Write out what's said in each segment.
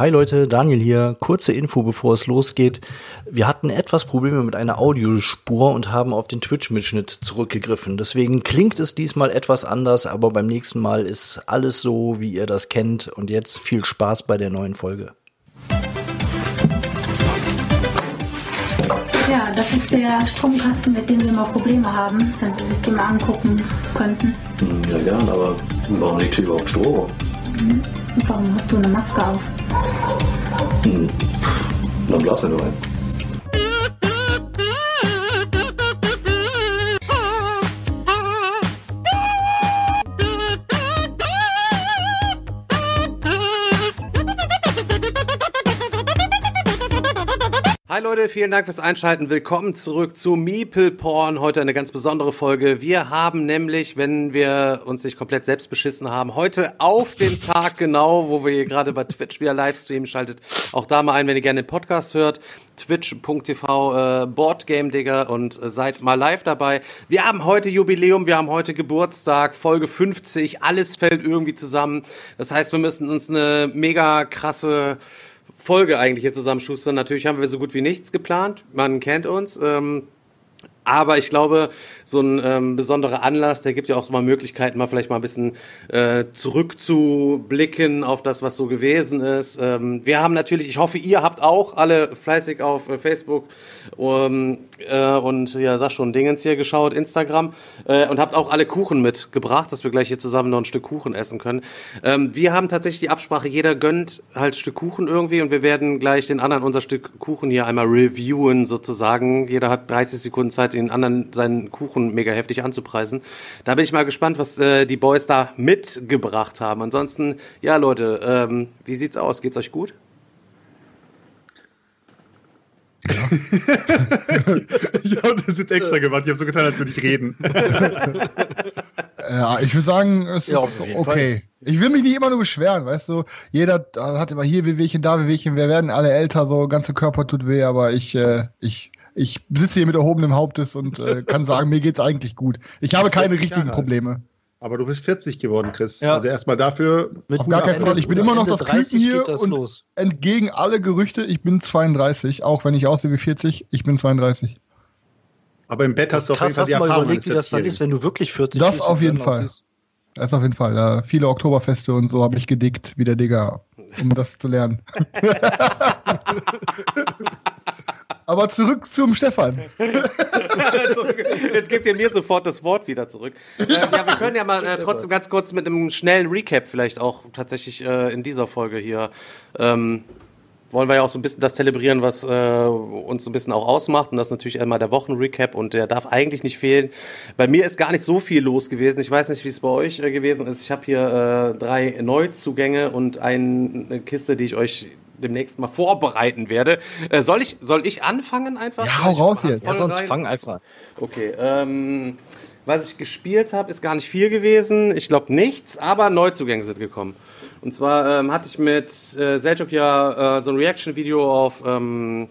Hi Leute, Daniel hier. Kurze Info, bevor es losgeht. Wir hatten etwas Probleme mit einer Audiospur und haben auf den Twitch-Mitschnitt zurückgegriffen. Deswegen klingt es diesmal etwas anders, aber beim nächsten Mal ist alles so, wie ihr das kennt. Und jetzt viel Spaß bei der neuen Folge. Ja, das ist der Stromkasten, mit dem wir mal Probleme haben, wenn Sie sich den mal angucken könnten. Ja, gern, aber warum liegt hier überhaupt Strom? Mhm. Warum hast du eine Maske auf? Hm. Dann blasen wir nur ein. Hi Leute, vielen Dank fürs Einschalten. Willkommen zurück zu Meeple Porn. Heute eine ganz besondere Folge. Wir haben nämlich, wenn wir uns nicht komplett selbst beschissen haben, heute auf den Tag genau, wo wir hier gerade bei Twitch wieder Livestream schaltet. Auch da mal ein, wenn ihr gerne den Podcast hört. Twitch.tv äh, Boardgame Digger und äh, seid mal live dabei. Wir haben heute Jubiläum, wir haben heute Geburtstag, Folge 50. Alles fällt irgendwie zusammen. Das heißt, wir müssen uns eine mega krasse Folge eigentlich hier zusammenschustern. Natürlich haben wir so gut wie nichts geplant. Man kennt uns. Ähm, aber ich glaube, so ein ähm, besonderer Anlass, der gibt ja auch so mal Möglichkeiten, mal vielleicht mal ein bisschen äh, zurückzublicken auf das, was so gewesen ist. Ähm, wir haben natürlich, ich hoffe, ihr habt auch alle fleißig auf äh, Facebook um, äh, und ja, sag schon, Dingens hier geschaut, Instagram äh, und habt auch alle Kuchen mitgebracht, dass wir gleich hier zusammen noch ein Stück Kuchen essen können. Ähm, wir haben tatsächlich die Absprache, jeder gönnt halt Stück Kuchen irgendwie und wir werden gleich den anderen unser Stück Kuchen hier einmal reviewen sozusagen. Jeder hat 30 Sekunden Zeit, den anderen seinen Kuchen mega heftig anzupreisen. Da bin ich mal gespannt, was äh, die Boys da mitgebracht haben. Ansonsten, ja Leute, ähm, wie sieht's aus? Geht's euch gut? Ja. ich habe das jetzt extra gemacht. Ich habe so getan, als würde ich reden. ja, ich würde sagen, es ja, ist okay. Fall. Ich will mich nicht immer nur beschweren, weißt du. Jeder hat immer hier Wehwehchen, da Wehwehchen. Wir werden alle älter, so ganze Körper tut weh, aber ich, äh, ich, ich sitze hier mit erhobenem Hauptes und äh, kann sagen, mir geht's eigentlich gut. Ich habe keine richtigen Probleme. Aber du bist 40 geworden, Chris. Ja. Also erstmal dafür. Mit Auf gar keinen Fall. Ich bin immer noch das 30 hier das und los. entgegen alle Gerüchte, ich bin 32, auch wenn ich aussehe wie 40, ich bin 32. Aber im Bett hast du auf jeden Fall die Erfahrung. mal überlegt, wie das dann ist, wenn du wirklich 40 bist. Das auf jeden Fall. Das auf jeden Fall. Ja, viele Oktoberfeste und so habe ich gedickt, wie der Digger, um das zu lernen. Aber zurück zum Stefan. Jetzt gebt ihr mir sofort das Wort wieder zurück. Äh, ja, wir können ja mal äh, trotzdem ganz kurz mit einem schnellen Recap vielleicht auch tatsächlich äh, in dieser Folge hier ähm, wollen wir ja auch so ein bisschen das zelebrieren, was äh, uns so ein bisschen auch ausmacht. Und das ist natürlich einmal der Wochenrecap und der darf eigentlich nicht fehlen. Bei mir ist gar nicht so viel los gewesen. Ich weiß nicht, wie es bei euch äh, gewesen ist. Ich habe hier äh, drei Neuzugänge und eine Kiste, die ich euch demnächst mal vorbereiten werde. Äh, soll ich soll ich anfangen einfach? Ja, hau raus jetzt. Ja, sonst rein? fang einfach. Okay. Ähm, was ich gespielt habe, ist gar nicht viel gewesen. Ich glaube nichts, aber Neuzugänge sind gekommen. Und zwar ähm, hatte ich mit äh, Seljuk ja äh, so ein Reaction-Video auf ähm,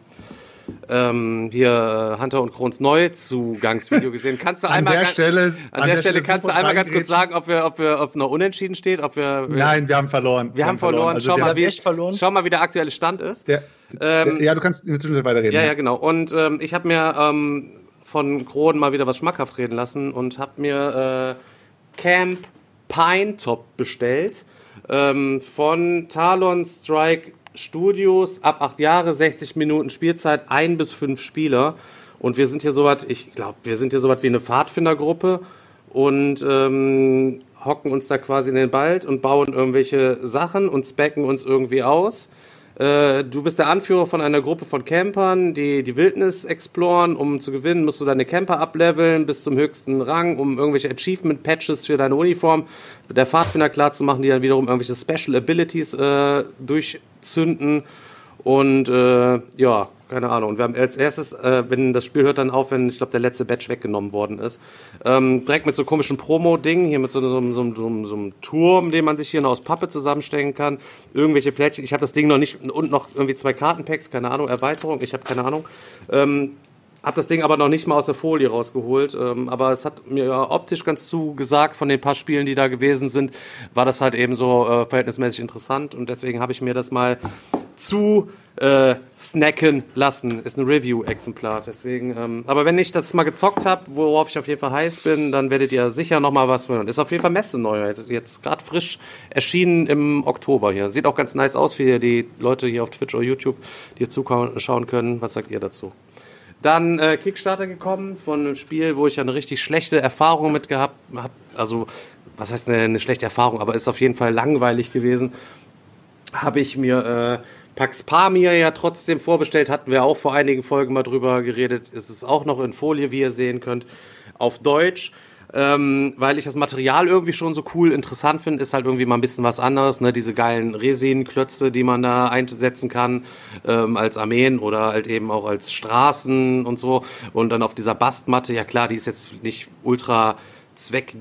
ähm, hier Hunter und Krons Neuzugangsvideo gesehen. Kannst du an einmal der Stelle, an, an der, der Stelle kannst du einmal ganz kurz sagen, ob wir, ob wir, ob noch unentschieden steht, ob wir, Nein, wir haben verloren. Wir, wir haben verloren. Also schau mal, wie, verloren. schau mal, wie der aktuelle Stand ist. Der, ähm, ja, du kannst in der Zwischenzeit weiterreden. Ja, ja, genau. Und ähm, ich habe mir ähm, von Kroden mal wieder was schmackhaft reden lassen und habe mir äh, Camp Pine Top bestellt ähm, von Talon Strike Studios ab acht Jahre, 60 Minuten Spielzeit, ein bis fünf Spieler. Und wir sind hier so was, ich glaube, wir sind hier so was wie eine Pfadfindergruppe und ähm, hocken uns da quasi in den Wald und bauen irgendwelche Sachen und specken uns irgendwie aus. Äh, du bist der Anführer von einer Gruppe von Campern, die die Wildnis exploren. Um zu gewinnen, musst du deine Camper ableveln bis zum höchsten Rang, um irgendwelche Achievement-Patches für deine Uniform der Pfadfinder klar zu machen, die dann wiederum irgendwelche Special Abilities äh, durchzünden. Und äh, ja, keine Ahnung. Und wir haben als erstes, äh, wenn das Spiel hört dann auf, wenn ich glaube der letzte Batch weggenommen worden ist, ähm, direkt mit so komischen Promo-Dingen, hier mit so, so, so, so, so, einem Turm, den man sich hier noch aus Pappe zusammenstellen kann, irgendwelche Plättchen. Ich habe das Ding noch nicht und noch irgendwie zwei Kartenpacks, keine Ahnung, Erweiterung, ich habe keine Ahnung. Ähm, hab das Ding aber noch nicht mal aus der Folie rausgeholt. Ähm, aber es hat mir ja optisch ganz zugesagt von den paar Spielen, die da gewesen sind, war das halt eben so äh, verhältnismäßig interessant und deswegen habe ich mir das mal zu äh, snacken lassen. Ist ein Review-Exemplar. Deswegen, ähm, aber wenn ich das mal gezockt habe, worauf ich auf jeden Fall heiß bin, dann werdet ihr sicher noch mal was hören. Ist auf jeden Fall Messe neu. Jetzt gerade frisch erschienen im Oktober hier. Sieht auch ganz nice aus für die Leute hier auf Twitch oder YouTube, die hier zuschauen können. Was sagt ihr dazu? Dann äh, Kickstarter gekommen von einem Spiel, wo ich eine richtig schlechte Erfahrung mit gehabt habe. Also, was heißt eine, eine, schlechte Erfahrung, aber ist auf jeden Fall langweilig gewesen. Habe ich mir äh, Pax Pamir ja trotzdem vorbestellt, hatten wir auch vor einigen Folgen mal drüber geredet. Ist es auch noch in Folie, wie ihr sehen könnt, auf Deutsch. Ähm, weil ich das Material irgendwie schon so cool interessant finde, ist halt irgendwie mal ein bisschen was anderes, ne? Diese geilen Resinklötze, die man da einsetzen kann, ähm, als Armeen oder halt eben auch als Straßen und so. Und dann auf dieser Bastmatte, ja klar, die ist jetzt nicht ultra zweck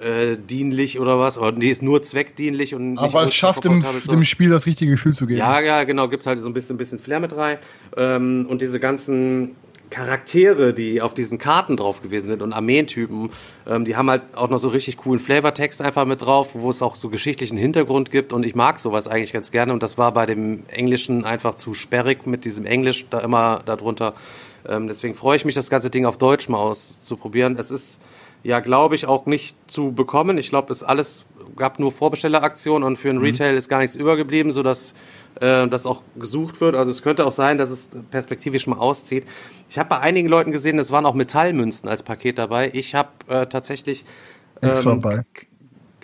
äh, dienlich oder was, aber die ist nur zweckdienlich und Aber es schafft dem, so. dem, Spiel das richtige Gefühl zu geben. Ja, ja, genau, gibt halt so ein bisschen, ein bisschen Flair mit rein. Ähm, und diese ganzen Charaktere, die auf diesen Karten drauf gewesen sind und Armeentypen, ähm, die haben halt auch noch so richtig coolen Flavortext einfach mit drauf, wo es auch so geschichtlichen Hintergrund gibt und ich mag sowas eigentlich ganz gerne und das war bei dem Englischen einfach zu sperrig mit diesem Englisch da immer darunter. Ähm, deswegen freue ich mich, das ganze Ding auf Deutsch mal auszuprobieren. Es ist ja, glaube ich, auch nicht zu bekommen. Ich glaube, es alles gab nur Vorbestelleraktionen und für ein mhm. Retail ist gar nichts übergeblieben, sodass äh, das auch gesucht wird. Also es könnte auch sein, dass es perspektivisch mal auszieht. Ich habe bei einigen Leuten gesehen, es waren auch Metallmünzen als Paket dabei. Ich habe äh, tatsächlich ähm,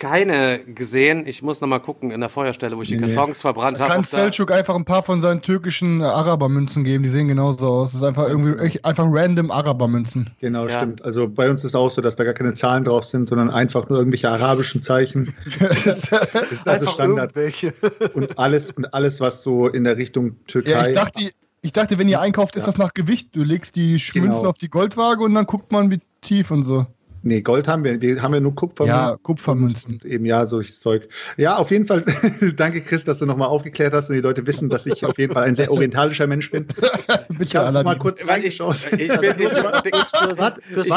keine gesehen. Ich muss noch mal gucken in der Feuerstelle, wo ich die Kartons nee. verbrannt habe. Kann Selçuk einfach ein paar von seinen türkischen Arabermünzen geben? Die sehen genauso aus. Das ist einfach irgendwie echt, einfach random Arabermünzen. Genau, ja. stimmt. Also bei uns ist auch so, dass da gar keine Zahlen drauf sind, sondern einfach nur irgendwelche arabischen Zeichen. das ist, das ist also Standard. Und alles und alles, was so in der Richtung Türkei. Ja, ich dachte, ich dachte, wenn ihr einkauft, ist ja. das nach Gewicht. Du legst die Münzen genau. auf die Goldwaage und dann guckt man, wie tief und so. Nee, Gold haben wir. Wir haben ja nur Kupfer. Ja, Kupfermünzen. Und eben ja, solches Zeug. Ja, auf jeden Fall. danke, Chris, dass du nochmal aufgeklärt hast und die Leute wissen, dass ich auf jeden Fall ein sehr orientalischer Mensch bin. Bitte ich habe mal kurz reingeschaut. Ich, ich, bin, ich, ich,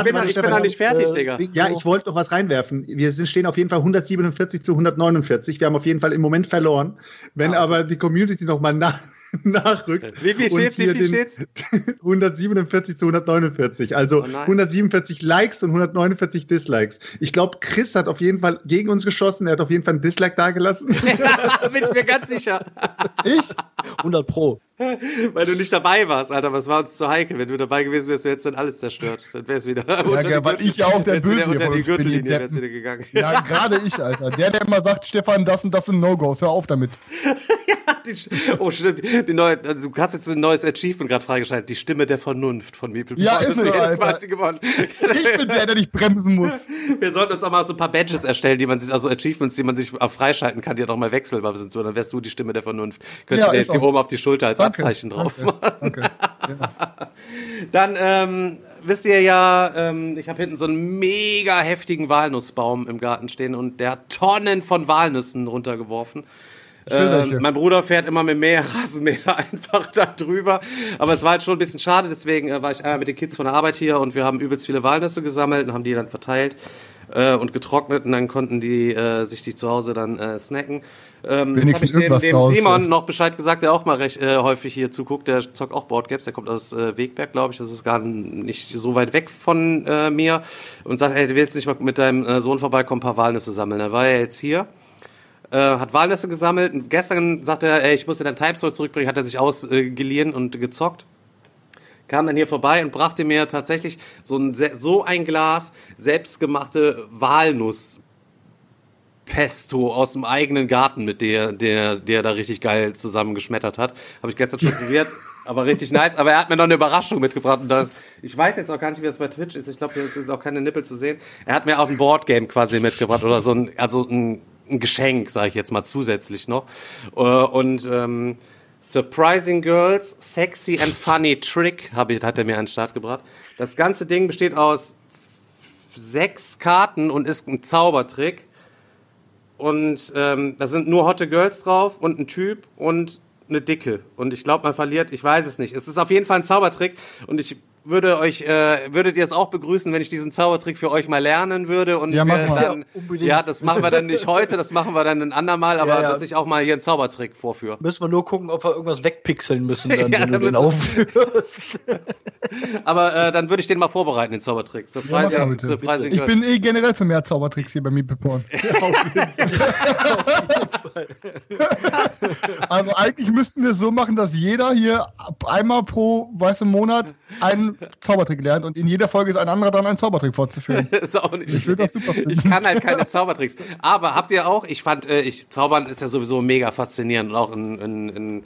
bin, ich bin noch nicht fertig, äh, Digga. Ja, ich wollte noch was reinwerfen. Wir sind, stehen auf jeden Fall 147 zu 149. Wir haben auf jeden Fall im Moment verloren. Wenn ah. aber die Community noch mal nach nachrückt. Wie viel steht's? Wie viel steht's? 147 zu 149. Also oh 147 Likes und 149 Dislikes. Ich glaube, Chris hat auf jeden Fall gegen uns geschossen. Er hat auf jeden Fall ein Dislike dagelassen. bin ich mir ganz sicher. Ich? 100 Pro. Weil du nicht dabei warst, Alter. Was war uns zu heikel? Wenn du dabei gewesen wärst, wärst du dann alles zerstört. Dann wär's wieder. Ja, unter weil ich ja auch der Böse unter die Gürtellinie wär's wieder gegangen. Ja, gerade ich, Alter. Der, der immer sagt, Stefan, das und das sind No-Gos. Hör auf damit. ja, die, oh, stimmt. Die neue, also du hast jetzt ein neues Achievement gerade freigeschaltet. Die Stimme der Vernunft von Meeple. Ja, ist es, Alter. quasi gewonnen. Ich bin der, der dich bremsen muss. Wir sollten uns auch mal so ein paar Badges erstellen, die man sich, also Achievements, die man sich auch freischalten kann, die ja doch mal wechselbar sind. So, dann wärst du die Stimme der Vernunft. Könntest ja, du jetzt hier oben auf die Schulter als Danke. Abzeichen drauf machen. Danke. Ja. Dann ähm, wisst ihr ja, ähm, ich habe hinten so einen mega heftigen Walnussbaum im Garten stehen und der hat Tonnen von Walnüssen runtergeworfen. Ähm, mein Bruder fährt immer mit mehr Rasenmäher einfach da drüber. Aber es war halt schon ein bisschen schade, deswegen äh, war ich einmal mit den Kids von der Arbeit hier und wir haben übelst viele Walnüsse gesammelt und haben die dann verteilt äh, und getrocknet und dann konnten die äh, sich die zu Hause dann äh, snacken. Ähm, jetzt habe ich dem, dem Simon noch Bescheid gesagt, der auch mal recht äh, häufig hier zuguckt. Der zockt auch Boardgames, der kommt aus äh, Wegberg, glaube ich. Das ist gar nicht so weit weg von äh, mir. Und sagt, ey, du willst nicht mal mit deinem äh, Sohn vorbeikommen, ein paar Walnüsse sammeln. Dann war er jetzt hier äh, hat Walnüsse gesammelt. Und gestern sagte er, ey, ich muss dir dein Type zurückbringen, hat er sich ausgeliehen und gezockt. Kam dann hier vorbei und brachte mir tatsächlich so ein, so ein Glas selbstgemachte Walnuss Pesto aus dem eigenen Garten, mit der, der, der da richtig geil zusammengeschmettert hat. Habe ich gestern schon probiert. Aber richtig nice. Aber er hat mir noch eine Überraschung mitgebracht. Und das, ich weiß jetzt auch gar nicht, wie das bei Twitch ist. Ich glaube, hier ist auch keine Nippel zu sehen. Er hat mir auch ein Boardgame quasi mitgebracht oder so ein, also ein ein Geschenk, sage ich jetzt mal zusätzlich noch. Äh, und ähm, Surprising Girls, Sexy and Funny Trick hab ich, hat er mir an den Start gebracht. Das ganze Ding besteht aus sechs Karten und ist ein Zaubertrick. Und ähm, da sind nur hotte Girls drauf und ein Typ und eine Dicke. Und ich glaube, man verliert, ich weiß es nicht. Es ist auf jeden Fall ein Zaubertrick und ich würde euch, äh, würdet ihr es auch begrüßen, wenn ich diesen Zaubertrick für euch mal lernen würde und Ja, wir mal. dann, unbedingt. ja, das machen wir dann nicht heute, das machen wir dann ein andermal, aber Ja, ja. dass ich auch mal hier einen Zaubertrick vorführe. Müssen wir nur gucken, ob wir irgendwas wegpixeln müssen, dann, Ja, wenn da du den aufführst. Aber äh, dann würde ich den mal vorbereiten, den Zaubertrick. Ja, mach mal Surprising, bitte. Ich bin eh generell für mehr Zaubertricks hier bei Meeple Porn. Also eigentlich müssten wir es so machen, dass jeder hier einmal pro weißt du, Monat einen Zaubertrick lernt und in jeder Folge ist ein anderer dran, einen Zaubertrick fortzuführen. ist auch nicht Ich will das super finden. Ich kann halt keine Zaubertricks. Aber habt ihr auch, ich fand, äh, ich, Zaubern ist ja sowieso mega faszinierend und auch in, in, in,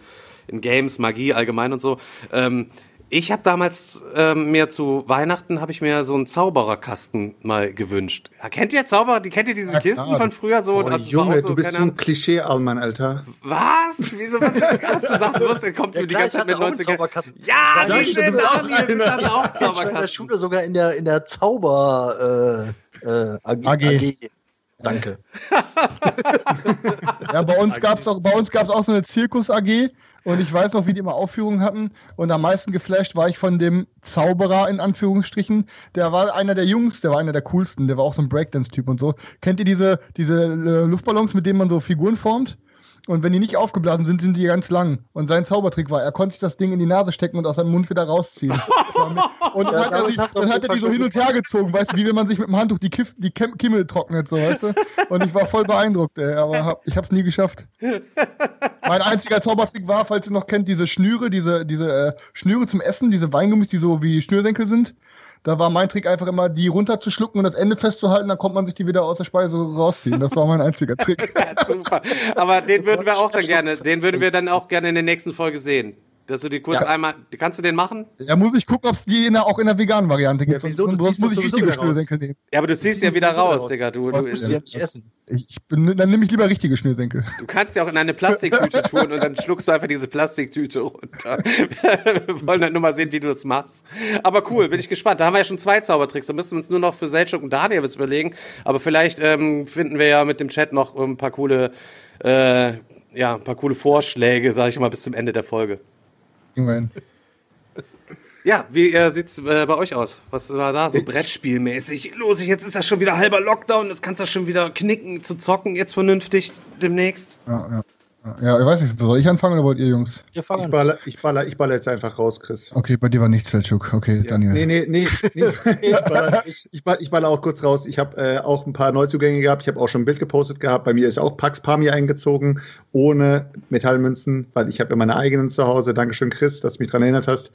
in Games, Magie allgemein und so. Ähm, ich habe damals ähm, mir zu Weihnachten habe ich mir so einen Zaubererkasten mal gewünscht. Ja, kennt ihr Zauberer? Die kennt ihr diese Ja, Kisten klar. von früher so? Boah, Junge, so, du bist so ein Ahnung. Klischee-Allmann, Alter. Was? Wieso was hast du gesagt? Du kommt Ja, mir die klar, ganze ich Zeit mit hatte auch einen 90er. Zauberkasten. Ja, Ja, ich- auch Daniel, du hast auch Ich war in der Zauberkasten. Schule sogar in der, in der Zauber äh, äh, AG. AG. Danke. Ja, bei uns gab's auch, bei uns gab's auch so eine Zirkus AG und ich weiß noch, wie die immer Aufführungen hatten und am meisten geflasht war ich von dem Zauberer in Anführungsstrichen. Der war einer der Jungs, der war einer der coolsten, der war auch so ein Breakdance-Typ und so. Kennt ihr diese, diese äh, Luftballons, mit denen man so Figuren formt? Und wenn die nicht aufgeblasen sind, sind die ganz lang. Und sein Zaubertrick war, er konnte sich das Ding in die Nase stecken und aus seinem Mund wieder rausziehen. Und dann Ja, hat er, sich, dann hat er die so hin und her gezogen, weißt du, wie wenn man sich mit dem Handtuch die, Kiff, die Kimmel trocknet, so, weißt du? Und ich war voll beeindruckt, ey, aber hab, ich hab's nie geschafft. Mein einziger Zaubertrick war, falls ihr noch kennt, diese Schnüre, diese, diese äh, Schnüre zum Essen, diese Weingummis, die so wie Schnürsenkel sind. Da war mein Trick einfach immer, die runterzuschlucken und das Ende festzuhalten, dann kommt man sich die wieder aus der Speise rausziehen. Das war mein einziger Trick. Ja, super. Aber den würden wir auch dann gerne, den würden wir dann auch gerne in der nächsten Folge sehen. Dass du die kurz Ja. einmal, kannst du den machen? Da muss ich gucken, ob es die in der, auch in der veganen Variante gibt. Ja, wieso? Du Sonst ziehst muss ich richtige. Schnürsenkel nehmen. Ja, aber du ziehst ja wieder raus, raus. Digga. Du, du, Die ja nicht essen. Ich, ich bin, dann nehme ich lieber richtige Schnürsenkel. du kannst ja auch in eine Plastiktüte tun und dann schluckst du einfach diese Plastiktüte runter. wir wollen dann nur mal sehen, wie du das machst. Aber cool, bin ich gespannt. Da haben wir ja schon zwei Zaubertricks. Da müssen wir uns nur noch für Selchuk und Daniel was überlegen. Aber vielleicht ähm, finden wir ja mit dem Chat noch ein paar coole, äh, ja, ein paar coole Vorschläge, sage ich mal, bis zum Ende der Folge. Immerhin. Ja, wie äh, sieht's äh, bei euch aus? Was war da so Brettspielmäßig los? Jetzt ist das schon wieder halber Lockdown, jetzt kannst du schon wieder knicken zu zocken, jetzt vernünftig demnächst. Ja, ja. Ja, ich weiß nicht, soll ich anfangen oder wollt ihr Jungs? Ich baller, ich baller, ich baller jetzt einfach raus, Chris. Okay, bei dir war nichts, Selchuk. Okay, Ja. Daniel. Nee, nee, nee. nee. ich, baller, ich, ich, baller, ich baller auch kurz raus. Ich habe äh, auch ein paar Neuzugänge gehabt. Ich habe auch schon ein Bild gepostet gehabt. Bei mir ist auch Pax Pamir eingezogen, ohne Metallmünzen, weil ich habe ja meine eigenen zu Hause. Dankeschön, Chris, dass du mich dran erinnert hast.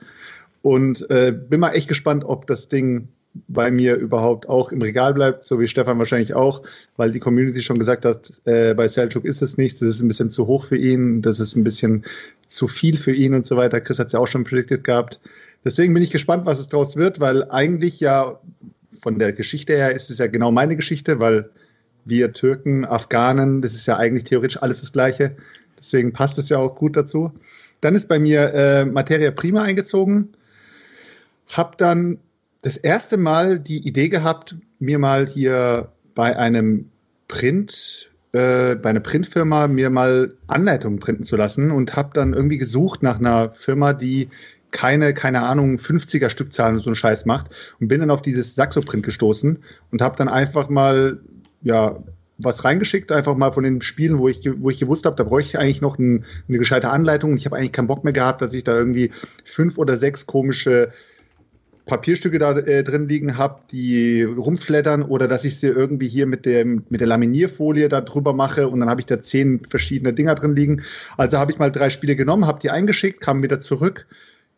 Und äh, bin mal echt gespannt, ob das Ding bei mir überhaupt auch im Regal bleibt, so wie Stefan wahrscheinlich auch, weil die Community schon gesagt hat, äh, bei Selchuk ist es nicht, das ist ein bisschen zu hoch für ihn, das ist ein bisschen zu viel für ihn und so weiter. Chris hat es ja auch schon predicted gehabt. Deswegen bin ich gespannt, was es draus wird, weil eigentlich ja von der Geschichte her ist es ja genau meine Geschichte, weil wir Türken, Afghanen, das ist ja eigentlich theoretisch alles das Gleiche. Deswegen passt es ja auch gut dazu. Dann ist bei mir äh, Materia Prima eingezogen. Hab dann das erste Mal die Idee gehabt, mir mal hier bei einem Print, äh, bei einer Printfirma mir mal Anleitungen printen zu lassen und habe dann irgendwie gesucht nach einer Firma, die keine, keine Ahnung, 50er Stückzahlen und so einen Scheiß macht und bin dann auf dieses Saxoprint gestoßen und habe dann einfach mal, ja, was reingeschickt, einfach mal von den Spielen, wo ich, wo ich gewusst habe, da bräuchte ich eigentlich noch ein, eine gescheite Anleitung. Und ich habe eigentlich keinen Bock mehr gehabt, dass ich da irgendwie fünf oder sechs komische Papierstücke da äh, drin liegen habe, die rumflattern oder dass ich sie irgendwie hier mit, dem, mit der Laminierfolie da drüber mache und dann habe ich da zehn verschiedene Dinger drin liegen. Also habe ich mal drei Spiele genommen, habe die eingeschickt, kam wieder zurück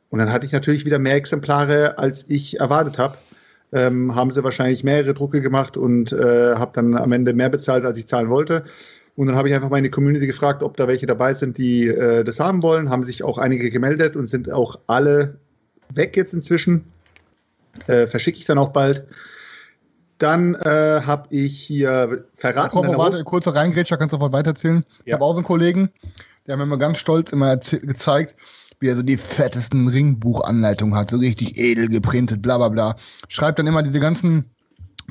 und dann hatte ich natürlich wieder mehr Exemplare, als ich erwartet habe. Ähm, haben sie wahrscheinlich mehrere Drucke gemacht und äh, habe dann am Ende mehr bezahlt, als ich zahlen wollte. Und dann habe ich einfach mal in die Community gefragt, ob da welche dabei sind, die äh, das haben wollen. Haben sich auch einige gemeldet und sind auch alle weg jetzt inzwischen. Äh, verschicke ich dann auch bald. Dann äh, habe ich hier verraten. Komm, deine warte, kurzer Reingrätscher, kannst du sofort weitererzählen. Ich Ja. habe auch so einen Kollegen, der hat mir immer ganz stolz immer gezeigt, wie er so die fettesten Ringbuchanleitungen hat, so richtig edel geprintet, bla bla bla. Schreibt dann immer diese ganzen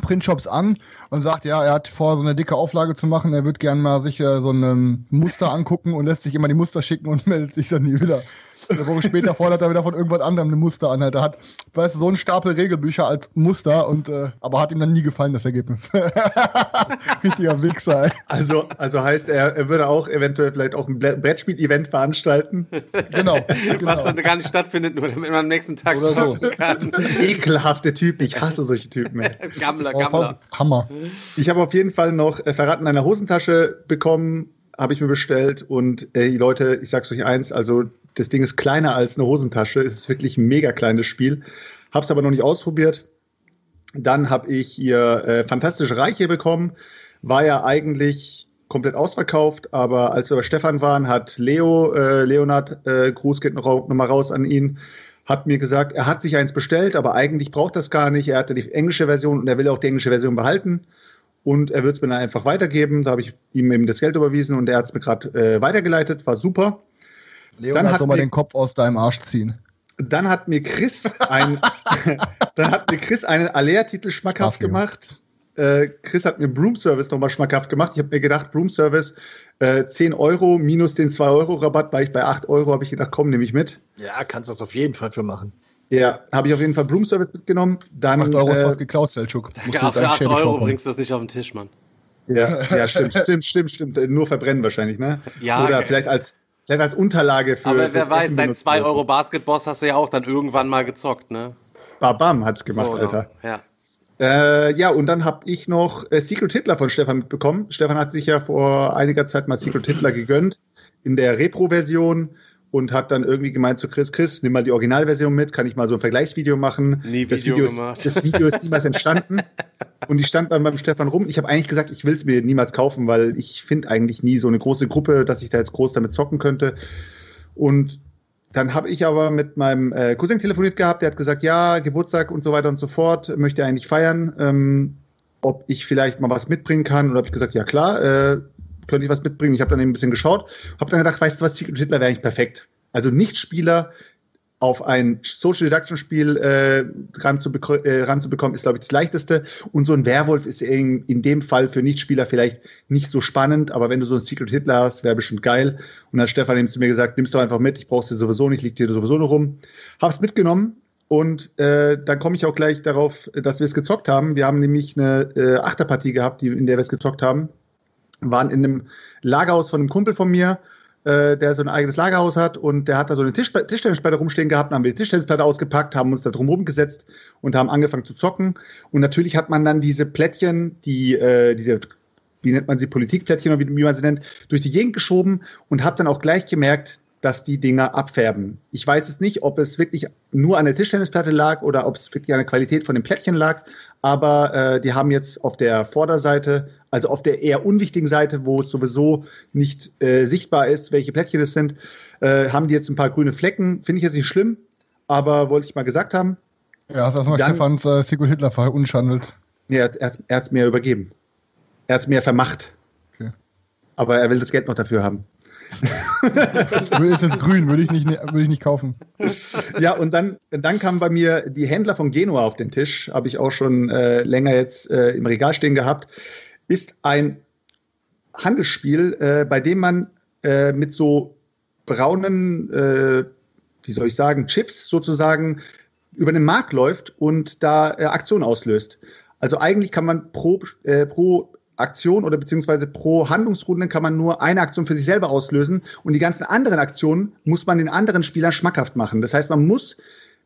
Printshops an und sagt, ja, er hat vor, so eine dicke Auflage zu machen, er wird gern mal sich äh, so ein Muster angucken und lässt sich immer die Muster schicken und meldet sich dann nie wieder. Eine Woche später fordert er wieder von irgendwas anderem ein Muster an. Halt. Er hat, weißt du, so einen Stapel Regelbücher als Muster und äh, aber hat ihm dann nie gefallen, das Ergebnis. Richtiger Wichser. Ey. Also, also heißt er, er würde auch eventuell vielleicht auch ein Brettspiel-Event veranstalten. Genau. genau. Was dann gar nicht stattfindet, nur damit man am nächsten Tag Oder so. kann. Ekelhafte Typ. Ich hasse solche Typen. Ey. Gammler, Oh, Gammler. Hammer. Ich habe auf jeden Fall noch äh, Verraten in einer Hosentasche bekommen, habe ich mir bestellt. Und äh, die Leute, ich sag's euch eins, also das Ding ist kleiner als eine Hosentasche. Es ist wirklich ein mega kleines Spiel. Hab's aber noch nicht ausprobiert. Dann habe ich hier äh, Fantastische Reiche bekommen. War ja eigentlich komplett ausverkauft, aber als wir bei Stefan waren, hat Leo, äh, Leonard, äh, Gruß geht noch, noch mal raus an ihn, hat mir gesagt, er hat sich eins bestellt, aber eigentlich braucht das gar nicht. Er hatte die englische Version und er will auch die englische Version behalten. Und er wird es mir dann einfach weitergeben. Da habe ich ihm eben das Geld überwiesen und er hat es mir gerade äh, weitergeleitet. War super. Leonard hat soll mal mir- den Kopf aus deinem Arsch ziehen. Dann hat mir Chris ein, dann hat mir Chris einen Alea-Titel schmackhaft Ach, gemacht. Äh, Chris hat mir Broom Service nochmal schmackhaft gemacht. Ich habe mir gedacht, Broom Service äh, 10 Euro minus den 2 Euro Rabatt, war ich bei 8 Euro, habe ich gedacht, komm, nehme ich mit. Ja, kannst das auf jeden Fall für machen. Ja, habe ich auf jeden Fall Broom Service mitgenommen. Dann, 8 Euro ist äh, was geklaut, Selchuk. Jetzt für einen 8 Schädel Euro kaufen. bringst du das nicht auf den Tisch, Mann. Ja, ja, stimmt, stimmt, stimmt, stimmt. Nur verbrennen wahrscheinlich, ne? Ja, Oder okay. vielleicht als, vielleicht als Unterlage für. Aber wer weiß, Essen dein benutzt 2 wird. Euro Basketboss hast du ja auch dann irgendwann mal gezockt, ne? Babam hat's gemacht, So, Alter. Ja. Äh, ja, und dann habe ich noch äh, Secret Hitler von Stefan mitbekommen. Stefan hat sich ja vor einiger Zeit mal Secret Hitler gegönnt in der Repro-Version und hat dann irgendwie gemeint zu Chris, Chris, nimm mal die Originalversion mit, kann ich mal so ein Vergleichsvideo machen. Nie das Video Video ist, gemacht. Das Video ist niemals entstanden. und ich stand dann beim Stefan rum. Ich habe eigentlich gesagt, ich will es mir niemals kaufen, weil ich finde eigentlich nie so eine große Gruppe, dass ich da jetzt groß damit zocken könnte. Und dann habe ich aber mit meinem äh, Cousin telefoniert gehabt, der hat gesagt, ja, Geburtstag und so weiter und so fort, möchte er eigentlich feiern, ähm, ob ich vielleicht mal was mitbringen kann. Und habe ich gesagt, ja klar, äh, könnte ich was mitbringen. Ich habe dann eben ein bisschen geschaut, habe dann gedacht, weißt du was, Secret Hitler wäre eigentlich perfekt. Also Nicht-Spieler auf ein Social Deduction Spiel äh, ranzubeko äh, ranzubekommen, ist, glaube ich, das leichteste. Und so ein Werwolf ist in, in dem Fall für Nichtspieler vielleicht nicht so spannend, aber wenn du so ein Secret Hitler hast, wäre bestimmt geil. Und dann Stefan eben zu mir gesagt, nimmst du einfach mit, ich brauch's dir sowieso nicht, liegt dir sowieso nur rum. Hab's mitgenommen und äh, dann komme ich auch gleich darauf, dass wir es gezockt haben. Wir haben nämlich eine äh, Achterpartie gehabt, die, in der wir es gezockt haben. Waren in einem Lagerhaus von einem Kumpel von mir, äh, der so ein eigenes Lagerhaus hat und der hat da so eine Tisch Tischtennisplatte rumstehen gehabt, dann haben wir die Tischtennisplatte ausgepackt, haben uns da drum rumgesetzt und haben angefangen zu zocken. Und natürlich hat man dann diese Plättchen, die, äh, diese, wie nennt man sie, Politikplättchen oder wie, wie man sie nennt, durch die Gegend geschoben und habe dann auch gleich gemerkt, dass die Dinger abfärben. Ich weiß es nicht, ob es wirklich nur an der Tischtennisplatte lag oder ob es wirklich an der Qualität von den Plättchen lag, aber äh, die haben jetzt auf der Vorderseite, also auf der eher unwichtigen Seite, wo es sowieso nicht äh, sichtbar ist, welche Plättchen es sind, äh, haben die jetzt ein paar grüne Flecken. Finde ich jetzt nicht schlimm, aber wollte ich mal gesagt haben. Ja, hast erstmal Stefans äh, Secret Hitler verunschandelt. Nee, er, er, er hat es mir übergeben. Er hat es mir vermacht. Okay. Aber er will das Geld noch dafür haben. Ist jetzt grün, würde ich, nicht, ne- würde ich nicht kaufen. Ja, und dann, dann kamen bei mir die Händler von Genua auf den Tisch. Habe ich auch schon äh, länger jetzt äh, im Regal stehen gehabt. Ist ein Handelsspiel, äh, bei dem man äh, mit so braunen, äh, wie soll ich sagen, Chips sozusagen über den Markt läuft und da äh, Aktionen auslöst. Also eigentlich kann man pro, äh, pro Aktion oder beziehungsweise pro Handlungsrunde kann man nur eine Aktion für sich selber auslösen und die ganzen anderen Aktionen muss man den anderen Spielern schmackhaft machen. Das heißt, man muss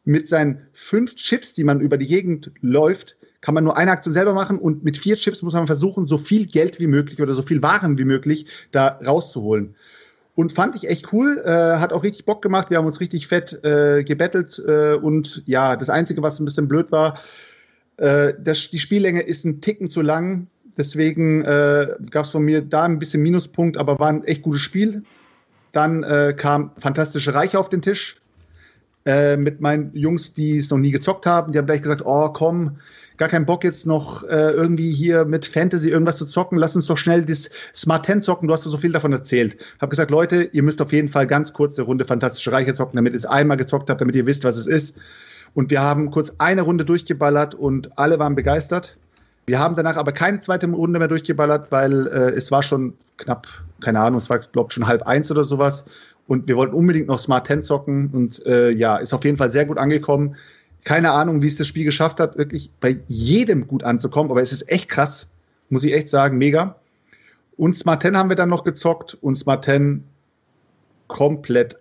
mit seinen fünf Chips, die man über die Gegend läuft, kann man nur eine Aktion selber machen und mit vier Chips muss man versuchen, so viel Geld wie möglich oder so viel Waren wie möglich da rauszuholen. Und fand ich echt cool, äh, hat auch richtig Bock gemacht. Wir haben uns richtig fett äh, gebettelt äh, und ja, das Einzige, was ein bisschen blöd war, äh, das, die Spiellänge ist ein Ticken zu lang. Deswegen äh, gab es von mir da ein bisschen Minuspunkt, aber war ein echt gutes Spiel. Dann äh, kam Fantastische Reiche auf den Tisch äh, mit meinen Jungs, die es noch nie gezockt haben. Die haben gleich gesagt, oh komm, gar keinen Bock jetzt noch äh, irgendwie hier mit Fantasy irgendwas zu zocken. Lass uns doch schnell das Smart 10 zocken. Du hast so viel davon erzählt. Hab gesagt, Leute, ihr müsst auf jeden Fall ganz kurz eine Runde Fantastische Reiche zocken, damit ihr es einmal gezockt habt, damit ihr wisst, was es ist. Und wir haben kurz eine Runde durchgeballert und alle waren begeistert. Wir haben danach aber keine zweite Runde mehr durchgeballert, weil äh, es war schon knapp, keine Ahnung, es war, glaube ich, schon halb eins oder sowas. Und wir wollten unbedingt noch Smart 10 zocken und äh, ja, ist auf jeden Fall sehr gut angekommen. Keine Ahnung, wie es das Spiel geschafft hat, wirklich bei jedem gut anzukommen, aber es ist echt krass, muss ich echt sagen, mega. Und Smart 10 haben wir dann noch gezockt und Smart 10 komplett,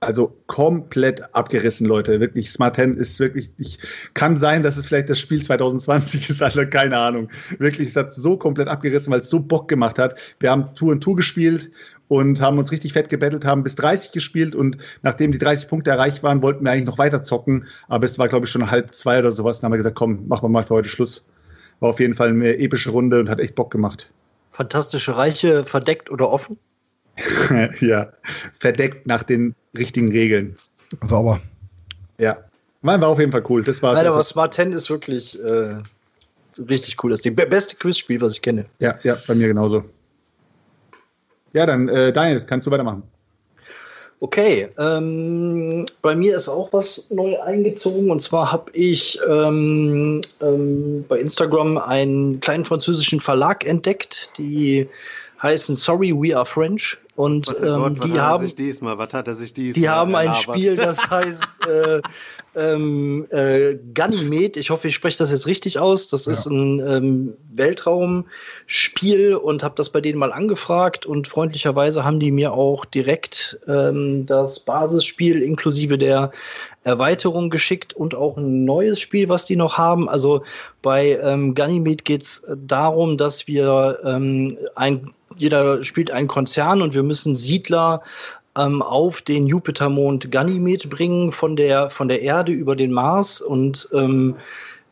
also komplett abgerissen, Leute. Wirklich, Smart 10 ist wirklich, ich, kann sein, dass es vielleicht das Spiel 2020 ist, also keine Ahnung. Wirklich, es hat so komplett abgerissen, weil es so Bock gemacht hat. Wir haben Tour und Tour gespielt und haben uns richtig fett gebettelt, haben bis 30 gespielt und nachdem die 30 Punkte erreicht waren, wollten wir eigentlich noch weiter zocken, aber es war, glaube ich, schon halb zwei oder sowas. Dann haben wir gesagt, komm, machen wir mal für heute Schluss. War auf jeden Fall eine epische Runde und hat echt Bock gemacht. Fantastische Reiche, verdeckt oder offen? ja, verdeckt nach den richtigen Regeln. Sauber. Ja. War auf jeden Fall cool. Das war's. Nein, aber Smart 10 ist wirklich äh, richtig cool. Das ist das beste Quizspiel, was ich kenne. Ja, ja, bei mir genauso. Ja, dann äh, Daniel, kannst du weitermachen. Okay, ähm, bei mir ist auch was neu eingezogen und zwar habe ich ähm, ähm, bei Instagram einen kleinen französischen Verlag entdeckt, die heißen Sorry We Are French und Gott, oh Gott, ähm, was die hat er haben sich diesmal? Was hat er sich diesmal? die haben ein erlabert? Spiel, das heißt äh, ähm, äh, Ganymed. Ich hoffe, ich spreche das jetzt richtig aus. Das ist ein ähm, Weltraumspiel und habe das bei denen mal angefragt und freundlicherweise haben die mir auch direkt ähm, das Basisspiel inklusive der Erweiterung geschickt und auch ein neues Spiel, was die noch haben. Also bei ähm, Ganymed geht es darum, dass wir ähm, ein jeder spielt einen Konzern und wir müssen Siedler ähm, auf den Jupitermond Ganymed bringen von der, von der Erde über den Mars und ähm,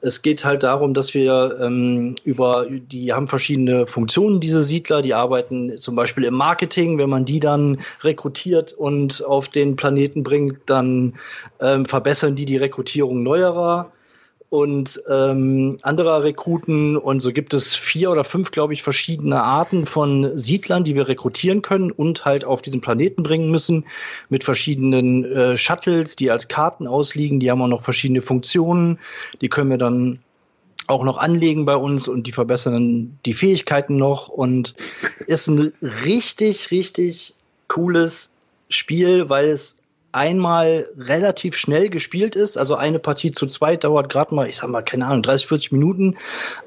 es geht halt darum, dass wir ähm, über, die haben verschiedene Funktionen, diese Siedler, die arbeiten zum Beispiel im Marketing. Wenn man die dann rekrutiert und auf den Planeten bringt, dann ähm, verbessern die die Rekrutierung neuerer und ähm, anderer Rekruten. Und so gibt es vier oder fünf, glaube ich, verschiedene Arten von Siedlern, die wir rekrutieren können und halt auf diesen Planeten bringen müssen mit verschiedenen äh, Shuttles, die als Karten ausliegen. Die haben auch noch verschiedene Funktionen. Die können wir dann auch noch anlegen bei uns und die verbessern die Fähigkeiten noch und ist ein richtig, richtig cooles Spiel, weil es einmal relativ schnell gespielt ist. Also eine Partie zu zweit dauert gerade mal, ich sag mal, keine Ahnung, 30, 40 Minuten,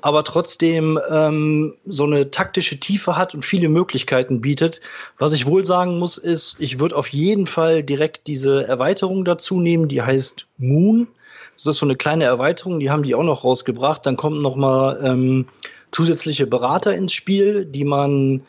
aber trotzdem ähm, so eine taktische Tiefe hat und viele Möglichkeiten bietet. Was ich wohl sagen muss, ist, ich würde auf jeden Fall direkt diese Erweiterung dazu nehmen, die heißt Moon. Das ist so eine kleine Erweiterung, die haben die auch noch rausgebracht. Dann kommen noch mal ähm, zusätzliche Berater ins Spiel, die man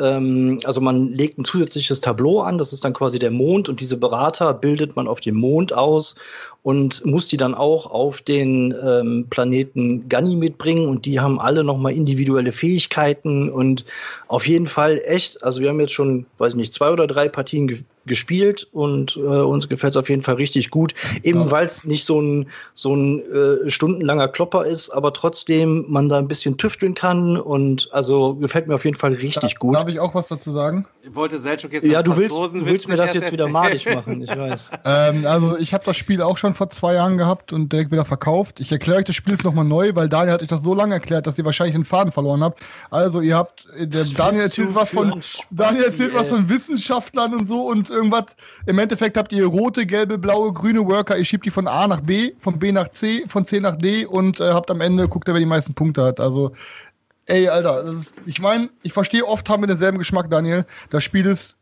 ähm, also man legt ein zusätzliches Tableau an, das ist dann quasi der Mond und diese Berater bildet man auf dem Mond aus und muss die dann auch auf den ähm, Planeten Ganni mitbringen und die haben alle nochmal individuelle Fähigkeiten und auf jeden Fall echt, also wir haben jetzt schon, weiß ich nicht, zwei oder drei Partien gespielt und äh, uns gefällt es auf jeden Fall richtig gut, eben Ja. weil es nicht so ein, so ein äh, stundenlanger Klopper ist, aber trotzdem man da ein bisschen tüfteln kann und also gefällt mir auf jeden Fall richtig gut. Darf ich auch was dazu sagen? Ich wollte Selchuk jetzt Ja, du willst, du willst mir das jetzt erst wieder erzählen. machen, ich weiß. Ähm, also ich habe das Spiel auch schon vor zwei Jahren gehabt und direkt wieder verkauft. Ich erkläre euch das Spiel jetzt nochmal neu, weil Daniel hat euch das so lange erklärt, dass ihr wahrscheinlich den Faden verloren habt. Also ihr habt, äh, der Daniel erzählt was von, Daniel erzählt was von Wissenschaftlern und so und irgendwas. Im Endeffekt habt ihr rote, gelbe, blaue, grüne Worker. Ihr schiebt die von A nach B, von B nach C, von C nach D und äh, habt am Ende, guckt ihr, wer die meisten Punkte hat. Also Ey, Alter, das ist, ich meine, ich verstehe oft haben wir denselben Geschmack, Daniel. Das Spiel ist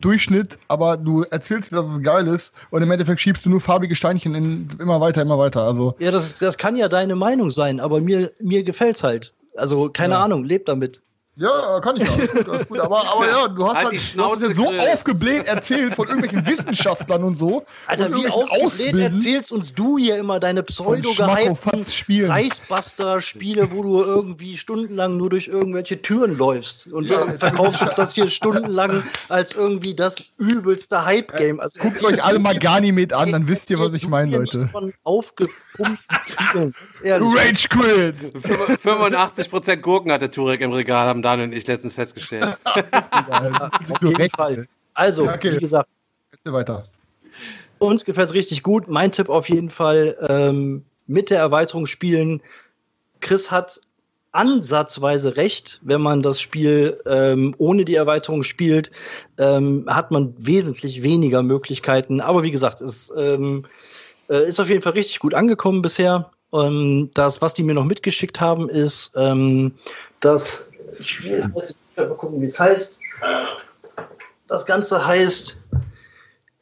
Durchschnitt, aber du erzählst, dass es geil ist und im Endeffekt schiebst du nur farbige Steinchen in, immer weiter, immer weiter. Also, Ja, das, das kann ja deine Meinung sein, aber mir, mir gefällt's halt. Also, keine Ja. Ahnung, lebt damit. Ja, kann ich auch. Gut. Aber, aber ja, du hast Halt halt, die du hast Schnauze, so Chris. aufgebläht erzählt von irgendwelchen Wissenschaftlern und so. Alter, und wie aufgebläht erzählst uns du hier immer deine pseudo-gehypten. Reichsbuster-Spiele, wo du irgendwie stundenlang nur durch irgendwelche Türen läufst und verkaufst uns das hier stundenlang als irgendwie das übelste Hype-Game. Also, Guckt euch alle mal Garnimed an, dann wisst ihr, was ich meine, Leute. Von aufgepumpten Spielen. Rage Quit! 85% Gurken hat der Turek im Regal, haben Daniel und ich letztens festgestellt. Auf jeden Fall. Also, Okay. wie gesagt, Bitte weiter. uns gefällt es richtig gut. Mein Tipp auf jeden Fall ähm, mit der Erweiterung spielen. Chris hat ansatzweise recht. Wenn man das Spiel ähm, ohne die Erweiterung spielt, ähm, hat man wesentlich weniger Möglichkeiten. Aber wie gesagt, es ähm, äh, ist auf jeden Fall richtig gut angekommen bisher. Ähm, das, was die mir noch mitgeschickt haben, ist ähm, das Spiel. Mal gucken, wie es heißt. Das Ganze heißt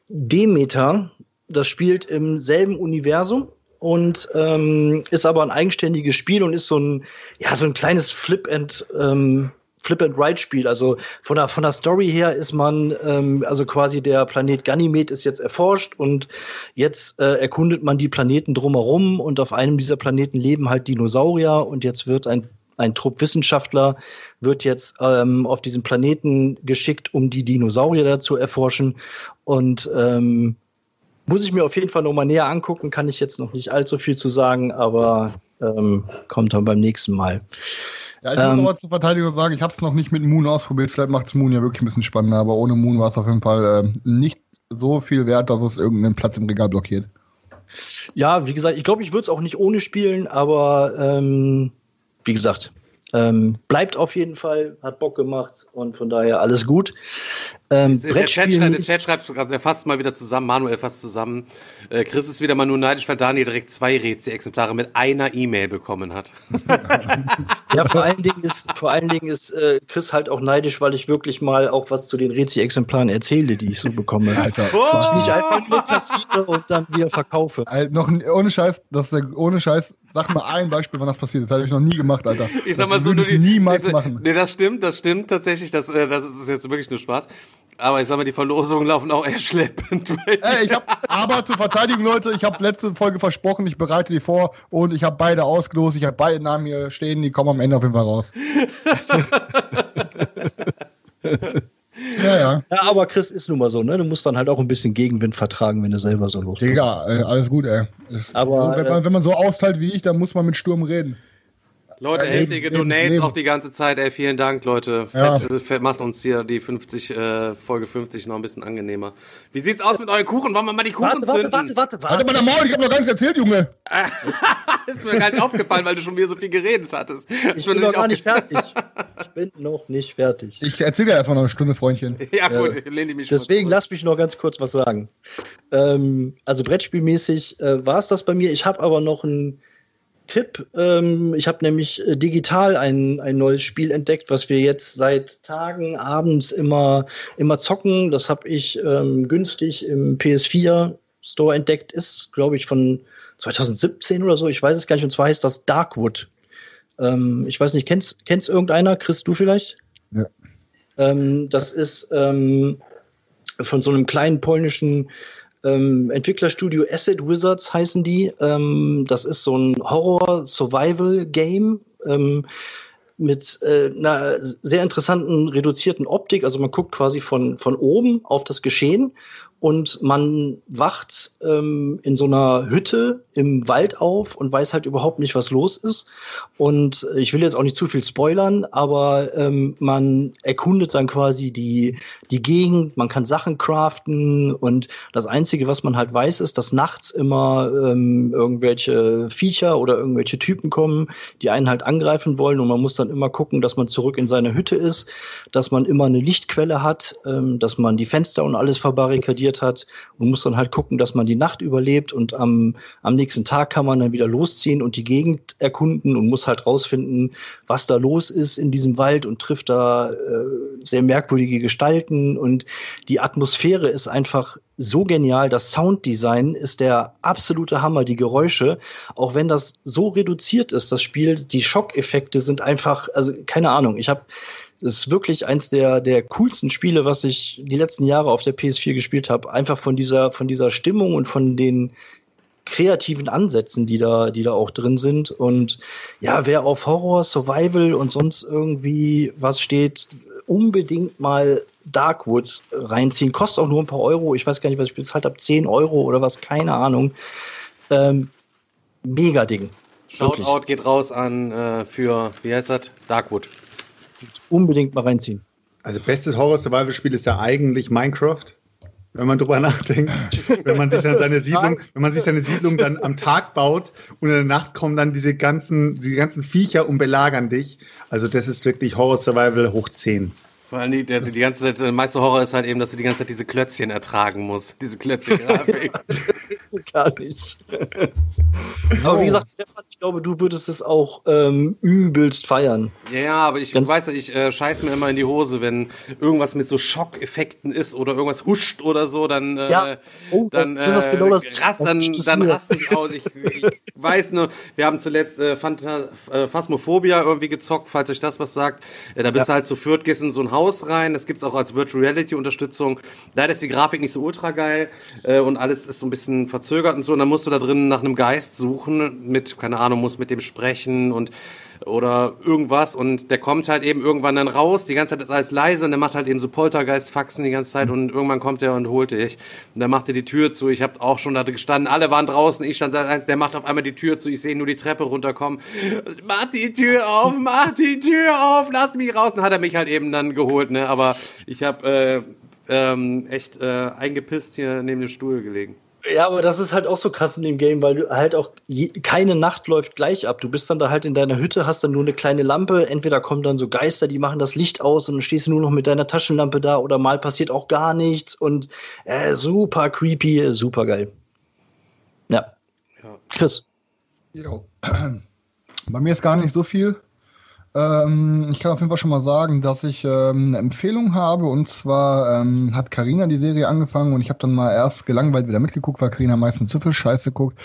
Demeter. Das spielt im selben Universum und ähm, ist aber ein eigenständiges Spiel und ist so ein, ja, so ein kleines Flip and ähm, Flip and Ride Spiel. Also von der von der Story her ist man ähm, also quasi der Planet Ganymed ist jetzt erforscht und jetzt äh, erkundet man die Planeten drumherum und auf einem dieser Planeten leben halt Dinosaurier und jetzt wird ein ein Trupp Wissenschaftler wird jetzt ähm, auf diesen Planeten geschickt, um die Dinosaurier da zu erforschen und ähm, muss ich mir auf jeden Fall nochmal näher angucken, kann ich jetzt noch nicht allzu viel zu sagen, aber ähm, kommt dann beim nächsten Mal. Ja, ich muss ähm, aber zur Verteidigung sagen, ich habe es noch nicht mit Moon ausprobiert. Vielleicht macht es Moon ja wirklich ein bisschen spannender, aber ohne Moon war es auf jeden Fall äh, nicht so viel wert, dass es irgendeinen Platz im Regal blockiert. Ja, wie gesagt, ich glaube, ich würde es auch nicht ohne spielen, aber ähm, wie gesagt, ähm, bleibt auf jeden Fall, hat Bock gemacht und von daher alles gut. Ähm, der, Chat schreibt, der Chat schreibt sogar, er fasst mal wieder zusammen, Manuel fasst zusammen. Äh, Chris ist wieder mal nur neidisch, weil Daniel direkt zwei Rätsel-Exemplare mit einer E-Mail bekommen hat. ja, vor allen Dingen ist, vor allen Dingen ist äh, Chris halt auch neidisch, weil ich wirklich mal auch was zu den Rätsel-Exemplaren erzähle, die ich so bekomme. Alter. Oh! Ich nicht einfach nur kassiere und dann wieder verkaufe. Alter, noch ohne Scheiß, das ist der, ohne Scheiß, Sag mal ein Beispiel, wann das passiert ist. Das habe ich noch nie gemacht, Alter. Ich sag mal das so, nur die, niemals diese, machen. Nee, das stimmt, das stimmt tatsächlich. Das, äh, das ist jetzt wirklich nur Spaß. Aber ich sag mal, die Verlosungen laufen auch eher schleppend. Ey, ich hab, aber zur Verteidigung, Leute, ich habe letzte Folge versprochen, ich bereite die vor und ich habe beide ausgelost. Ich habe beide Namen hier stehen, die kommen am Ende auf jeden Fall raus. ja, ja. Ja, aber Chris ist nun mal so, ne? Du musst dann halt auch ein bisschen Gegenwind vertragen, wenn du selber so los Digga, äh, alles gut, ey. Aber, so, wenn, man, wenn man so austeilt wie ich, dann muss man mit Sturm reden. Leute, äh, heftige eben, Donates eben. auch die ganze Zeit. Ey, vielen Dank, Leute. Ja. Fett, Fett macht uns hier die 50, äh, Folge 50 noch ein bisschen angenehmer. Wie sieht's aus mit euren Kuchen? Wollen wir mal die Kuchen warte, zünden? Warte, warte, warte, warte. Warte mal, Maul, ich hab noch gar nichts erzählt, Junge. ist mir gar nicht aufgefallen, weil du schon wieder so viel geredet hattest. Ich bin noch gar nicht fertig. Ich bin noch nicht fertig. Ich erzähle ja erstmal noch eine Stunde, Freundchen. Ja, gut, äh, lehne ich mich Deswegen lass mich noch ganz kurz was sagen. Ähm, also Brettspielmäßig äh, war es das bei mir. Ich habe aber noch ein Tipp. Ähm, ich habe nämlich äh, digital ein, ein neues Spiel entdeckt, was wir jetzt seit Tagen abends immer, immer zocken. Das habe ich ähm, günstig im PS4 Store entdeckt. Ist, glaube ich, von 2017 oder so. Ich weiß es gar nicht. Und zwar heißt das Darkwood. Ähm, ich weiß nicht, kennst, kennst irgendeiner? Chris, du vielleicht? Ja. Ähm, das ist ähm, von so einem kleinen polnischen ähm, Entwicklerstudio Asset Wizards heißen die. Ähm, das ist so ein Horror-Survival-Game. Ähm, mit äh, einer sehr interessanten reduzierten Optik. Also man guckt quasi von, von oben auf das Geschehen und man wacht ähm, in so einer Hütte im Wald auf und weiß halt überhaupt nicht, was los ist. Und ich will jetzt auch nicht zu viel spoilern, aber ähm, man erkundet dann quasi die, die Gegend, man kann Sachen craften. Und das Einzige, was man halt weiß, ist, dass nachts immer ähm, irgendwelche Viecher oder irgendwelche Typen kommen, die einen halt angreifen wollen. Und man muss dann immer gucken, dass man zurück in seine Hütte ist, dass man immer eine Lichtquelle hat, ähm, dass man die Fenster und alles verbarrikadiert organisiert hat und muss dann halt gucken, dass man die Nacht überlebt und am, am nächsten Tag kann man dann wieder losziehen und die Gegend erkunden und muss halt rausfinden, was da los ist in diesem Wald und trifft da äh, sehr merkwürdige Gestalten. Und die Atmosphäre ist einfach so genial. Das Sounddesign ist der absolute Hammer, die Geräusche, auch wenn das so reduziert ist, das Spiel, die Schockeffekte sind einfach, also keine Ahnung, ich habe das ist wirklich eins der, der coolsten Spiele, was ich die letzten Jahre auf der PS4 gespielt habe. Einfach von dieser, von dieser Stimmung und von den kreativen Ansätzen, die da, die da auch drin sind. Und ja, wer auf Horror, Survival und sonst irgendwie was steht, unbedingt mal Darkwood reinziehen. Kostet auch nur ein paar Euro. Ich weiß gar nicht, was ich bezahlt habe. 10 Euro oder was, keine Ahnung. Ähm, mega Ding. Shoutout geht raus an äh, für, wie heißt das? Darkwood unbedingt mal reinziehen. Also bestes Horror-Survival-Spiel ist ja eigentlich Minecraft. wenn man drüber nachdenkt, wenn man sich dann seine Siedlung, wenn man sich seine Siedlung dann am Tag baut und in der Nacht kommen dann diese ganzen, die ganzen Viecher und belagern dich. Also das ist wirklich Horror Survival hoch 10. Vor allem die, die, die ganze Zeit, der meiste Horror ist halt eben, dass du die ganze Zeit diese Klötzchen ertragen musst. Diese Klötzchen-Grafik. Gar nicht. Aber wie gesagt, Stefan, ich glaube, du würdest es auch ähm, übelst feiern. Ja, aber ich Ganz- weiß, ich äh, scheiß mir immer in die Hose, wenn irgendwas mit so Schockeffekten ist oder irgendwas huscht oder so, dann, äh, Ja. Oh, dann, das ist genau das- rast, dann, das dann raste ich aus. Ich, ich weiß nur, wir haben zuletzt äh, äh, Phasmophobia irgendwie gezockt, falls euch das was sagt. Äh, da bist du halt zu viert, gehst in so ein Haus rein, das gibt's auch als Virtual Reality Unterstützung. Leider ist die Grafik nicht so ultra geil äh, und alles ist so ein bisschen verzögert und so. Und dann musst du da drin nach einem Geist suchen, mit, keine Ahnung, musst mit dem sprechen und oder irgendwas. Und der kommt halt eben irgendwann dann raus, die ganze Zeit ist alles leise und der macht halt eben so Poltergeist-Faxen die ganze Zeit. Und irgendwann kommt er und holt dich. Und dann macht er die Tür zu, ich habe auch schon da gestanden, alle waren draußen, ich stand da, der macht auf einmal die Tür zu, ich sehe nur die Treppe runterkommen, mach die Tür auf, mach die Tür auf, lass mich raus. Dann hat er mich halt eben dann geholt, ne, aber ich habe äh, ähm, echt äh, eingepisst hier neben dem Stuhl gelegen. Ja, aber das ist halt auch so krass in dem Game, weil du halt auch je, keine Nacht läuft gleich ab. Du bist dann da halt in deiner Hütte, hast dann nur eine kleine Lampe. Entweder kommen dann so Geister, die machen das Licht aus und dann stehst du nur noch mit deiner Taschenlampe da oder mal passiert auch gar nichts und äh, super creepy, super geil. Ja. Ja. Chris. Jo. Bei mir ist gar nicht so viel. Ähm, ich kann auf jeden Fall schon mal sagen, dass ich ähm, eine Empfehlung habe. Und zwar ähm, hat Karina die Serie angefangen und ich habe dann mal erst gelangweilt wieder mitgeguckt, weil Karina meistens zu viel Scheiße guckt.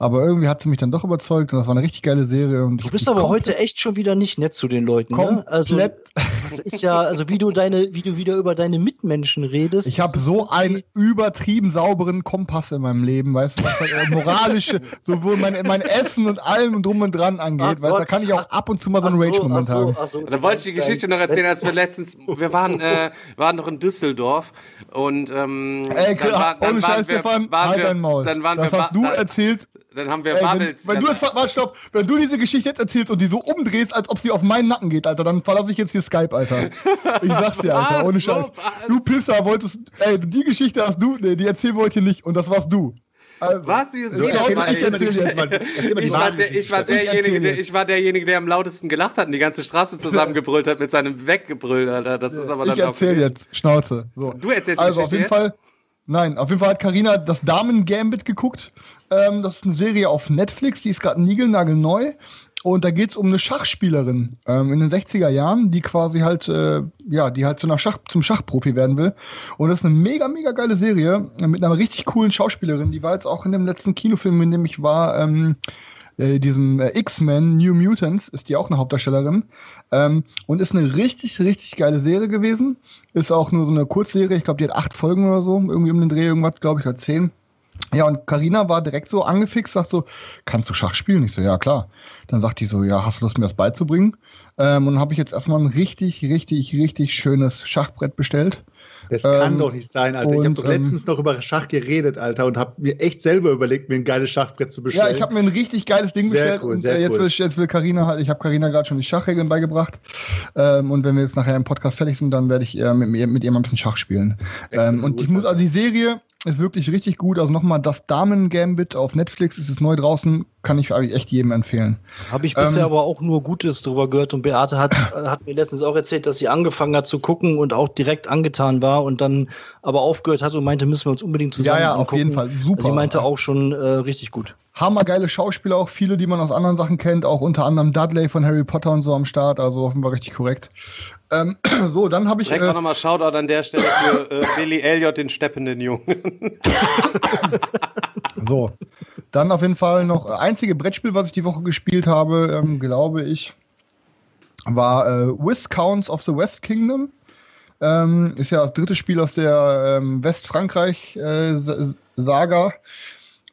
Aber irgendwie hat sie mich dann doch überzeugt und das war eine richtig geile Serie. Und Du bist aber heute echt schon wieder nicht nett zu den Leuten, ne? Also das ist ja, also wie du deine, wie du wieder über deine Mitmenschen redest. Ich habe so einen übertrieben sauberen Kompass in meinem Leben, weißt du, was das äh, moralische, sowohl mein, mein Essen und allem und drum und dran angeht, Ach weißt du, da kann ich auch ab und zu mal so einen Ach so, Rage-Moment ach so, haben. ach so. Da wollte ich die Geschichte noch erzählen, als wir letztens, wir waren, äh, waren noch in Düsseldorf und ähm, Ey, dann, war, dann ohne waren Scheiß, wir, Stefan, waren halt wir, dein Maul. Dann waren das wir, hast du dann, erzählt. dann haben wir Ey, wenn, wenn du dann, es, warte, stopp, wenn du diese Geschichte jetzt erzählst und die so umdrehst, als ob sie auf meinen Nacken geht, Alter, dann verlasse ich jetzt hier Skype, Alter. Ich sag's dir, Alter, ohne Scheiß. Du Pisser wolltest, ey, die Geschichte hast du, nee, die erzählen wir heute nicht und das warst du. Also, was? Die- So, erzähl mal, erzähl jetzt mal. Erzähl mal ich war, der, ich, war derjenige, der, jetzt. ich war derjenige, der am lautesten gelacht hat und die ganze Straße zusammengebrüllt hat mit seinem Weggebrüll, Alter. Das ist aber dann ich erzähl jetzt, Schnauze. So. Du erzählst Also auf jeden jetzt? Fall, nein, auf jeden Fall hat Karina das Damen Gambit geguckt. Ähm, das ist eine Serie auf Netflix, die ist gerade niegelnagelneu. Und da geht's um eine Schachspielerin ähm, in den 60er Jahren, die quasi halt, äh, ja, die halt zu einer Schach, zum Schachprofi werden will. Und das ist eine mega, mega geile Serie äh, mit einer richtig coolen Schauspielerin. Die war jetzt auch in dem letzten Kinofilm, in dem ich war, ähm, äh, diesem äh, X-Men New Mutants, ist die auch eine Hauptdarstellerin. Ähm, und ist eine richtig, richtig geile Serie gewesen. Ist auch nur so eine Kurzserie, ich glaube, die hat acht Folgen oder so, irgendwie um den Dreh, irgendwas, glaube ich, oder zehn. Ja, und Karina war direkt so angefixt, sagt so, kannst du Schach spielen? Ich so, ja, klar. Dann sagt die so, ja, hast du Lust, mir das beizubringen? Ähm, und dann habe ich jetzt erstmal ein richtig, richtig, richtig schönes Schachbrett bestellt. Das kann Ähm, doch nicht sein, Alter. Ich habe und, doch letztens noch über Schach geredet, Alter, und habe mir echt selber überlegt, mir ein geiles Schachbrett zu bestellen. Ja, ich habe mir ein richtig geiles Ding Sehr bestellt cool, und sehr äh, jetzt, cool. will, jetzt will Karina halt, ich habe Karina gerade schon die Schachregeln beigebracht. Ähm, und wenn wir jetzt nachher im Podcast fertig sind, dann werde ich äh, mit, ihr- mit ihr mal ein bisschen Schach spielen. Ähm, und ich muss, also die Serie ist wirklich richtig gut. Also nochmal das Damen-Gambit auf Netflix ist jetzt neu draußen, kann ich eigentlich echt jedem empfehlen. Habe ich bisher Ähm, aber auch nur Gutes drüber gehört und Beate hat, hat mir letztens auch erzählt, dass sie angefangen hat zu gucken und auch direkt angetan war und dann aber aufgehört hat und meinte, müssen wir uns unbedingt zusammen Ja, ja, auf angucken. jeden Fall. Super. Sie meinte auch schon äh, richtig gut. Hammergeile Schauspieler, auch viele, die man aus anderen Sachen kennt, auch unter anderem Dudley von Harry Potter und so am Start, also offenbar richtig korrekt. Ähm, so, dann habe ich. Direkt auch Äh, nochmal Shoutout an der Stelle für äh, Billy Elliot, den steppenden Jungen. So, dann auf jeden Fall noch äh, einzige Brettspiel, was ich die Woche gespielt habe, ähm, glaube ich, war äh, Viscounts of the West Kingdom. Ähm, ist ja das dritte Spiel aus der ähm, Westfrankreich-Saga.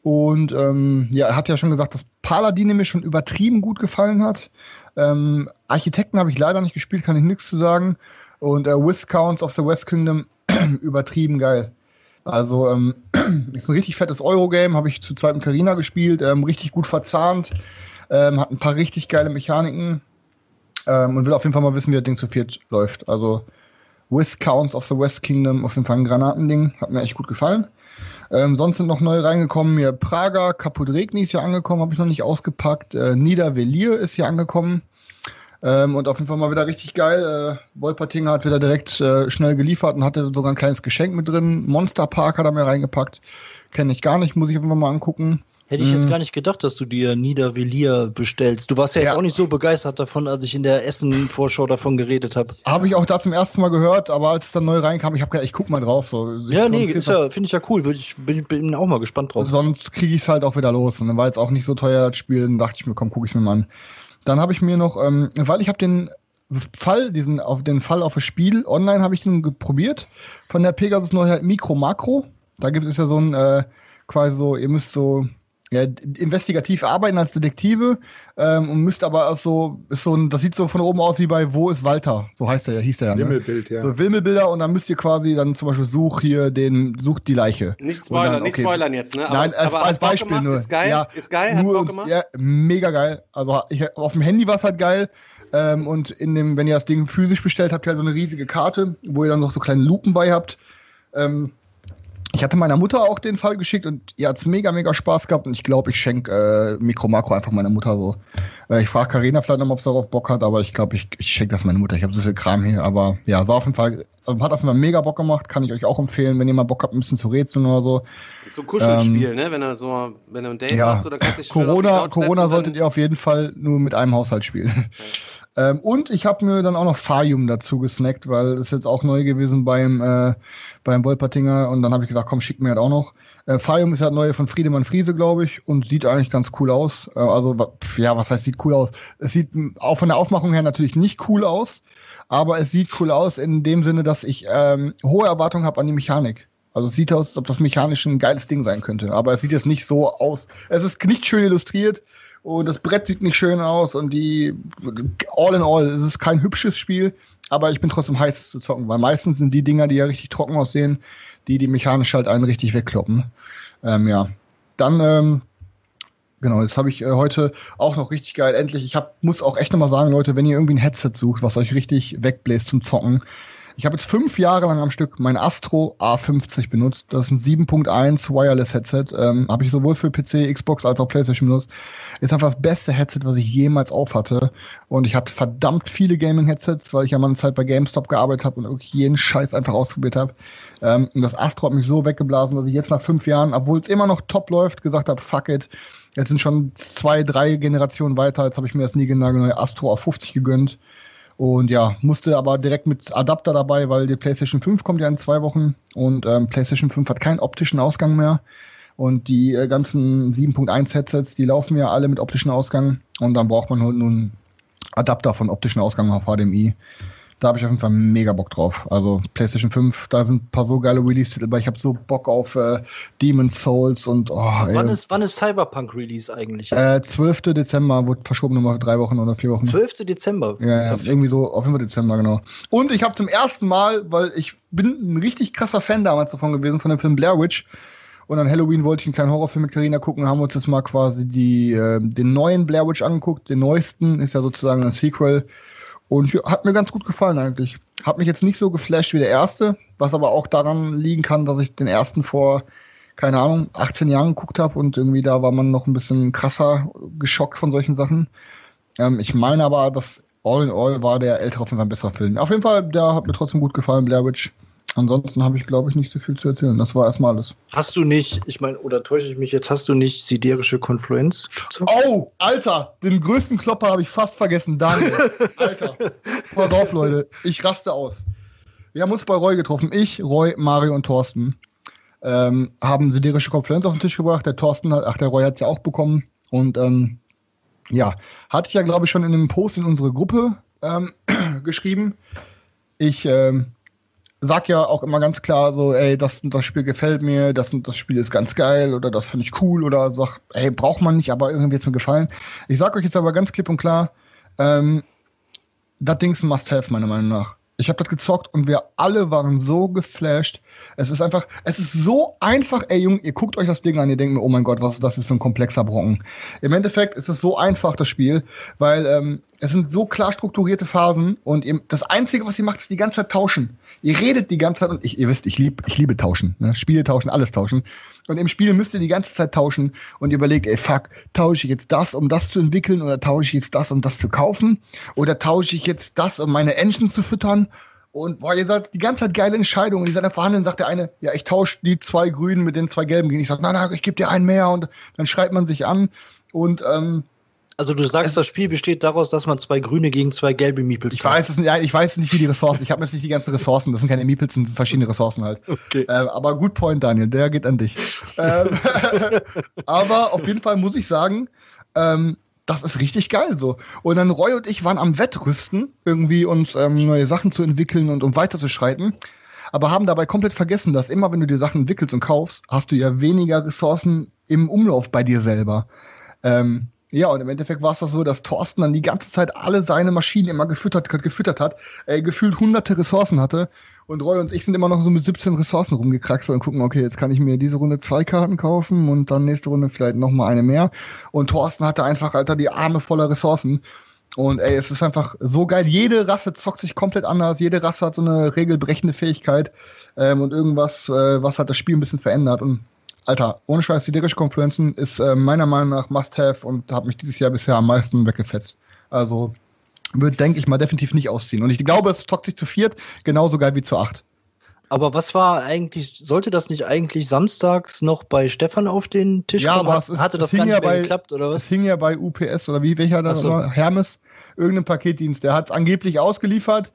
Und ähm, ja, er hat ja schon gesagt, dass Paladine mir schon übertrieben gut gefallen hat. Ähm, Architekten habe ich leider nicht gespielt, kann ich nichts zu sagen. Und äh, Viscounts of the West Kingdom übertrieben geil. Also ähm, ist ein richtig fettes Eurogame, habe ich zu zweit mit Carina gespielt, ähm, richtig gut verzahnt, ähm, hat ein paar richtig geile Mechaniken ähm, und will auf jeden Fall mal wissen, wie das Ding zu viert läuft. Also Viscounts of the West Kingdom, auf jeden Fall ein Granatending, hat mir echt gut gefallen. Ähm, sonst sind noch neue reingekommen. Mir Prager, Kapudregni ist hier angekommen, habe ich noch nicht ausgepackt. Äh, Niedervelier ist hier angekommen. Ähm, und auf jeden Fall mal wieder richtig geil. Äh, Wolpertinger hat wieder direkt äh, schnell geliefert und hatte sogar ein kleines Geschenk mit drin. Monster Park hat er mir reingepackt. Kenne ich gar nicht, muss ich einfach mal angucken. Hätte ich jetzt mhm. gar nicht gedacht, dass du dir Niedervelier bestellst. Du warst ja jetzt ja. auch nicht so begeistert davon, als ich in der Essen-Vorschau davon geredet habe. Habe ich auch da zum ersten Mal gehört, aber als es dann neu reinkam, ich habe gedacht, ich guck mal drauf. So. Ja, nee, ja, finde ich ja cool. Ich bin, bin, auch mal gespannt drauf. Sonst kriege ich es halt auch wieder los. Und dann war jetzt auch nicht so teuer das Spiel. Dann dachte ich mir, komm, guck ich mir mal an. Dann habe ich mir noch, ähm, weil ich habe den Fall, diesen auf den Fall auf das Spiel online habe ich den probiert von der Pegasus Neuheit Mikro Makro. Da gibt es ja so ein äh, quasi so, ihr müsst so ja, investigativ arbeiten als Detektive ähm, und müsst aber auch so, ist so ein, das sieht so von oben aus wie bei Wo ist Walter? So heißt er ja, hieß der ja. Ne? Wimmelbild, ja. So Wimmelbilder und dann müsst ihr quasi dann zum Beispiel such hier den, sucht die Leiche. Nicht spoilern, dann, okay. nicht spoilern jetzt, ne? Aber Nein, als, aber als Beispiel gemacht, nur. Ist geil, ja, ist geil, hat Bock gemacht? Ja, mega geil. Also ich, auf dem Handy war es halt geil. Ähm, und in dem, wenn ihr das Ding physisch bestellt, habt ihr halt so eine riesige Karte, wo ihr dann noch so kleine Lupen bei habt. Ähm, ich hatte meiner Mutter auch den Fall geschickt und ihr hat's mega, mega Spaß gehabt und ich glaube, ich schenke äh, Mikro Makro einfach meiner Mutter so. Äh, ich frage Karina vielleicht noch, ob sie darauf Bock hat, aber ich glaube, ich, ich schenke das meiner Mutter. Ich habe so viel Kram hier, aber ja, sah auf jeden Fall, also hat auf jeden Fall mega Bock gemacht, kann ich euch auch empfehlen, wenn ihr mal Bock habt, ein bisschen zu rätseln oder so. Das ist so ein Kuschelspiel, ähm, ne? Wenn du so, wenn du ein Date ja, hast, oder kannst dich Corona, Corona solltet ihr auf jeden Fall nur mit einem Haushalt spielen. Ja. Ähm, und ich habe mir dann auch noch Farium dazu gesnackt, weil es jetzt auch neu gewesen beim, äh, beim Wolpertinger. Und dann habe ich gesagt, komm, schick mir halt auch noch. Äh, Farium ist ja halt neue von Friedemann Friese, glaube ich, und sieht eigentlich ganz cool aus. Äh, also, ja, was heißt sieht cool aus? Es sieht auch von der Aufmachung her natürlich nicht cool aus, aber es sieht cool aus in dem Sinne, dass ich ähm, hohe Erwartungen habe an die Mechanik. Also es sieht aus, als ob das mechanisch ein geiles Ding sein könnte. Aber es sieht jetzt nicht so aus. Es ist nicht schön illustriert und das Brett sieht nicht schön aus und die all in all, es ist kein hübsches Spiel, aber ich bin trotzdem heiß zu zocken, weil meistens sind die Dinger, die ja richtig trocken aussehen, die die mechanisch halt einen richtig wegkloppen. Ähm, ja, dann ähm, Genau, das habe ich äh, heute auch noch richtig geil. Endlich, ich hab, muss auch echt nochmal sagen, Leute, wenn ihr irgendwie ein Headset sucht, was euch richtig wegbläst zum Zocken, ich habe jetzt fünf Jahre lang am Stück mein Astro A50 benutzt. Das ist ein 7.1 Wireless Headset. Ähm, habe ich sowohl für PC, Xbox als auch PlayStation benutzt. Ist einfach das beste Headset, was ich jemals auf hatte. Und ich hatte verdammt viele Gaming-Headsets, weil ich ja mal Zeit bei GameStop gearbeitet habe und jeden Scheiß einfach ausprobiert habe. Ähm, und das Astro hat mich so weggeblasen, dass ich jetzt nach fünf Jahren, obwohl es immer noch top läuft, gesagt habe, fuck it. Jetzt sind schon zwei, drei Generationen weiter. Jetzt habe ich mir das niegelnagelneue Astro A50 gegönnt. Und ja, musste aber direkt mit Adapter dabei, weil die PlayStation 5 kommt ja in zwei Wochen und ähm, PlayStation 5 hat keinen optischen Ausgang mehr. Und die äh, ganzen 7.1 Headsets, die laufen ja alle mit optischen Ausgang und dann braucht man halt nun Adapter von optischen Ausgang auf HDMI da habe ich auf jeden Fall mega Bock drauf. Also PlayStation 5, da sind ein paar so geile Release-Titel, aber ich habe so Bock auf äh, Demon's Souls und oh, wann, ist, wann ist Cyberpunk Release eigentlich? Äh, 12. Dezember, wurde verschoben nochmal drei Wochen oder vier Wochen. 12. Dezember? Ja, ja irgendwie so, auf jeden Fall Dezember, genau. Und ich habe zum ersten Mal, weil ich bin ein richtig krasser Fan damals davon gewesen, von dem Film Blair Witch. Und an Halloween wollte ich einen kleinen Horrorfilm mit Karina gucken, haben wir uns jetzt mal quasi die, äh, den neuen Blair Witch angeguckt. Den neuesten ist ja sozusagen ein Sequel und ja, hat mir ganz gut gefallen eigentlich. Hat mich jetzt nicht so geflasht wie der erste, was aber auch daran liegen kann, dass ich den ersten vor, keine Ahnung, 18 Jahren geguckt habe und irgendwie da war man noch ein bisschen krasser geschockt von solchen Sachen. Ähm, ich meine aber, dass All in All war der ältere auf jeden Fall ein besserer Film. Auf jeden Fall, der hat mir trotzdem gut gefallen, Blair Witch. Ansonsten habe ich, glaube ich, nicht so viel zu erzählen. Das war erstmal alles. Hast du nicht, ich meine, oder täusche ich mich jetzt, hast du nicht siderische Konfluenz? Oh, Alter, den größten Klopper habe ich fast vergessen. Daniel. Alter. Pass auf, Leute. Ich raste aus. Wir haben uns bei Roy getroffen. Ich, Roy, Mario und Thorsten. Ähm, haben siderische Konfluenz auf den Tisch gebracht. Der Thorsten hat, ach, der Roy hat es ja auch bekommen. Und ähm, ja, hatte ich ja, glaube ich, schon in einem Post in unsere Gruppe ähm, geschrieben. Ich ähm, sag ja auch immer ganz klar so, ey, das das Spiel gefällt mir, das und das Spiel ist ganz geil oder das finde ich cool oder sag, ey, braucht man nicht, aber irgendwie hat mir gefallen. Ich sag euch jetzt aber ganz klipp und klar, ähm, das Ding ist ein Must-Have, meiner Meinung nach. Ich habe das gezockt und wir alle waren so geflasht. Es ist einfach, es ist so einfach, ey Junge, ihr guckt euch das Ding an, ihr denkt mir, oh mein Gott, was ist das jetzt für ein komplexer Brocken. Im Endeffekt ist es so einfach, das Spiel, weil ähm, es sind so klar strukturierte Phasen und ihr, das Einzige, was ihr macht, ist die ganze Zeit tauschen. Ihr redet die ganze Zeit und ich, ihr wisst, ich, lieb, ich liebe tauschen. Ne? Spiele tauschen, alles tauschen. Und im Spiel müsst ihr die ganze Zeit tauschen und ihr überlegt, ey, fuck, tausche ich jetzt das, um das zu entwickeln oder tausche ich jetzt das, um das zu kaufen? Oder tausche ich jetzt das, um meine Engine zu füttern? Und boah, ihr seid die ganze Zeit geile Entscheidungen. Die seid dann verhandeln, sagt der eine, ja, ich tausche die zwei Grünen mit den zwei Gelben gegen. Ich sag, nein, nein, ich gebe dir einen mehr und dann schreibt man sich an. Und ähm, also du sagst, das Spiel besteht daraus, dass man zwei grüne gegen zwei gelbe Meeples Ich weiß es nicht, ich weiß nicht, wie die Ressourcen. Ich habe jetzt nicht die ganzen Ressourcen. Das sind keine Meeples, das sind verschiedene Ressourcen halt. Okay. Äh, aber gut Point, Daniel. Der geht an dich. ähm, aber auf jeden Fall muss ich sagen, ähm, das ist richtig geil so. Und dann Roy und ich waren am Wettrüsten, irgendwie uns ähm, neue Sachen zu entwickeln und um weiterzuschreiten. Aber haben dabei komplett vergessen, dass immer, wenn du dir Sachen entwickelst und kaufst, hast du ja weniger Ressourcen im Umlauf bei dir selber. Ähm, ja, und im Endeffekt war es doch so, dass Thorsten dann die ganze Zeit alle seine Maschinen immer gefüttert, gefüttert hat, äh, gefühlt hunderte Ressourcen hatte. Und Roy und ich sind immer noch so mit 17 Ressourcen rumgekraxelt und gucken, okay, jetzt kann ich mir diese Runde zwei Karten kaufen und dann nächste Runde vielleicht nochmal eine mehr. Und Thorsten hatte einfach, Alter, die Arme voller Ressourcen. Und ey, es ist einfach so geil. Jede Rasse zockt sich komplett anders. Jede Rasse hat so eine regelbrechende Fähigkeit ähm, und irgendwas, äh, was hat das Spiel ein bisschen verändert. Und Alter, ohne Scheiß, die Dirisch Confluenzen ist äh, meiner Meinung nach Must-Have und hat mich dieses Jahr bisher am meisten weggefetzt. Also würde, denke ich mal, definitiv nicht ausziehen. Und ich glaube, es zockt sich zu viert genauso geil wie zu acht. Aber was war eigentlich, sollte das nicht eigentlich samstags noch bei Stefan auf den Tisch ja, kommen? Aber es, Hatte das gar nicht ja bei, geklappt, oder was? Es hing ja bei UPS oder wie, welcher da so. Hermes, irgendein Paketdienst. Der hat es angeblich ausgeliefert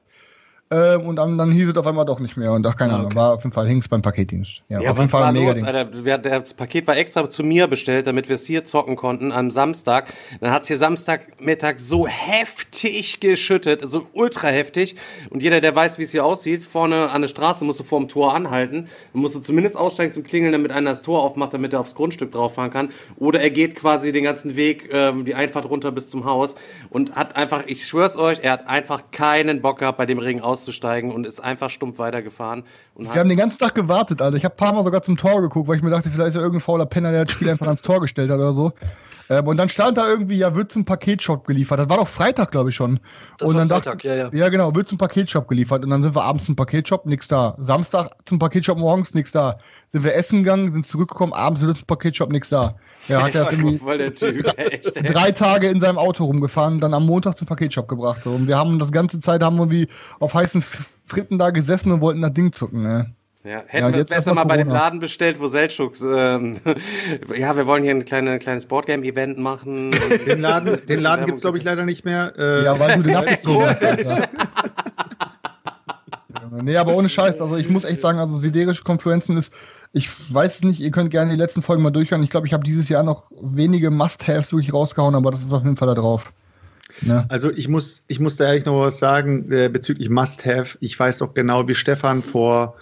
ähm, und dann, dann hieß es auf einmal doch nicht mehr. Und ach, keine Ah, Ahnung, okay. war auf jeden Fall, hing es beim Paketdienst. Ja, Ja, auf jeden war Fall mega los. Alter? Das Paket war extra zu mir bestellt, damit wir es hier zocken konnten am Samstag. Dann hat's hier Samstagmittag so heftig geschüttet, so ultra heftig. Und jeder, der weiß, wie es hier aussieht, vorne an der Straße musst du vor dem Tor anhalten. Man musste zumindest aussteigen zum Klingeln, damit einer das Tor aufmacht, damit er aufs Grundstück drauf fahren kann. Oder er geht quasi den ganzen Weg, ähm, die Einfahrt runter bis zum Haus und hat einfach, ich schwör's euch, er hat einfach keinen Bock gehabt, bei dem Regen auszusteigen und ist einfach stumpf weitergefahren. Und Wir haben den ganzen Tag gewartet, Alter. Ich habe ein paar Mal sogar zum Tor geguckt, weil ich mir dachte, vielleicht ist ja irgendein fauler Penner, der das Spiel einfach ans Tor gestellt hat oder so. Ähm, und dann stand da irgendwie, ja, wird zum Paketshop geliefert. Das war doch Freitag, glaube ich schon. Das und war dann Freitag, dachte, ja, ja. Ja, genau, wird zum Paketshop geliefert. Und dann sind wir abends zum Paketshop, nix da. Samstag zum Paketshop morgens, nix da. Sind wir essen gegangen, sind zurückgekommen, abends wieder zum Paketshop, nix da. Ja, hat er irgendwie drei Tage in seinem Auto rumgefahren, dann am Montag zum Paketshop gebracht. So. Und wir haben das ganze Zeit haben wir wie auf heißen Fritten da gesessen und wollten das Ding zucken, ne? Ja, Ja, hätten und wir es jetzt besser mal bei dem. Laden bestellt, wo Seltschuks, ähm, ja, wir wollen hier ein kleine, kleines Boardgame-Event machen. Den Laden, den Laden gibt's glaube ich, leider nicht mehr. Äh, Ja, weil du den abgezogen hast. Ja, nee, aber ohne Scheiß, also ich muss echt sagen, also siderische Konfluenzen ist, ich weiß es nicht, ihr könnt gerne die letzten Folgen mal durchhören. Ich glaube, ich habe dieses Jahr noch wenige Must-Haves wirklich rausgehauen, aber das ist auf jeden Fall da drauf. Ne? Also ich muss, ich muss da ehrlich noch was sagen äh, bezüglich Must-Have. Ich weiß doch genau, wie Stefan vor,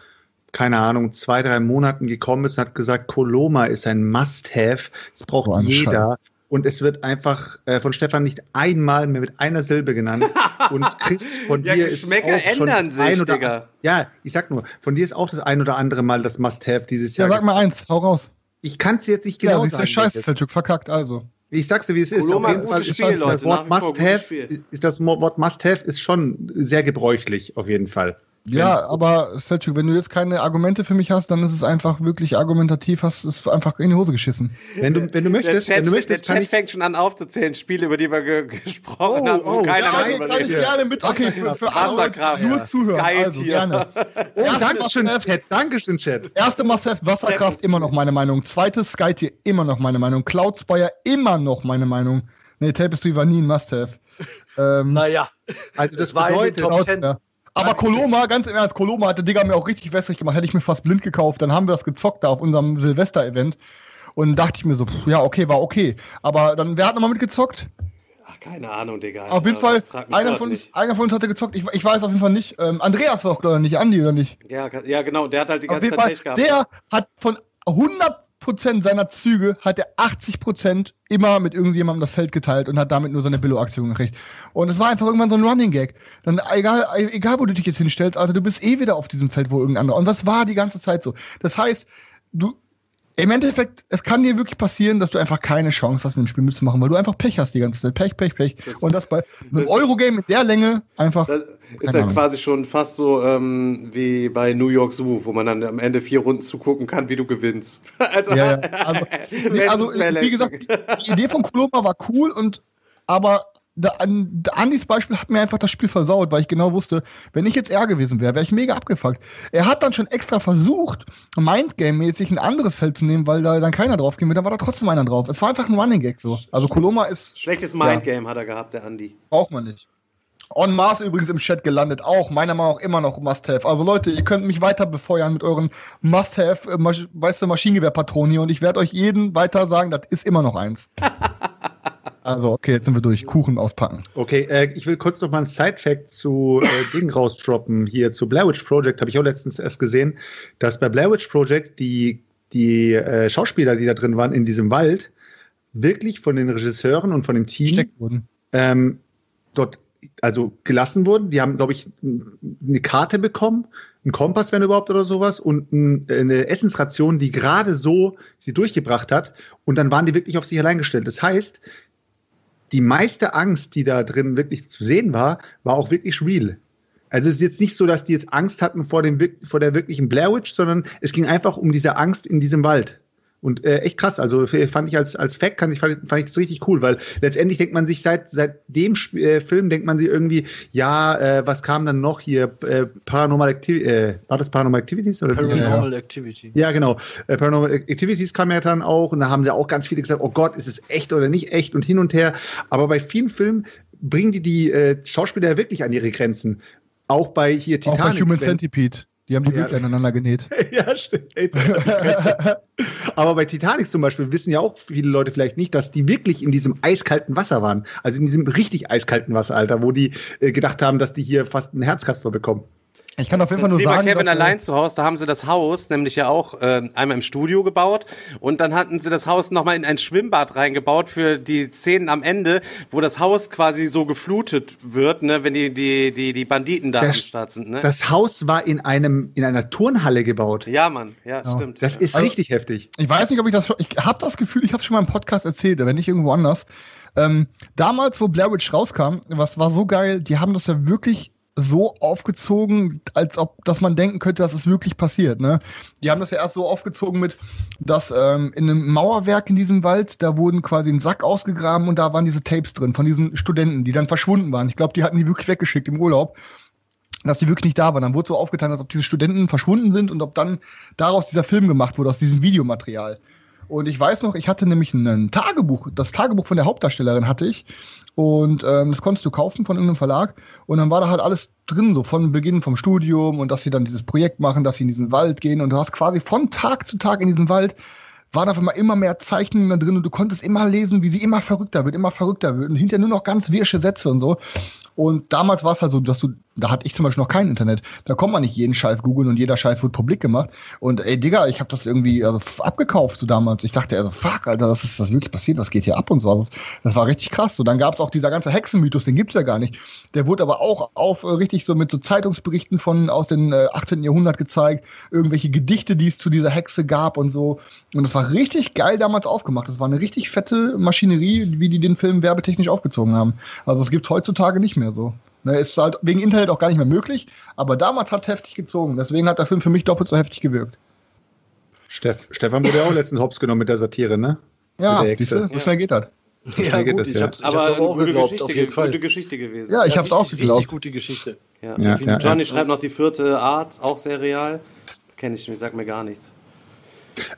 keine Ahnung, zwei, drei Monaten gekommen ist und hat gesagt, Coloma ist ein Must-Have. Das braucht ein jeder. Scheiß. Und es wird einfach äh, von Stefan nicht einmal mehr mit einer Silbe genannt. Und Chris, von Ja, dir ist auch schon ändern das sich, ein oder, Digga. Ja, ich sag nur, von dir ist auch das ein oder andere Mal das Must-Have dieses Ja, Jahr. sag mal eins, hau raus. Ich kann es jetzt nicht Ja, genau du, sagen. scheiße, welches. Selchuk, verkackt, also. Ich sag's dir, wie es ist. Auf jeden Fall ist Spiel, das Must-Have, ist Wort Must-Have ist schon sehr gebräuchlich, auf jeden Fall. Ja, aber Selchuk, wenn du jetzt keine Argumente für mich hast, dann ist es einfach wirklich argumentativ, hast es einfach in die Hose geschissen. Wenn du, wenn du möchtest, der wenn Chat, du möchtest, der kann Chat ich, fängt schon an aufzuzählen, Spiele, über die wir ge gesprochen Oh, haben, wo oh, keiner ja, mehr kann ich gerne mit. Okay, für, für alle Wasserkraft, nur ja. zuhören. Sky Also, Tier. gerne. oh, Dankeschön, Chat, Dankeschön, Chat. Erste Must-Have, Wasserkraft, immer noch meine Meinung. Zweites, Skytier, immer noch meine Meinung. Cloudspire, immer noch meine Meinung. Nee, Tapestry war nie ein Must-Have. Ähm, Naja, Also das war in den bedeutet, Top Cloud- 10. ja. Aber Koloma, ganz im Ernst, Koloma hat der Digga mir auch richtig wässrig gemacht. Hätte ich mir fast blind gekauft, dann haben wir das gezockt da auf unserem Silvester-Event. Und dachte ich mir so, pff, ja, okay, war okay. Aber dann, wer hat nochmal mitgezockt? Ach, keine Ahnung, Digga. auf jeden Alter, Fall, einer von, uns, einer von uns hatte gezockt. Ich, ich weiß auf jeden Fall nicht. Ähm, Andreas war auch, glaube ich, nicht. Andi, oder nicht? Ja, ja, genau, der hat halt die ganze jeden Zeit Pech gehabt. der hat von 100% seiner Züge hat er 80% immer mit irgendjemandem das Feld geteilt und hat damit nur seine Billo-Aktion gekriegt. Und es war einfach irgendwann so ein Running Gag. Dann egal, egal wo du dich jetzt hinstellst, also du bist eh wieder auf diesem Feld, wo irgendein anderer. Und das war die ganze Zeit so. Das heißt, du, Im Endeffekt, es kann dir wirklich passieren, dass du einfach keine Chance hast, ein Spiel mitzumachen, weil du einfach Pech hast die ganze Zeit. Pech, Pech, Pech. Das- Und das bei einem Eurogame mit der Länge einfach. Das ist ja Ahnung. quasi schon fast so ähm, wie bei New York Zoo, wo man dann am Ende vier Runden zugucken kann, wie du gewinnst. also, Ja, ja. Also, also wie gesagt, die Idee von Koloma war cool und aber an, der Andys Beispiel hat mir einfach das Spiel versaut, weil ich genau wusste, wenn ich jetzt er gewesen wäre, wäre ich mega abgefuckt. Er hat dann schon extra versucht, Mindgame-mäßig ein anderes Feld zu nehmen, weil da dann keiner drauf ging, dann war da trotzdem einer drauf. Es war einfach ein Running Gag so. Also Koloma ist Schlechtes Mindgame hat er gehabt, der Andi. Braucht man nicht. On Mars übrigens im Chat gelandet, auch meiner Meinung nach immer noch Must-Have. Also Leute, ihr könnt mich weiter befeuern mit euren Must-Have, äh, weißt du, Maschinengewehrpatronen hier und ich werde euch jeden weiter sagen, das ist immer noch eins. also, okay, jetzt sind wir durch. Kuchen auspacken. Okay, äh, ich will kurz noch mal ein Side-Fact zu äh, Ding rausdroppen. Hier zu Blair Witch Project habe ich auch letztens erst gesehen, dass bei Blair Witch Project die, die äh, Schauspieler, die da drin waren in diesem Wald, wirklich von den Regisseuren und von dem Team ähm, dort also gelassen wurden. Die haben, glaube ich, eine Karte bekommen, einen Kompass, wenn überhaupt oder sowas, und eine Essensration, die gerade so sie durchgebracht hat. Und dann waren die wirklich auf sich allein gestellt. Das heißt, die meiste Angst, die da drin wirklich zu sehen war, war auch wirklich real. Also es ist jetzt nicht so, dass die jetzt Angst hatten vor, dem, vor der wirklichen Blair Witch, sondern es ging einfach um diese Angst in diesem Wald. Und äh, echt krass, also fand ich als, als Fact, kann ich, fand, fand ich das richtig cool, weil letztendlich denkt man sich seit, seit dem Sp äh, Film, denkt man sich irgendwie, ja, äh, was kam dann noch hier, äh, Paranormal Activity, äh, war das Paranormal Activities? Oder? Paranormal Activity. Ja, genau. Äh, Paranormal Activities kam ja dann auch und da haben ja auch ganz viele gesagt, oh Gott, ist es echt oder nicht echt und hin und her. Aber bei vielen Filmen bringen die die äh, Schauspieler ja wirklich an ihre Grenzen. Auch bei hier Auch Titanic. bei Human Centipede. Die haben die Ja. wirklich aneinander genäht. ja, stimmt. Ey, Aber bei Titanic zum Beispiel wissen ja auch viele Leute vielleicht nicht, dass die wirklich in diesem eiskalten Wasser waren. Also in diesem richtig eiskalten Wasser, Alter, wo die äh, gedacht haben, dass die hier fast einen Herzkasper bekommen. Ich kann auf jeden Das Fall nur sagen, Kevin dass, äh, allein zu Hause, da haben sie das Haus nämlich ja auch äh, einmal im Studio gebaut und dann hatten sie das Haus nochmal in ein Schwimmbad reingebaut für die Szenen am Ende, wo das Haus quasi so geflutet wird, ne, wenn die, die, die, die Banditen da am Das- Start sind. Ne? Das Haus war in einem in einer Turnhalle gebaut. ja, Mann, ja, Ja. stimmt. Das ja. ist Also- richtig heftig. Ich weiß nicht, ob ich das schon. Ich habe das Gefühl, ich habe schon mal im Podcast erzählt, wenn nicht irgendwo anders. Ähm, damals, wo Blair Witch rauskam, was war so geil, die haben das ja wirklich so aufgezogen, als ob, dass man denken könnte, dass es wirklich passiert. Ne? Die haben das ja erst so aufgezogen mit, dass ähm, in einem Mauerwerk in diesem Wald, da wurden quasi ein Sack ausgegraben und da waren diese Tapes drin von diesen Studenten, die dann verschwunden waren. Ich glaube, die hatten die wirklich weggeschickt im Urlaub dass die wirklich nicht da waren. Dann wurde so aufgetan, als ob diese Studenten verschwunden sind und ob dann daraus dieser Film gemacht wurde, aus diesem Videomaterial. Und ich weiß noch, ich hatte nämlich ein Tagebuch, das Tagebuch von der Hauptdarstellerin hatte ich. Und ähm, das konntest du kaufen von irgendeinem Verlag. Und dann war da halt alles drin, so von Beginn vom Studium und dass sie dann dieses Projekt machen, dass sie in diesen Wald gehen. Und du hast quasi von Tag zu Tag in diesem Wald waren auf einmal immer mehr Zeichnungen da drin und du konntest immer lesen, wie sie immer verrückter wird, immer verrückter wird und hinterher nur noch ganz wirsche Sätze und so. Und damals war es halt so, dass du, da hatte ich zum Beispiel noch kein Internet. Da konnte man nicht jeden Scheiß googeln und jeder Scheiß wurde publik gemacht. Und ey, Digga, ich habe das irgendwie also, abgekauft so damals. Ich dachte, also fuck, Alter, das ist das wirklich passiert, was geht hier ab und so. Das, das war richtig krass. So, dann gab es auch dieser ganze Hexenmythos, den gibt's ja gar nicht. Der wurde aber auch auf äh, richtig so mit so Zeitungsberichten von aus dem äh, 18. Jahrhundert gezeigt, irgendwelche Gedichte, die es zu dieser Hexe gab und so. Und das war richtig geil damals aufgemacht. Das war eine richtig fette Maschinerie, wie die den Film werbetechnisch aufgezogen haben. Also es gibt's heutzutage nicht mehr so. Ne, ist halt wegen Internet auch gar nicht mehr möglich, aber damals hat heftig gezogen. Deswegen hat der Film für mich doppelt so heftig gewirkt. Steff, Stefan wurde ja auch letztens hops genommen mit der Satire, ne? Ja, siehste, so schnell geht das. Ja, schnell geht gut, das, ich ja. hab's, ich Aber hab's aber auch eine gute geglaubt, Geschichte, auf jeden Fall. gute Geschichte gewesen. Ja, ich hab's auch richtig, geglaubt. richtig gute Geschichte. Ja. Ja, ja, Johnny schreibt noch die vierte Art, auch sehr real. Kenne ich nicht, sagt mir gar nichts.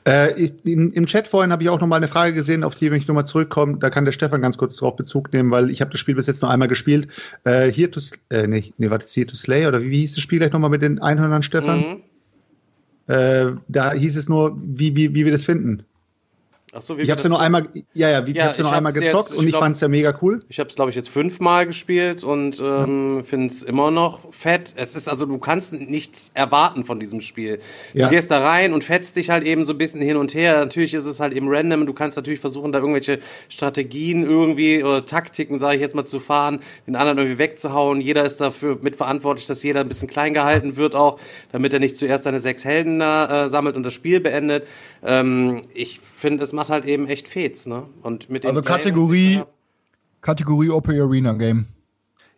Äh, ich, in, Im Chat vorhin habe ich auch noch mal eine Frage gesehen, auf die, wenn ich nochmal zurückkomme, da kann der Stefan ganz kurz drauf Bezug nehmen, weil ich habe das Spiel bis jetzt noch einmal gespielt. Äh, Here to, äh, nee, nee, warte, Here to Slay, oder wie, wie hieß das Spiel gleich nochmal mit den Einhörnern, Stefan? Mhm. Äh, da hieß es nur, wie, wie, wie wir das finden. Ach so, wie Ich habe ja das nur einmal, ja, ja, wie, Ja, ich hab's ja nur einmal gezockt jetzt, ich und ich glaub- fand's ja mega cool. Ich habe es, glaube ich, jetzt fünfmal gespielt und ähm, finde es immer noch fett. Es ist also, du kannst nichts erwarten von diesem Spiel. Ja. Du gehst da rein und fetzt dich halt eben so ein bisschen hin und her. Natürlich ist es halt eben random. Du kannst natürlich versuchen, da irgendwelche Strategien irgendwie oder Taktiken, sage ich jetzt mal, zu fahren, den anderen irgendwie wegzuhauen. Jeder ist dafür mitverantwortlich, dass jeder ein bisschen klein gehalten wird auch, damit er nicht zuerst seine sechs Helden da äh, sammelt und das Spiel beendet. Ähm, ich finde, es macht halt eben echt Fets, ne? Und mit dem Also Kategorie- Kategorie OP Arena Game.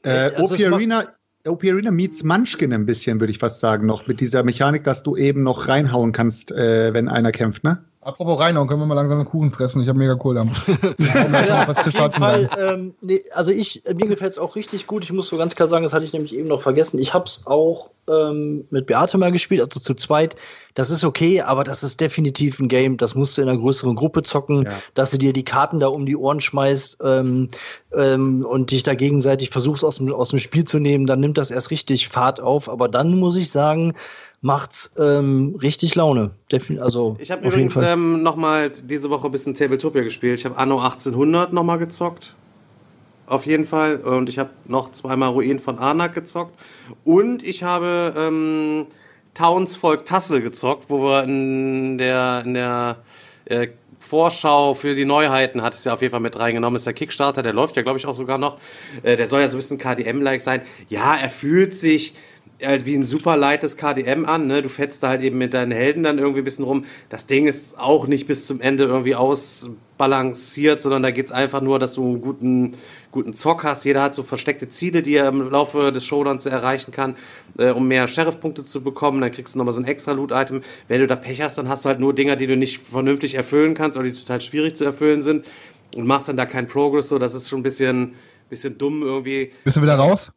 Äh, Also OP macht- Arena, OP Arena meets Munchkin ein bisschen, würde ich fast sagen, noch mit dieser Mechanik, dass du eben noch reinhauen kannst, äh, wenn einer kämpft, ne? Apropos reinhauen, können wir mal langsam einen Kuchen fressen? Ich habe mega Kohl am. Ja, auf jeden Fall. Ähm, nee, also ich, mir gefällt es auch richtig gut. Ich muss so ganz klar sagen, das hatte ich nämlich eben noch vergessen. Ich habe es auch ähm, mit Beate mal gespielt, also zu zweit. Das ist okay, aber das ist definitiv ein Game, das musst du in einer größeren Gruppe zocken, Ja. dass du dir die Karten da um die Ohren schmeißt ähm, ähm, und dich da gegenseitig versuchst aus dem, aus dem Spiel zu nehmen, dann nimmt das erst richtig Fahrt auf. Aber dann muss ich sagen, macht's ähm, richtig Laune. Defin also Ich habe übrigens ähm, noch mal diese Woche ein bisschen Tabletopia gespielt. Ich habe Anno 1800 noch mal gezockt. Auf jeden Fall. Und ich habe noch zweimal Ruin von Arnak gezockt. Und ich habe ähm, Townsvolk Tassel gezockt, wo wir in der, in der äh, Vorschau für die Neuheiten hat es ja auf jeden Fall mit reingenommen. Ist der Kickstarter, der läuft ja, glaube ich, auch sogar noch. Äh, der soll ja so ein bisschen KDM-like sein. Ja, er fühlt sich halt wie ein super leichtes KDM an, ne? Du fetzt da halt eben mit deinen Helden dann irgendwie ein bisschen rum. Das Ding ist auch nicht bis zum Ende irgendwie ausbalanciert, sondern da geht's einfach nur, dass du einen guten, guten Zock hast. Jeder hat so versteckte Ziele, die er im Laufe des Showdowns erreichen kann, äh, um mehr Sheriff-Punkte zu bekommen. Dann kriegst du nochmal so ein extra Loot-Item. Wenn du da Pech hast, dann hast du halt nur Dinger, die du nicht vernünftig erfüllen kannst oder die total schwierig zu erfüllen sind und machst dann da keinen Progress. So, das ist schon ein bisschen, bisschen dumm irgendwie. Bist du wieder raus?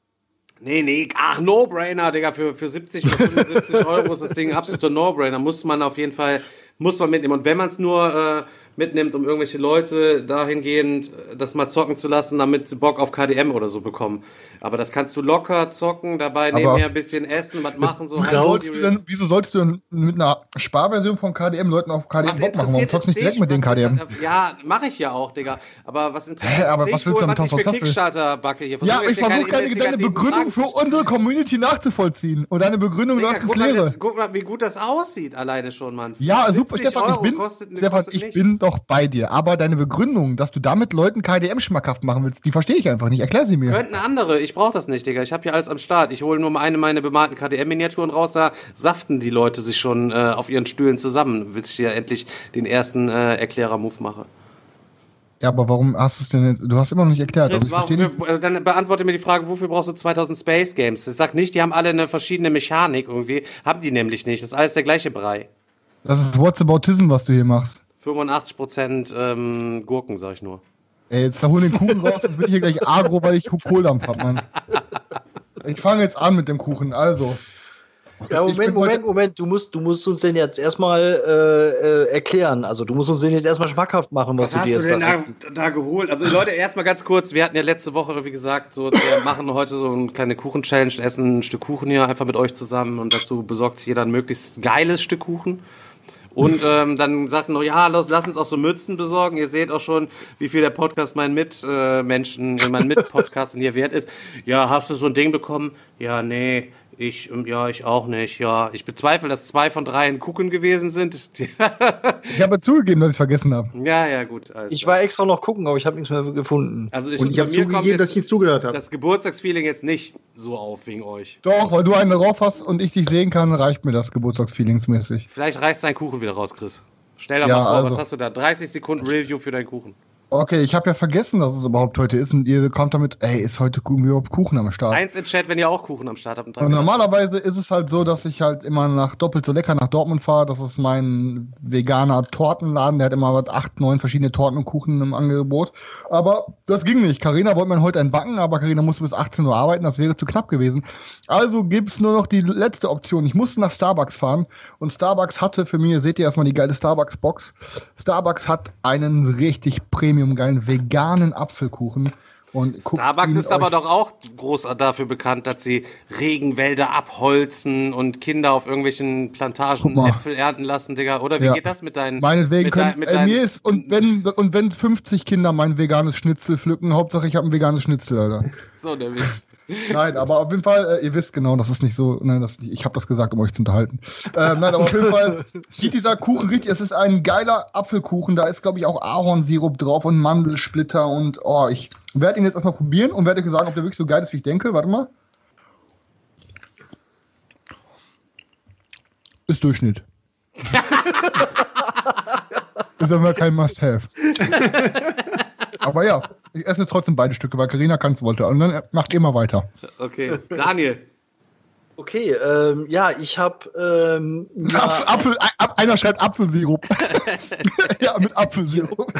Nee, nee, ach, No-Brainer, Digga, für, für 70 oder 75 Euro ist das Ding ein absoluter No-Brainer. Muss man auf jeden Fall, muss man mitnehmen. Und wenn man es nur äh, mitnimmt, um irgendwelche Leute dahingehend äh, das mal zocken zu lassen, damit sie Bock auf KDM oder so bekommen. Aber das kannst du locker zocken, dabei Aber- nebenher ein bisschen essen, was machen, so sollst, du denn, wieso sollst du denn mit einer Sparversion von KDM Leuten auf KDM Was Bock machen? Warum zockst du nicht direkt mit den KDM? Ja, mache ich ja auch, Digga. Aber was interessiert Hä, aber dich was willst du wohl, damit was ich für tausend Tassen? Kickstarter backe hier? Ja, ich versuche gerade deine Begründung für unsere Community nachzuvollziehen. Und deine Begründung Digga, läuft ins guck, mal, Leere. guck mal, wie gut das aussieht, alleine schon, Mann. Ja, super, 70 Stefan, ich Stefan, bin doch bei dir. Aber deine Begründung, dass du damit Leuten KDM schmackhaft machen willst, die verstehe ich einfach nicht. Erklär sie mir. Könnten andere, ich brauche das nicht, Digga. Ich habe hier alles am Start. Ich hole nur mal eine meiner bemalten KDM-Miniaturen raus, da saften die Leute sich schon äh, auf ihren Stühlen zusammen, bis ich hier endlich den ersten äh, Erklärer-Move mache. Ja, aber warum hast du es denn jetzt? Du hast immer noch nicht erklärt. Also Chris, ich warum, verstehe nicht. äh, dann beantworte mir die Frage, wofür brauchst du 2000 Space Games? Ich sag nicht, die haben alle eine verschiedene Mechanik irgendwie. Haben die nämlich nicht. Das ist alles der gleiche Brei. Das ist Whatsaboutism, was du hier machst. 85% ähm, Gurken, sag ich nur. Ey, jetzt hol den Kuchen raus und bin ich hier gleich agro, weil ich Kohldampf hab, Mann. Ich fange jetzt an mit dem Kuchen, also. Ja, Moment, Moment, Moment. Du musst, du musst uns den jetzt erstmal äh, äh, erklären. Also du musst uns den jetzt erstmal schmackhaft machen, was, Was hast du du dir denn jetzt da, da geholt? Also Leute, erstmal ganz kurz, wir hatten ja letzte Woche irgendwie gesagt, so, wir machen heute so eine kleine Kuchen-Challenge, essen ein Stück Kuchen hier einfach mit euch zusammen und dazu besorgt sich jeder ein möglichst geiles Stück Kuchen. Und ähm, dann sagten noch, ja, lass, lass uns auch so Mützen besorgen. Ihr seht auch schon, wie viel der Podcast meinen Mitmenschen, äh, meinen Mitpodcast hier wert ist. Ja, hast du so ein Ding bekommen? Ja, nee. Ich, ähm, ja, ich auch nicht. Ja, ich bezweifle, dass zwei von dreien Kuchen gewesen sind. Ich habe zugegeben, dass ich vergessen habe. ja, ja, gut. alles Ich war extra noch gucken, aber ich habe nichts mehr gefunden. Also ich, Und ich habe zugegeben, dass ich jetzt nicht zugehört habe. das Geburtstagsfeeling jetzt nicht so auf wegen euch. Doch, weil du einen drauf hast und ich dich sehen kann, reicht mir das Geburtstagsfeelingsmäßig. Vielleicht reißt dein Kuchen wieder raus, Chris. Stell doch Ja, mal vor, was also- hast du da? 30 Sekunden Review für deinen Kuchen. Okay, ich habe ja vergessen, dass es überhaupt heute ist und ihr kommt damit, ey, ist heute überhaupt Kuchen am Start? Eins in Chat, wenn ihr auch Kuchen am Start habt. Und normalerweise ist es halt so, dass ich halt immer nach doppelt so lecker nach Dortmund fahre. Das ist mein veganer Tortenladen. Der hat immer was acht, neun verschiedene Torten und Kuchen im Angebot. Aber das ging nicht. Carina wollte mir heute einen backen, aber Carina musste bis 18 Uhr arbeiten. Das wäre zu knapp gewesen. Also gibt's nur noch die letzte Option. Ich musste nach Starbucks fahren und Starbucks hatte für mich, seht ihr erstmal die geile Starbucks-Box. Starbucks hat einen richtig premium geilen veganen Apfelkuchen. Und Starbucks ist aber doch auch groß dafür bekannt, dass sie Regenwälder abholzen und Kinder auf irgendwelchen Plantagen. Äpfel ernten lassen, Digga. Oder wie Ja. geht das mit deinen Meinetwegen mit können, dein- mit äh, deinen- mir ist, und wenn, und wenn 50 Kinder mein veganes Schnitzel pflücken, Hauptsache ich habe ein veganes Schnitzel, Alter. so nämlich. Nein, aber auf jeden Fall, äh, ihr wisst genau, das ist nicht so, nein, das, ich habe das gesagt, um euch zu unterhalten. Ähm, nein, aber auf jeden Fall sieht dieser Kuchen richtig, es ist ein geiler Apfelkuchen, da ist, glaube ich, auch Ahornsirup drauf und Mandelsplitter und, oh, ich werde ihn jetzt erstmal probieren und werde euch sagen, ob der wirklich so geil ist, wie ich denke. Warte mal. Ist Durchschnitt. ist aber kein Must-Have. aber ja, ich esse trotzdem beide Stücke, weil Karina kann es wollte. Und dann macht ihr mal weiter. Okay. Daniel. Okay, ähm, ja, ich habe ähm, ja, Apfel, Apfel, ein- einer schreibt Apfelsirup. ja, mit Apfelsirup.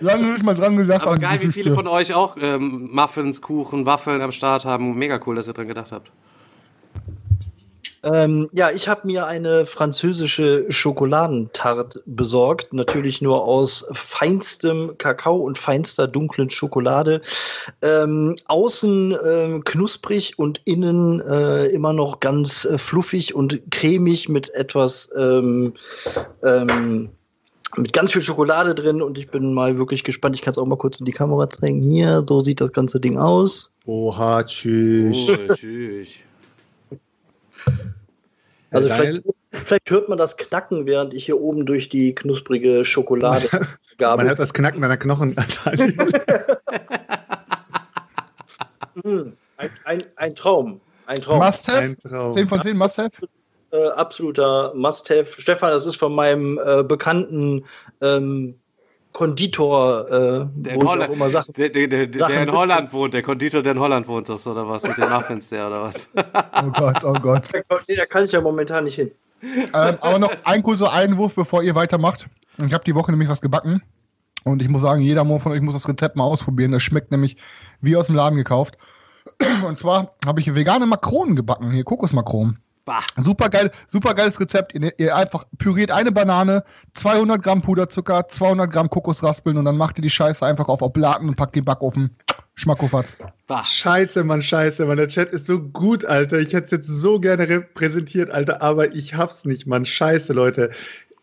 Lange nicht mal dran gedacht. Aber geil, wie viele von euch auch ähm, Muffins, Kuchen, Waffeln am Start haben. Mega cool, dass ihr dran gedacht habt. Ähm, ja, ich habe mir eine französische Schokoladentarte besorgt. Natürlich nur aus feinstem Kakao und feinster dunklen Schokolade. Ähm, außen ähm, knusprig und innen äh, immer noch ganz äh, fluffig und cremig mit etwas. Ähm, ähm, mit ganz viel Schokolade drin und ich bin mal wirklich gespannt. Ich kann es auch mal kurz in die Kamera zeigen. Hier, so sieht das ganze Ding aus. Oha, tschüss. Oh, tschüss. Also vielleicht, vielleicht hört man das Knacken, während ich hier oben durch die knusprige Schokolade Man gabel. hört das Knacken deiner Knochen. Hm, ein, ein, ein Traum. Ein Traum. Must-Have? Ein Traum. 10 von 10 Must-Have? Äh, absoluter Must-Have. Stefan, das ist von meinem äh, bekannten ähm, Konditor, äh, Der wo in, ich auch Holland, immer Sachen. der, der, der, der Sachen in Holland wohnt, der Konditor, der in Holland wohnt, das oder was? Mit den Muffins, der oder was? Oh Gott, oh Gott. Nee, da kann ich ja momentan nicht hin. ähm, aber noch ein kurzer Einwurf, bevor ihr weitermacht. Ich habe die Woche nämlich was gebacken. Und ich muss sagen, jeder von euch muss das Rezept mal ausprobieren. Das schmeckt nämlich wie aus dem Laden gekauft. Und zwar habe ich vegane Makronen gebacken. Hier, Kokosmakronen. Bah. Super geil, super geiles Rezept. Ihr, ihr einfach püriert eine Banane, 200 Gramm Puderzucker, 200 Gramm Kokosraspeln und dann macht ihr die Scheiße einfach auf Oblaten und packt den Backofen. Schmackofatz. Bah. Scheiße, Mann, scheiße, Mann. Der Chat ist so gut, Alter. Ich hätte es jetzt so gerne repräsentiert, Alter, aber ich hab's nicht, Mann. Scheiße, Leute.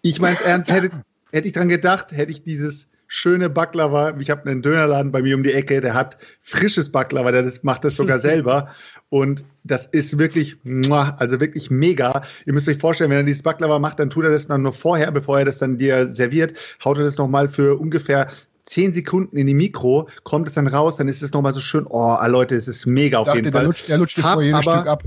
Ich mein's ernst, hätte, hätte ich dran gedacht, hätte ich dieses schöne Baklava. Ich habe einen Dönerladen bei mir um die Ecke, der hat frisches Baklava, der das, macht das sogar selber. Und das ist wirklich, also wirklich mega. Ihr müsst euch vorstellen, wenn er dieses Baklava macht, dann tut er das dann nur vorher, bevor er das dann dir serviert, haut er das nochmal für ungefähr zehn Sekunden in die Mikro, kommt es dann raus, dann ist es nochmal so schön, oh, ah, Leute, es ist mega auf Dachte, jeden der Fall. lutscht, der lutscht Hab vor jedes aber- Stück ab.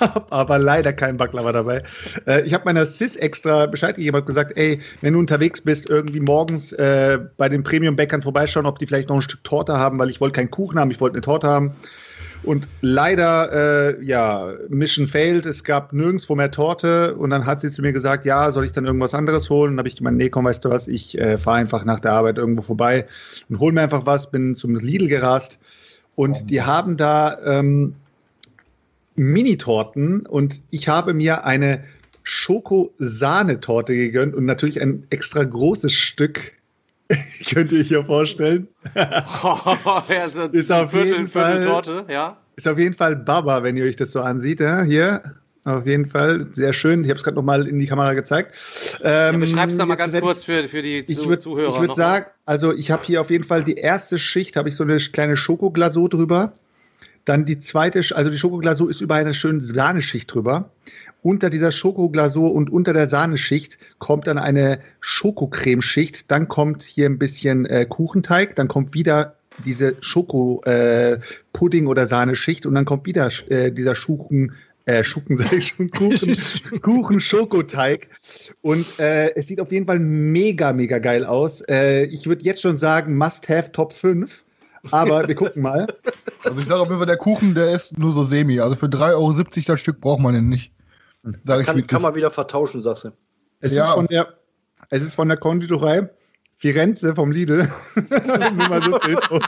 aber leider keinen Baklava dabei. Äh, ich habe meiner Sis extra Bescheid gegeben und gesagt, ey, wenn du unterwegs bist, irgendwie morgens äh, bei den Premium-Bäckern vorbeischauen, ob die vielleicht noch ein Stück Torte haben, weil ich wollte keinen Kuchen haben, ich wollte eine Torte haben. Und leider, äh, ja, Mission failed. Es gab nirgendwo mehr Torte. Und dann hat sie zu mir gesagt, ja, soll ich dann irgendwas anderes holen? Und dann habe ich gemeint, nee, komm, weißt du was, ich äh, fahre einfach nach der Arbeit irgendwo vorbei und hol mir einfach was, bin zum Lidl gerast. Und die haben da ähm, Mini-Torten und ich habe mir eine Schoko-Sahnetorte gegönnt und natürlich ein extra großes Stück. Könnt ihr euch hier vorstellen? ja, so Ist auf Viertel, jeden Fall- Torte, ja. Ist auf jeden Fall Baba, wenn ihr euch das so ansieht. Ja? Hier, auf jeden Fall. Sehr schön. Ich habe es gerade nochmal in die Kamera gezeigt. ja Ähm, Beschreib's doch mal jetzt ganz kurz für, für die ich Zu würd, Zuhörer. Ich würde sagen, also ich habe hier auf jeden Fall die erste Schicht, habe ich so eine kleine Schokoglasur drüber. Dann die zweite, also die Schokoglasur ist über eine schöne Sahneschicht drüber. Unter dieser Schokoglasur und unter der Sahneschicht kommt dann eine Schokocremeschicht. Dann kommt hier ein bisschen äh, Kuchenteig. Dann kommt wieder diese Schoko-Pudding- äh, oder Sahneschicht. Und dann kommt wieder äh, dieser Schuken, äh, Schuken sag ich schon, Kuchen, Kuchen-Schokoteig. Und äh, es sieht auf jeden Fall mega, mega geil aus. Äh, ich würde jetzt schon sagen, Must-Have Top 5. Aber wir gucken mal. Also ich sage auf jeden Fall, der Kuchen, der ist nur so semi. Also für 3,70 Euro das Stück braucht man den nicht. Sag ich Kann, kann man wieder vertauschen, sagst du. Es, Ja. ist von der, es ist von der Konditorei Firenze vom Lidl. So.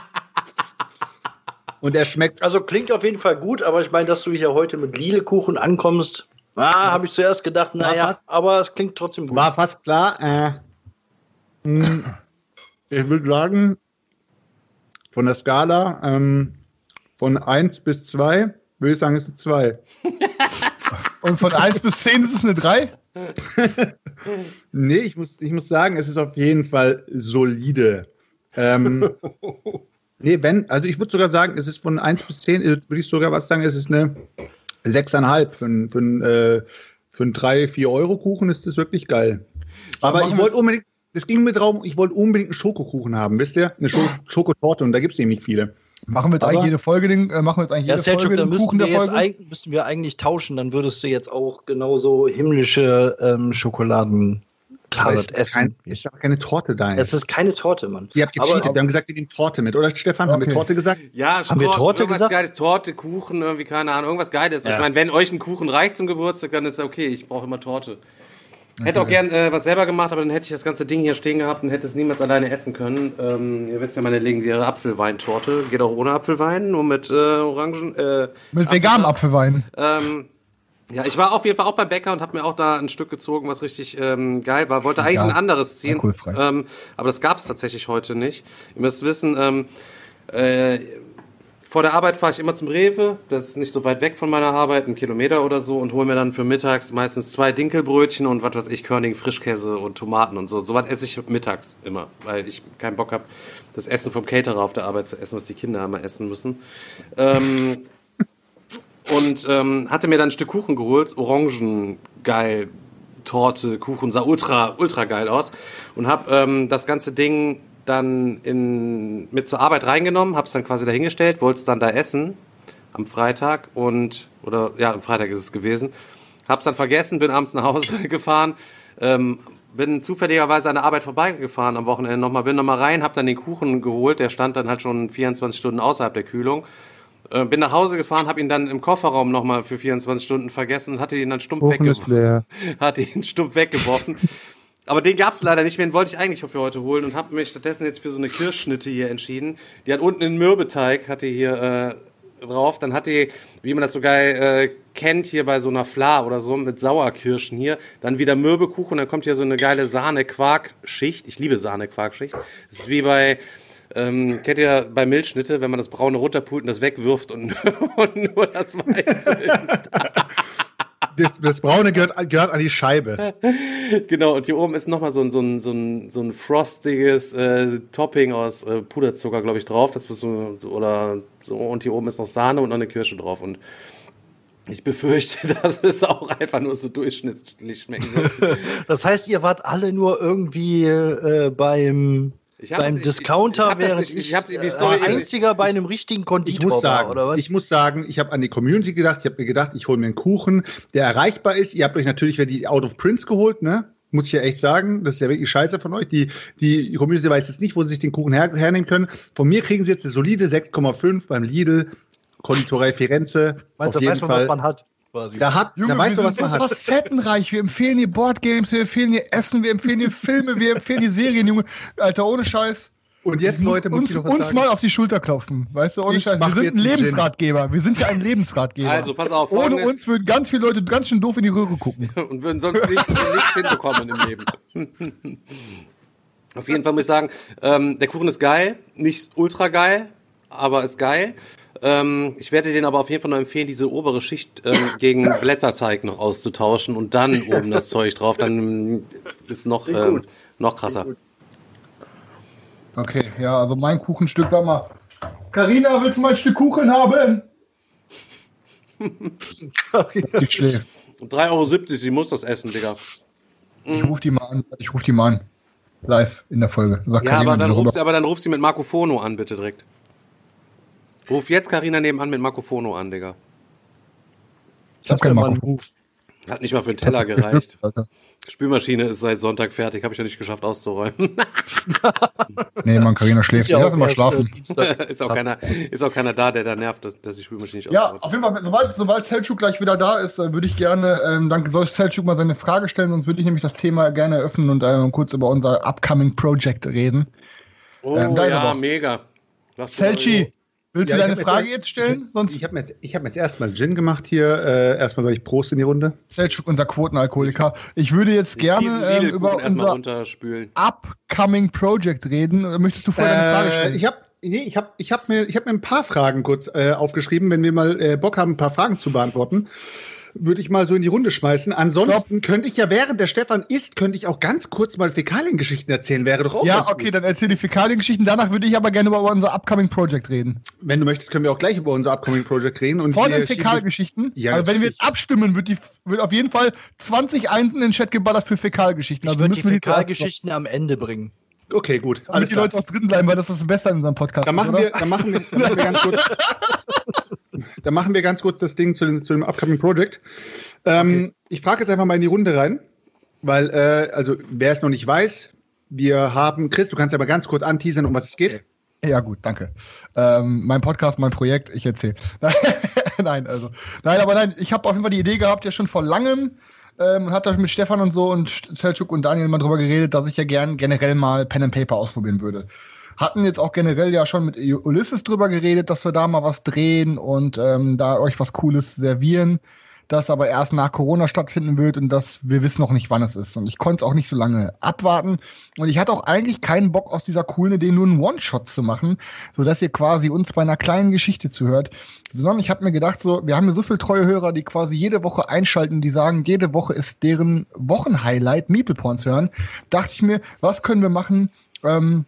Und er schmeckt. Also klingt auf jeden Fall gut, aber ich meine, dass du hier heute mit Lidl-Kuchen ankommst, ah, habe ich zuerst gedacht, naja, aber es klingt trotzdem gut. War fast klar. Äh, hm, ich würde sagen, von der Skala ähm, von 1 bis 2 würde ich sagen, ist eine 2. Und von 1 bis 10 ist es eine 3? nee, ich muss, ich muss sagen, es ist auf jeden Fall solide. Ähm, nee, wenn, also ich würde sogar sagen, es ist von 1 bis 10, würde ich sogar was sagen, es ist eine 6,5. Für, einen- für, äh, für einen 3, 4 Euro Kuchen ist das wirklich geil. Aber ich wollte unbedingt, es ging mir darum, ich wollte unbedingt einen Schokokuchen haben, wisst ihr? Eine Scho Schokotorte und da gibt es nämlich viele. Machen wir jetzt Aber- eigentlich jede Folge den, äh, machen wir jetzt eigentlich Ja, jede Selchuk, Folge da den müssten Kuchen wir, der jetzt Folge? eig- müssten wir eigentlich tauschen, dann würdest du jetzt auch genauso himmlische ähm, Schokoladentart Aber es ist, essen. kein, ist keine Torte da. es ist keine Torte, Mann. Ihr habt Aber- gecheatet, wir haben gesagt, wir nehmen Torte mit. Oder Stefan, haben wir Okay. Torte gesagt? Ja, Haben wir Tor- Torte irgendwas gesagt? Geiles, Torte, Kuchen, irgendwie, keine Ahnung, irgendwas Geiles. Ich Ja. meine, wenn euch ein Kuchen reicht zum Geburtstag, dann ist okay, ich brauche immer Torte. Hätte auch gern äh, was selber gemacht, aber dann hätte ich das ganze Ding hier stehen gehabt und hätte es niemals alleine essen können. Ähm, ihr wisst ja meine legendäre Apfelweintorte. Geht auch ohne Apfelwein, nur mit äh, Orangen. Äh, Mit veganem Apfelsaft. Apfelwein. Ähm, ja, ich war auf jeden Fall auch beim Bäcker und habe mir auch da ein Stück gezogen, was richtig ähm, geil war. Wollte eigentlich Ja, ein anderes ziehen, ähm, aber das gab es tatsächlich heute nicht. Ihr müsst wissen, ähm, äh, vor der Arbeit fahre ich immer zum Rewe, das ist nicht so weit weg von meiner Arbeit, einen Kilometer oder so, und hole mir dann für mittags meistens zwei Dinkelbrötchen und was weiß ich, Körning, Frischkäse und Tomaten und so. So was esse ich mittags immer, weil ich keinen Bock habe, das Essen vom Caterer auf der Arbeit zu essen, was die Kinder immer essen müssen. Ähm, und ähm, hatte mir dann ein Stück Kuchen geholt, Orangen, geil, Torte, Kuchen, sah ultra, ultra geil aus und hab ähm, das ganze Ding dann in, mit zur Arbeit reingenommen, hab's dann quasi dahingestellt, wollte es dann da essen am Freitag und, oder ja, am Freitag ist es gewesen, hab's dann vergessen, bin abends nach Hause gefahren, ähm, bin zufälligerweise an der Arbeit vorbeigefahren am Wochenende nochmal, bin nochmal rein, hab dann den Kuchen geholt, der stand dann halt schon 24 Stunden außerhalb der Kühlung äh, bin nach Hause gefahren, habe ihn dann im Kofferraum nochmal für 24 Stunden vergessen und hatte ihn dann stumpf, leer. hatte ihn stumpf weggeworfen. Aber den gab's leider nicht mehr, den wollte ich eigentlich für heute holen und habe mich stattdessen jetzt für so eine Kirschschnitte hier entschieden. Die hat unten einen Mürbeteig, hat die hier äh, drauf. Dann hat die, wie man das so geil äh, kennt, hier bei so einer Fla oder so, mit Sauerkirschen hier. Dann wieder Mürbekuchen, dann kommt hier so eine geile Sahne-Quark-Schicht. Ich liebe Sahne-Quark-Schicht. Das ist wie bei ähm, kennt ihr bei Milchschnitte, wenn man das Braune runterpult und das wegwirft und, und nur das Weiße ist? Das, das Braune gehört, gehört an die Scheibe. Genau, und hier oben ist nochmal so ein, so ein, so ein, so ein frostiges äh, Topping aus äh, Puderzucker, glaube ich, drauf. Das ist so, oder so, und hier oben ist noch Sahne und noch eine Kirsche drauf. Und ich befürchte, dass es auch einfach nur so durchschnittlich schmecken wird. Das heißt, ihr wart alle nur irgendwie äh, beim, beim das- ich- Discounter, ich nicht- ich, ich Story irgendwie- einziger bei einem richtigen Ich Konditor muss sagen, war, oder was? ich muss sagen, ich habe an die Community gedacht. Ich habe mir gedacht, ich hole mir einen Kuchen, der erreichbar ist. Ihr habt euch natürlich wieder die Out of Prince geholt, ne? Muss ich ja echt sagen. Das ist ja wirklich scheiße von euch. Die, die Community weiß jetzt nicht, wo sie sich den Kuchen her, hernehmen können. Von mir kriegen sie jetzt eine solide 6,5 beim Lidl. Konditorei Firenze. Meinst auf du, jeden weiß man, Fall. was man hat? Quasi. Da hat, Junge, da weißt du, wir was man hat. facettenreich. Wir empfehlen dir Boardgames, wir empfehlen dir Essen, wir empfehlen dir Filme, wir empfehlen dir Serien, Junge. Alter, ohne Scheiß. Und jetzt, Leute, muss uns, ich noch was uns sagen. mal auf die Schulter klopfen. Weißt du, ohne Ich Scheiß. Wir sind jetzt ein. Lebensratgeber. Wir sind ja ein Lebensratgeber. Also, pass auf, Ohne uns würden ganz viele Leute ganz schön doof in die Röhre gucken. und würden sonst nicht, nichts hinbekommen im Leben. Auf jeden Fall muss ich sagen, ähm, der Kuchen ist geil, nicht ultra geil, aber ist geil. Ähm, ich werde den aber auf jeden Fall noch empfehlen, diese obere Schicht ähm, gegen Blätterteig noch auszutauschen und dann oben das Zeug drauf, dann ist noch, ähm, noch krasser. Okay, ja, also mein Kuchenstück war mal. Carina, willst du mal ein Stück Kuchen haben? Die schläft. 3,70 Euro, sie muss das essen, Digga. Ich ruf die mal an. Ich ruf die mal an. Live in der Folge. Sag Ja, aber dann, sie, aber dann ruft sie mit Marco Fono an, bitte direkt. Ruf jetzt Karina nebenan mit Marco Fono an, Digga. Ich hab keinen. Move. Hat nicht mal für einen Teller gereicht. Spülmaschine ist seit Sonntag fertig, habe ich ja nicht geschafft auszuräumen. Nee, Mann, Carina schläft. Ist ja Lass mal schlafen. äh, Dienstag. ist, auch keiner, ist auch keiner da, der da nervt, dass, dass die Spülmaschine nicht Ja, ausräumt. auf jeden Fall, sobald, sobald Selchuk gleich wieder da ist, äh, würde ich gerne, ähm, dann soll Selchuk mal seine Frage stellen, sonst würde ich nämlich das Thema gerne eröffnen und äh, kurz über unser upcoming Project reden. Oh ähm, ja, mega. Selchi, willst Ja, du deine hab Frage jetzt- jetzt stellen? Sonst Ich habe mir, jetzt- ich hab mir jetzt erstmal Gin gemacht hier. Äh, erstmal sage ich Prost in die Runde. Selchuk, unser Quotenalkoholiker. Ich würde jetzt gerne ähm, über unser upcoming Project reden. Möchtest du vorher deine Frage Äh, stellen? ich habe nee, ich habe ich hab mir, ich hab mir ein paar Fragen kurz äh, aufgeschrieben, wenn wir mal äh, Bock haben, ein paar Fragen zu beantworten würde ich mal so in die Runde schmeißen. Ansonsten Stop. könnte ich ja, während der Stefan ist, könnte ich auch ganz kurz mal Fäkaliengeschichten erzählen. Wäre doch auch Ja, okay, gut. dann erzähl die Fäkaliengeschichten. Danach würde ich aber gerne über unser Upcoming Project reden. Wenn du möchtest, können wir auch gleich über unser Upcoming Project reden. Und Vor den Fäkalgeschichten? Ja, also wenn wir jetzt abstimmen, wird, die, wird auf jeden Fall 20 Einsen in den Chat geballert für Fäkalgeschichten. Also ich würde die Fäkalgeschichten am Ende bringen. Okay, gut. Damit die Leute auch drin bleiben, weil das ist das Beste an unserem Podcast. Dann machen, ist, wir, dann machen, wir, dann machen wir ganz kurz. Dann machen wir ganz kurz das Ding zu, den, zu dem Upcoming Project. Ähm, okay. Ich frage jetzt einfach mal in die Runde rein, weil, äh, also wer es noch nicht weiß, wir haben, Chris, du kannst ja mal ganz kurz anteasern, um was es geht. Ja, gut, danke. Ähm, mein Podcast, mein Projekt, ich erzähle. nein, also, nein, aber nein, ich habe auf jeden Fall die Idee gehabt, ja schon vor langem, ähm, und hat da mit Stefan und so und Selchuk und Daniel mal drüber geredet, dass ich ja gern generell mal Pen and Paper ausprobieren würde. Hatten jetzt auch generell ja schon mit Ulysses drüber geredet, dass wir da mal was drehen und ähm, da euch was Cooles servieren das aber erst nach Corona stattfinden wird und das wir wissen noch nicht, wann es ist. Und ich konnte es auch nicht so lange abwarten. Und ich hatte auch eigentlich keinen Bock aus dieser coolen Idee nur einen One-Shot zu machen, sodass ihr quasi uns bei einer kleinen Geschichte zuhört. Sondern ich habe mir gedacht, so, wir haben ja so viele treue Hörer, die quasi jede Woche einschalten, die sagen, jede Woche ist deren Wochenhighlight, Meeple Porn zu hören. Dachte ich mir, was können wir machen, ähm,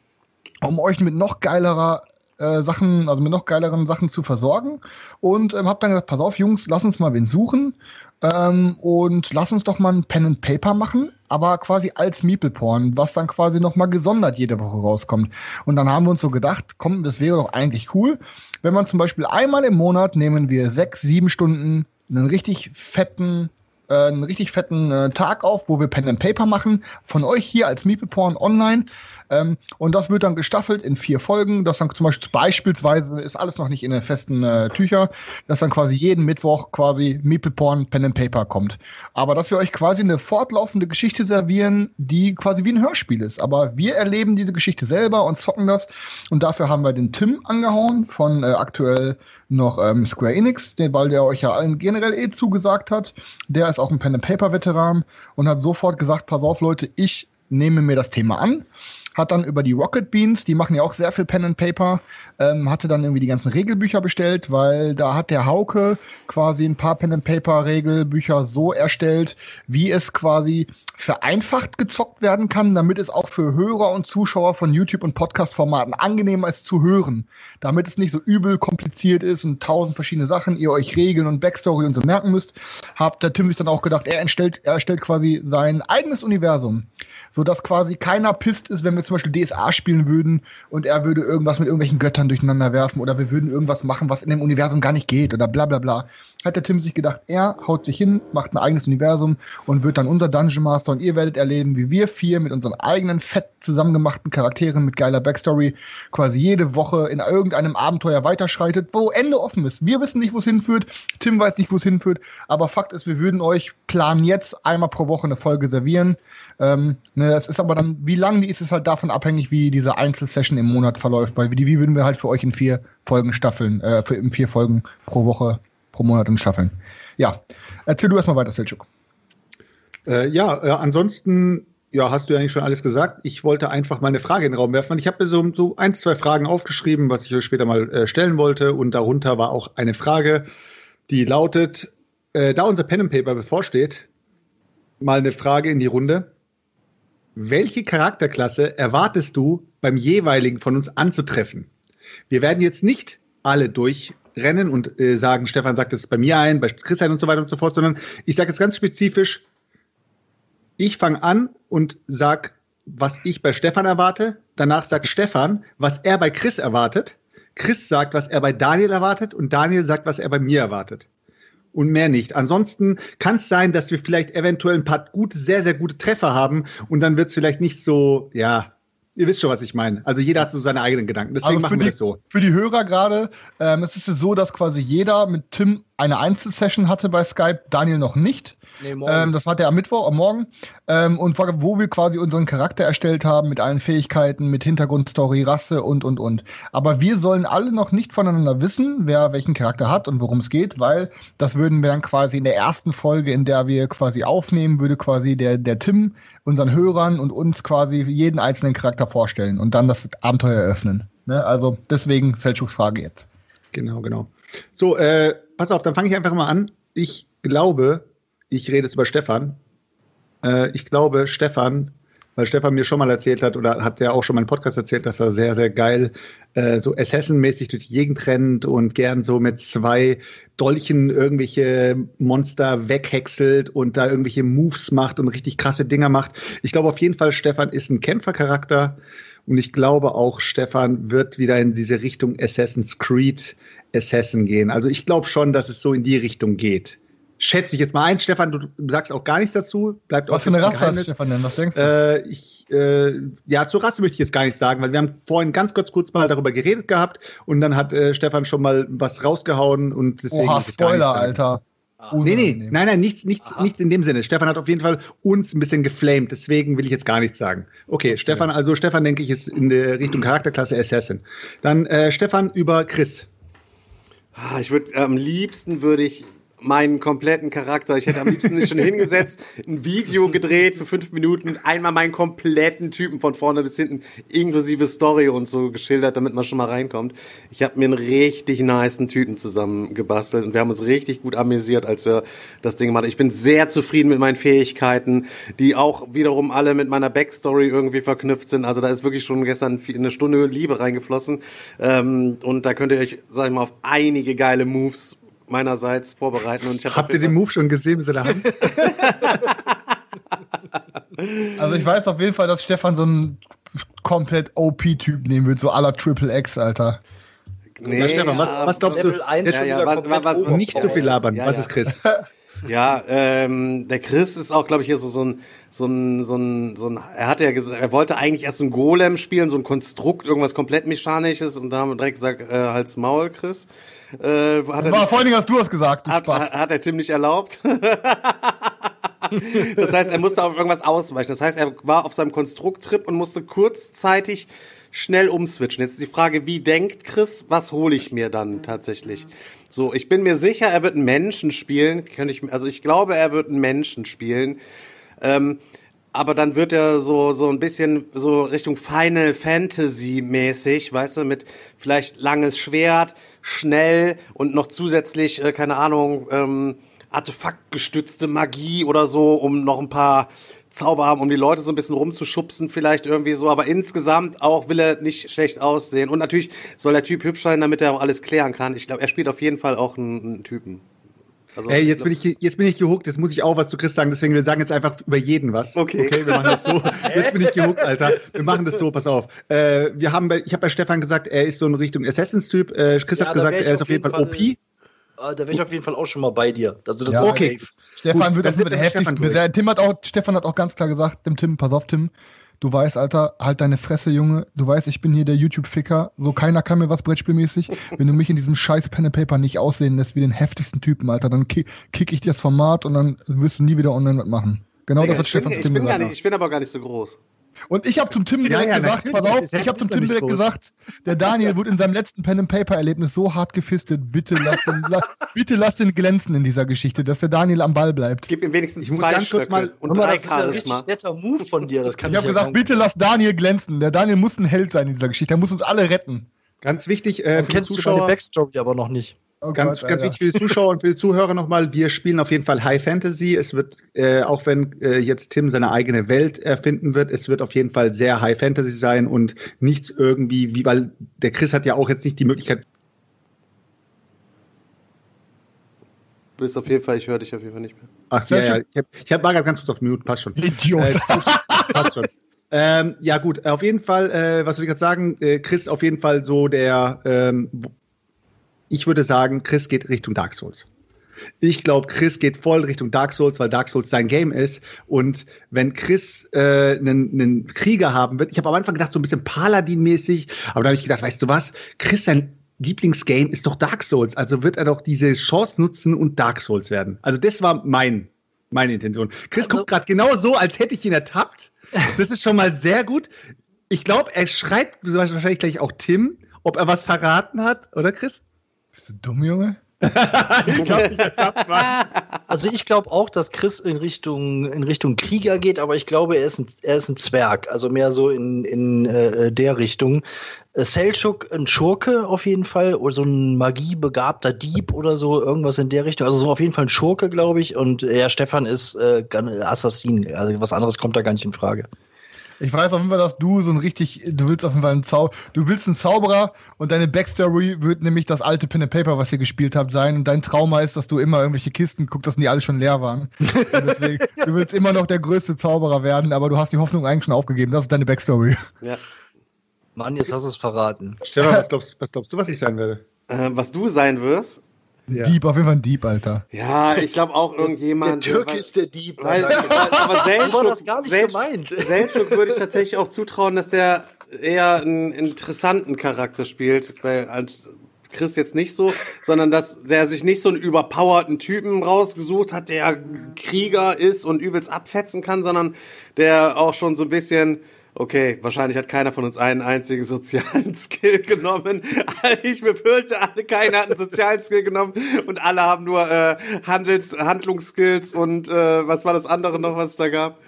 um euch mit noch geilerer äh, Sachen, also mit noch geileren Sachen zu versorgen. Und ähm, habe dann gesagt, pass auf, Jungs, lass uns mal wen suchen. Ähm, und lass uns doch mal ein Pen and Paper machen, aber quasi als Meeple Porn, was dann quasi nochmal gesondert jede Woche rauskommt. Und dann haben wir uns so gedacht, komm, das wäre doch eigentlich cool, wenn man zum Beispiel einmal im Monat nehmen wir sechs, sieben Stunden einen richtig fetten äh, einen richtig fetten äh, Tag auf, wo wir Pen and Paper machen, von euch hier als Meeple Porn online. Ähm, und das wird dann gestaffelt in vier Folgen. Das dann zum Beispiel beispielsweise ist alles noch nicht in den festen äh, Tücher, dass dann quasi jeden Mittwoch quasi Meeple Porn Pen and Paper kommt. Aber dass wir euch quasi eine fortlaufende Geschichte servieren, die quasi wie ein Hörspiel ist. Aber wir erleben diese Geschichte selber und zocken das. Und dafür haben wir den Tim angehauen von äh, aktuell noch ähm, Square Enix, den, weil der euch ja allen generell eh zugesagt hat. Der ist auch ein Pen and Paper Veteran und hat sofort gesagt, pass auf Leute, ich nehme mir das Thema an hat dann über die Rocket Beans, die machen ja auch sehr viel Pen and Paper, ähm, hatte dann irgendwie die ganzen Regelbücher bestellt, weil da hat der Hauke quasi ein paar Pen and Paper Regelbücher so erstellt, wie es quasi vereinfacht gezockt werden kann, damit es auch für Hörer und Zuschauer von YouTube und Podcast Formaten angenehmer ist zu hören, damit es nicht so übel kompliziert ist und tausend verschiedene Sachen, ihr euch Regeln und Backstory und so merken müsst, hat der Tim sich dann auch gedacht, er erstellt, er erstellt quasi sein eigenes Universum so dass quasi keiner pisst ist, wenn wir zum Beispiel DSA spielen würden und er würde irgendwas mit irgendwelchen Göttern durcheinander werfen oder wir würden irgendwas machen, was in dem Universum gar nicht geht oder bla bla bla. Hat der Tim sich gedacht, er haut sich hin, macht ein eigenes Universum und wird dann unser Dungeon Master und ihr werdet erleben, wie wir vier mit unseren eigenen fett zusammengemachten Charakteren mit geiler Backstory quasi jede Woche in irgendeinem Abenteuer weiterschreitet, wo Ende offen ist. Wir wissen nicht, wo es hinführt, Tim weiß nicht, wo es hinführt, aber Fakt ist, wir würden euch planen jetzt einmal pro Woche eine Folge servieren ähm, ne, das ist aber dann, wie lang die ist, ist halt davon abhängig, wie diese Einzelsession im Monat verläuft, weil die, wie würden wir halt für euch in vier Folgen staffeln, äh, für, in vier Folgen pro Woche, pro Monat und staffeln. Ja, erzähl du erstmal weiter, Selchuk. Äh, ja, äh, ansonsten ja, hast du ja eigentlich schon alles gesagt. Ich wollte einfach mal eine Frage in den Raum werfen. Ich habe mir so, so ein, zwei Fragen aufgeschrieben, was ich euch später mal äh, stellen wollte. Und darunter war auch eine Frage, die lautet, äh, da unser Pen and Paper bevorsteht, mal eine Frage in die Runde. Welche Charakterklasse erwartest du beim jeweiligen von uns anzutreffen? Wir werden jetzt nicht alle durchrennen und äh, sagen, Stefan sagt es bei mir ein, bei Chris ein und so weiter und so fort, sondern ich sage jetzt ganz spezifisch, ich fange an und sag, was ich bei Stefan erwarte. Danach sagt Stefan, was er bei Chris erwartet. Chris sagt, was er bei Daniel erwartet und Daniel sagt, was er bei mir erwartet und mehr nicht. Ansonsten kann es sein, dass wir vielleicht eventuell ein paar gute, sehr, sehr gute Treffer haben und dann wird es vielleicht nicht so, ja, Ihr wisst schon, was ich meine. Also jeder hat so seine eigenen Gedanken. Deswegen also machen wir die, das so. Für die Hörer gerade, ähm, es ist ja so, dass quasi jeder mit Tim eine Einzelsession hatte bei Skype, Daniel noch nicht. Nee, ähm, das war der am Mittwoch, am Morgen. Ähm, und wo wir quasi unseren Charakter erstellt haben mit allen Fähigkeiten, mit Hintergrundstory, Rasse und, und, und. Aber wir sollen alle noch nicht voneinander wissen, wer welchen Charakter hat und worum es geht, weil das würden wir dann quasi in der ersten Folge, in der wir quasi aufnehmen, würde quasi der, der Tim unseren Hörern und uns quasi jeden einzelnen Charakter vorstellen und dann das Abenteuer eröffnen. Ne? Also deswegen Seldschuks Frage jetzt. Genau, genau. So, äh, pass auf, dann fange ich einfach mal an. Ich glaube, ich rede jetzt über Stefan. Äh, ich glaube, Stefan weil Stefan mir schon mal erzählt hat, oder hat er auch schon mal im Podcast erzählt, dass er sehr, sehr geil äh, so Assassin-mäßig durch die Gegend rennt und gern so mit zwei Dolchen irgendwelche Monster weghäckselt und da irgendwelche Moves macht und richtig krasse Dinger macht. Ich glaube auf jeden Fall, Stefan ist ein Kämpfercharakter. Und ich glaube auch, Stefan wird wieder in diese Richtung Assassin's Creed Assassin gehen. Also ich glaube schon, dass es so in die Richtung geht schätze ich jetzt mal ein. Stefan, du, sagst auch gar nichts dazu. Bleibt Was für eine Rasse hat Stefan denn? Was denkst du? Äh, ich, äh, ja, zur Rasse möchte ich jetzt gar nichts sagen, weil wir haben vorhin ganz kurz kurz mal darüber geredet gehabt und dann hat äh, Stefan schon mal was rausgehauen und deswegen. Oha, Spoiler, Alter. Ah. Nee, nee, nein, nein, nichts, nichts, nichts in dem Sinne. Stefan hat auf jeden Fall uns ein bisschen geflamed, deswegen will ich jetzt gar nichts sagen. Okay, okay. Stefan, also Stefan, denke ich, ist in der Richtung Charakterklasse Assassin. Dann äh, Stefan über Chris. Ah, ich würde am liebsten würde ich meinen kompletten Charakter. Ich hätte am liebsten nicht schon hingesetzt, ein Video gedreht für fünf Minuten, einmal meinen kompletten Typen von vorne bis hinten, inklusive Story und so geschildert, damit man schon mal reinkommt. Ich habe mir einen richtig niceen Typen zusammen gebastelt und wir haben uns richtig gut amüsiert, als wir das Ding gemacht haben. Ich bin sehr zufrieden mit meinen Fähigkeiten, die auch wiederum alle mit meiner Backstory irgendwie verknüpft sind. Also da ist wirklich schon gestern eine Stunde Liebe reingeflossen. Ähm, und da könnt ihr euch, sag ich mal, auf einige geile Moves meinerseits vorbereiten. Und ich Habt ihr den Move schon gesehen mit seiner Hand? also ich weiß auf jeden Fall, dass Stefan so einen komplett OP-Typ nehmen wird, so aller Triple X, Alter. Nee, Na, Stefan, was, was glaubst Level du? 1 jetzt ja, ja, was, was, was, nicht zu so viel labern. Ja, was ist Chris? Ja, ähm, der Chris ist auch, glaube ich, hier so, so ein, so ein, so ein, so ein, er hatte ja gesagt, er wollte eigentlich erst so ein Golem spielen, so ein Konstrukt, irgendwas komplett Mechanisches und da haben wir direkt gesagt, äh, halt's Maul, Chris. Äh, hat das war nicht, vor allen Dingen hast du es gesagt. Hat, hat der Tim nicht erlaubt. das heißt, er musste auf irgendwas ausweichen. Das heißt, er war auf seinem Konstrukttrip und musste kurzzeitig schnell umswitchen. Jetzt ist die Frage, wie denkt Chris, was hole ich mir dann tatsächlich? So, ich bin mir sicher, er wird einen Menschen spielen. Könnte ich, also ich glaube, er wird einen Menschen spielen. Ähm, aber dann wird er so so ein bisschen so Richtung Final Fantasy mäßig, weißt du, mit vielleicht langes Schwert, schnell und noch zusätzlich äh, keine Ahnung ähm, artefaktgestützte Magie oder so, um noch ein paar Zauber haben, um die Leute so ein bisschen rumzuschubsen, vielleicht irgendwie so. Aber insgesamt auch will er nicht schlecht aussehen. Und natürlich soll der Typ hübsch sein, damit er auch alles klären kann. Ich glaube, er spielt auf jeden Fall auch einen, einen Typen. Also, Ey, jetzt bin ich jetzt bin ich gehuckt, jetzt muss ich auch was zu Chris sagen, deswegen wir sagen jetzt einfach über jeden was. Okay. Okay, wir machen das so. jetzt bin ich gehuckt, Alter. Wir machen das so, pass auf. Äh, wir haben bei, ich habe bei Stefan gesagt, er ist so in Richtung Assassins Typ. Äh, Chris ja, hat gesagt, er ist auf jeden Fall, Fall OP. Ah, da wäre ich auf jeden Fall auch schon mal bei dir. Also das ja, ist okay. Safe. Stefan Gut, wird das der heftigste. Tim hat auch Stefan hat auch ganz klar gesagt, dem Tim, pass auf Tim, Du weißt, Alter, halt deine Fresse, Junge. Du weißt, ich bin hier der YouTube-Ficker. So keiner kann mir was Brettspielmäßig. Wenn du mich in diesem scheiß Pen and Paper nicht aussehen lässt wie den heftigsten Typen, Alter, dann kick, kick ich dir das Format und dann wirst du nie wieder online was machen. Genau Digga, das hat Stefan bin. Nicht, ich bin aber gar nicht so groß. Und ich habe zum Tim direkt ja, ja, gesagt, pass auf, ich habe zum Tim direkt groß. gesagt, der Daniel wurde in seinem letzten Pen and Paper Erlebnis so hart gefistet. Bitte lass ihn, lass, bitte lass ihn glänzen in dieser Geschichte, dass der Daniel am Ball bleibt. Gib ihm wenigstens ich zwei Stöcke mal und drei Das ist ein richtig netter Move von dir. Das kann ich habe gesagt, sagen. bitte lass Daniel glänzen. Der Daniel muss ein Held sein in dieser Geschichte. Er muss uns alle retten. Ganz wichtig, äh, für die Zuschauer. Du Backstory aber noch nicht. Oh ganz, Gott, ganz wichtig für die Zuschauer und für die Zuhörer nochmal, wir spielen auf jeden Fall High Fantasy. Es wird, äh, auch wenn äh, jetzt Tim seine eigene Welt erfinden wird, es wird auf jeden Fall sehr High Fantasy sein und nichts irgendwie, wie, weil der Chris hat ja auch jetzt nicht die Möglichkeit. Du bist auf jeden Fall, ich höre dich auf jeden Fall nicht mehr. Ach ja, ja, ich habe hab mal ganz kurz auf Mute, passt schon. Idiot. Äh, passt schon. Ähm, ja, gut, auf jeden Fall, äh, was soll ich gerade sagen? Äh, Chris auf jeden Fall so der, ähm, ich würde sagen, Chris geht Richtung Dark Souls. Ich glaube, Chris geht voll Richtung Dark Souls, weil Dark Souls sein Game ist. Und wenn Chris äh, einen, Krieger haben wird, ich habe am Anfang gedacht, so ein bisschen Paladin-mäßig, aber da habe ich gedacht, weißt du was, Chris sein Lieblingsgame ist doch Dark Souls. Also wird er doch diese Chance nutzen und Dark Souls werden. Also das war mein, meine Intention. Chris also, guckt gerade genau so, als hätte ich ihn ertappt. Das ist schon mal sehr gut. Ich glaube, er schreibt wahrscheinlich gleich auch Tim, ob er was verraten hat, oder Chris? Bist du dumm, Junge? ich glaub, ich also ich glaube auch, dass Chris in Richtung, in Richtung Krieger geht, aber ich glaube, er ist ein, er ist ein Zwerg. Also mehr so in, in äh, der Richtung. Äh, Selchuk ein Schurke auf jeden Fall, oder so ein magiebegabter Dieb oder so, irgendwas in der Richtung. Also so auf jeden Fall ein Schurke, glaube ich. Und ja, Stefan ist äh, Assassin. Also was anderes kommt da gar nicht in Frage. Ich weiß auf jeden Fall, dass du so ein richtig, du willst auf jeden Fall einen Zau du willst einen Zauberer und deine Backstory wird nämlich das alte Pen and Paper, was ihr gespielt habt, sein. Und dein Trauma ist, dass du immer irgendwelche Kisten guckst, dass die alle schon leer waren. deswegen, du willst immer noch der größte Zauberer werden, aber du hast die Hoffnung eigentlich schon aufgegeben. Das ist deine Backstory. Ja. Mann, jetzt hast du es verraten. Stefan, was glaubst, was glaubst du, was ich sein werde? Äh, was du sein wirst? Ja. Dieb, auf jeden Fall ein Dieb, Alter. Ja, ich glaube auch irgendjemand. Der Türke ist der Dieb. Weiß, aber Selchuk, würde ich tatsächlich auch zutrauen, dass der eher einen interessanten Charakter spielt, bei, als Chris jetzt nicht so, sondern dass der sich nicht so einen überpowerten Typen rausgesucht hat, der Krieger ist und übelst abfetzen kann, sondern der auch schon so ein bisschen okay, wahrscheinlich hat keiner von uns einen einzigen sozialen Skill genommen. Ich befürchte, alle, keiner hat einen sozialen Skill genommen und alle haben nur äh, Handels, Handlungsskills und äh, was war das andere noch, was es da gab?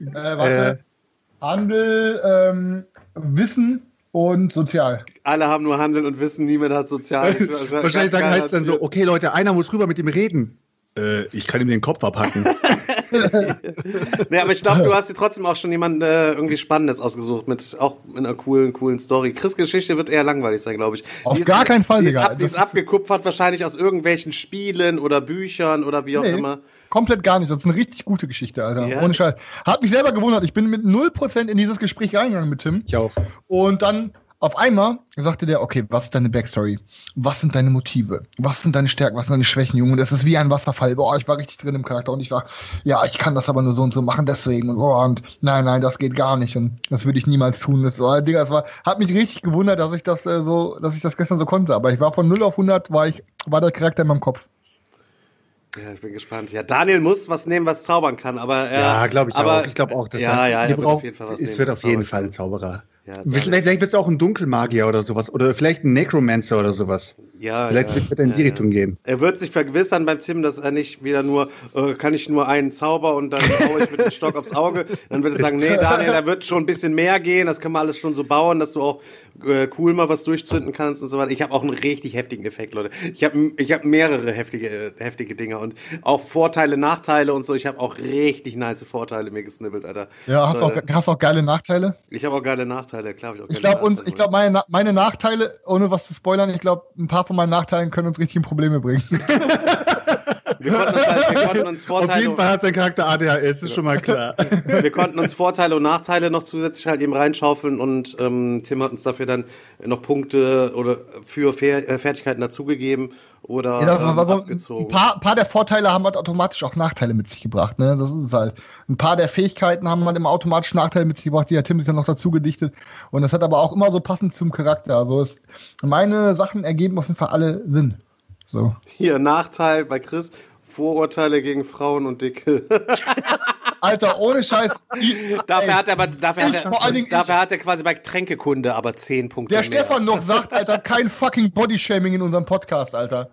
Äh, warte. Äh. Handel, ähm, Wissen und sozial. Alle haben nur Handeln und Wissen, niemand hat sozial. Wahrscheinlich sagen heißt dann so, okay Leute, einer muss rüber mit ihm reden. Äh, ich kann ihm den Kopf abhacken. nee, aber ich glaube, du hast dir trotzdem auch schon jemanden äh, irgendwie Spannendes ausgesucht, mit auch in einer coolen, coolen Story. Chris Geschichte wird eher langweilig sein, glaube ich. Auf gar keinen Fall, die Digga. Ist ab, die ist abgekupfert wahrscheinlich aus irgendwelchen Spielen oder Büchern oder wie auch nee, immer. Komplett gar nicht. Das ist eine richtig gute Geschichte, Alter. Ja. Ohne Scheiß. Hat mich selber gewundert. Ich bin mit 0% in dieses Gespräch reingegangen mit Tim. Ich auch. Und dann auf einmal sagte der, okay, was ist deine Backstory? Was sind deine Motive? Was sind deine Stärken? Was sind deine Schwächen, Junge? Das ist wie ein Wasserfall. Boah, ich war richtig drin im Charakter und ich war, ja, ich kann das aber nur so und so machen, deswegen und, oh, und nein, nein, das geht gar nicht und das würde ich niemals tun. Das war, Digga, das war, hat mich richtig gewundert, dass ich das äh, so, dass ich das gestern so konnte. Aber ich war von 0 auf 100, war ich, war der Charakter in meinem Kopf. Ja, ich bin gespannt. Ja, Daniel muss was nehmen, was zaubern kann, aber äh, ja, glaube ich aber, auch. Ich glaube auch, dass ja, das, ja, er wird auf jeden Fall was es nehmen, wird auf jeden Fall ein Zauberer. Ja, vielleicht, vielleicht bist du auch ein Dunkelmagier oder sowas. Oder vielleicht ein Necromancer oder sowas. Ja, vielleicht ja, wird er in die ja, Richtung gehen. Er wird sich vergewissern beim Tim, dass er nicht wieder nur, äh, kann ich nur einen Zauber und dann haue ich mit dem Stock aufs Auge. Dann wird er sagen, nee, Daniel, da wird schon ein bisschen mehr gehen. Das können wir alles schon so bauen, dass du auch äh, cool mal was durchzünden kannst und so weiter. Ich habe auch einen richtig heftigen Effekt, Leute. Ich habe ich hab mehrere heftige, äh, heftige Dinge und auch Vorteile, Nachteile und so. Ich habe auch richtig nice Vorteile mir gesnibbelt, Alter. Ja, hast, Leute. auch, hast auch geile Nachteile? Ich habe auch geile Nachteile, klar. Ich, auch ich glaube, glaube, meine, meine Nachteile, ohne was zu spoilern, ich glaube, ein paar von meinen Nachteilen können uns richtig in Probleme bringen. Wir konnten uns, halt, wir konnten uns Vorteile. Auf jeden Fall hat sein Charakter ADHS, ist schon mal klar. wir konnten uns Vorteile und Nachteile noch zusätzlich halt eben reinschaufeln und ähm, Tim hat uns dafür dann noch Punkte oder für äh, Fertigkeiten dazugegeben oder ja, das war, war so abgezogen. Ein paar, paar der Vorteile haben halt automatisch auch Nachteile mit sich gebracht. Ne? Das ist es halt. Ein paar der Fähigkeiten haben halt immer automatisch Nachteile mit sich gebracht, die hat Tim sich dann noch dazu gedichtet. Und das hat aber auch immer so passend zum Charakter. Also es, meine Sachen ergeben auf jeden Fall alle Sinn. So. Hier, Nachteil bei Chris, Vorurteile gegen Frauen und Dicke. Alter, ohne Scheiß. dafür ey, hat er aber, dafür, hat er, dafür ich, hat er quasi bei Tränkekunde aber 10 Punkte. Der mehr. Stefan noch sagt, Alter, kein fucking Bodyshaming in unserem Podcast, Alter.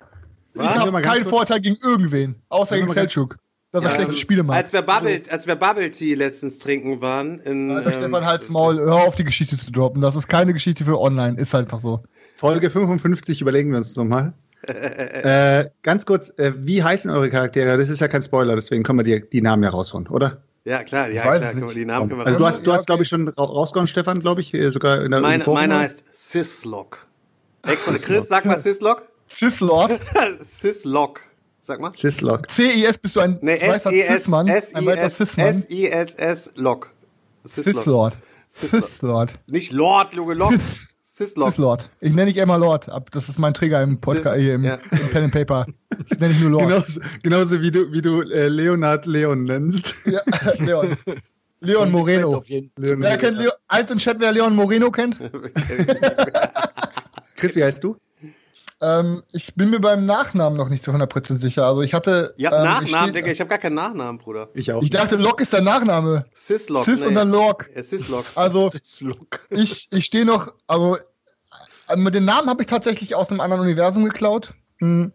Was? Ich habe keinen Vorteil gegen irgendwen, außer gegen Selchuk. Dass er ja, schlechte Spiele macht. Als wir, Bubble, als wir Bubble Tea letztens trinken waren. In, Alter, ähm, Stefan, halt's Maul, hör auf, die Geschichte zu droppen. Das ist keine Geschichte für online, ist halt einfach so. Folge 55 überlegen wir uns nochmal. Äh, ganz kurz, äh, wie heißen eure Charaktere? Das ist ja kein Spoiler, deswegen können wir die, die Namen ja raushauen, oder? Ja, klar, ja, klar, können wir die Namen können wir Also du hast, du hast glaube ich, schon rausgehauen, Stefan, glaube ich, äh, sogar in der Meine, Meine heißt Sislock. Extra, Chris, sag mal Sislock. Sislok? Sislock. Sag mal. Sislock. C-I-S bist du ein nee, S-I-S-S-Lock. Sislord. Sislord. Nicht Lord, Luge Lock. Sislord. Sislord. Ich nenne dich immer Lord. Das ist mein Trigger im Podcast, hier im, ja. im, Pen and Paper. Ich nenne dich nur Lord. Genauso, genauso wie du, wie du äh, Leonard Leon nennst. Ja, Leon. Leon Moreno. Leon wer kennt Leon, eins im Chat, wer Leon Moreno kennt? Chris, wie heißt du? Ähm, ich bin mir beim Nachnamen noch nicht zu 100% sicher. Also ich hatte. Ja, ähm, Nachnamen, Digga. Ich habe gar keinen Nachnamen, Bruder. Ich auch. Ich dachte, Lok ist der Nachname. Sislock. Sis nee. und dann Lok. Ja, Sislock. Also, Sislock. ich, ich stehe noch. Also, mit den Namen habe ich tatsächlich aus einem anderen Universum geklaut. Hm.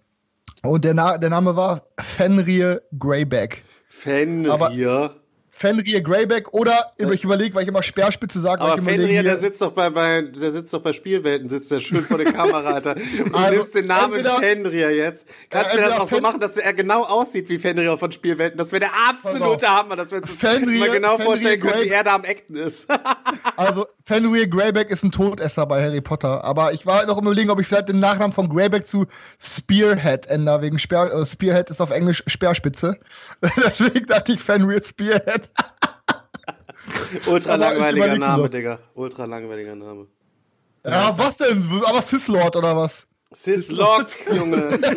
Und der, Na der Name war Fenrir Greyback. Fenrir. Fenrir Greyback oder ich überlege, weil ich immer Speerspitze sage. Aber Fenrir, der sitzt doch bei, bei, der sitzt doch bei Spielwelten, sitzt der schön vor der Kamera, Alter. Und also, du nimmst den Namen entweder, Fenrir jetzt. Kannst ja, du das auch so machen, dass er genau aussieht wie Fenrir von Spielwelten? Das wäre der absolute Hammer, dass wir uns Fenrir, mal genau Fenrir vorstellen können, wie er da am Acten ist. also, Fenrir Greyback ist ein Todesser bei Harry Potter. Aber ich war halt noch im Überlegen, ob ich vielleicht den Nachnamen von Greyback zu Spearhead ändere, wegen Spear, äh, Spearhead ist auf Englisch Speerspitze. Deswegen dachte ich Fenrir Spearhead. Ultra langweiliger Name. Digga. Ultra langweiliger Name. Ja, was denn? Aber Sislord oder was? Sislord, Junge.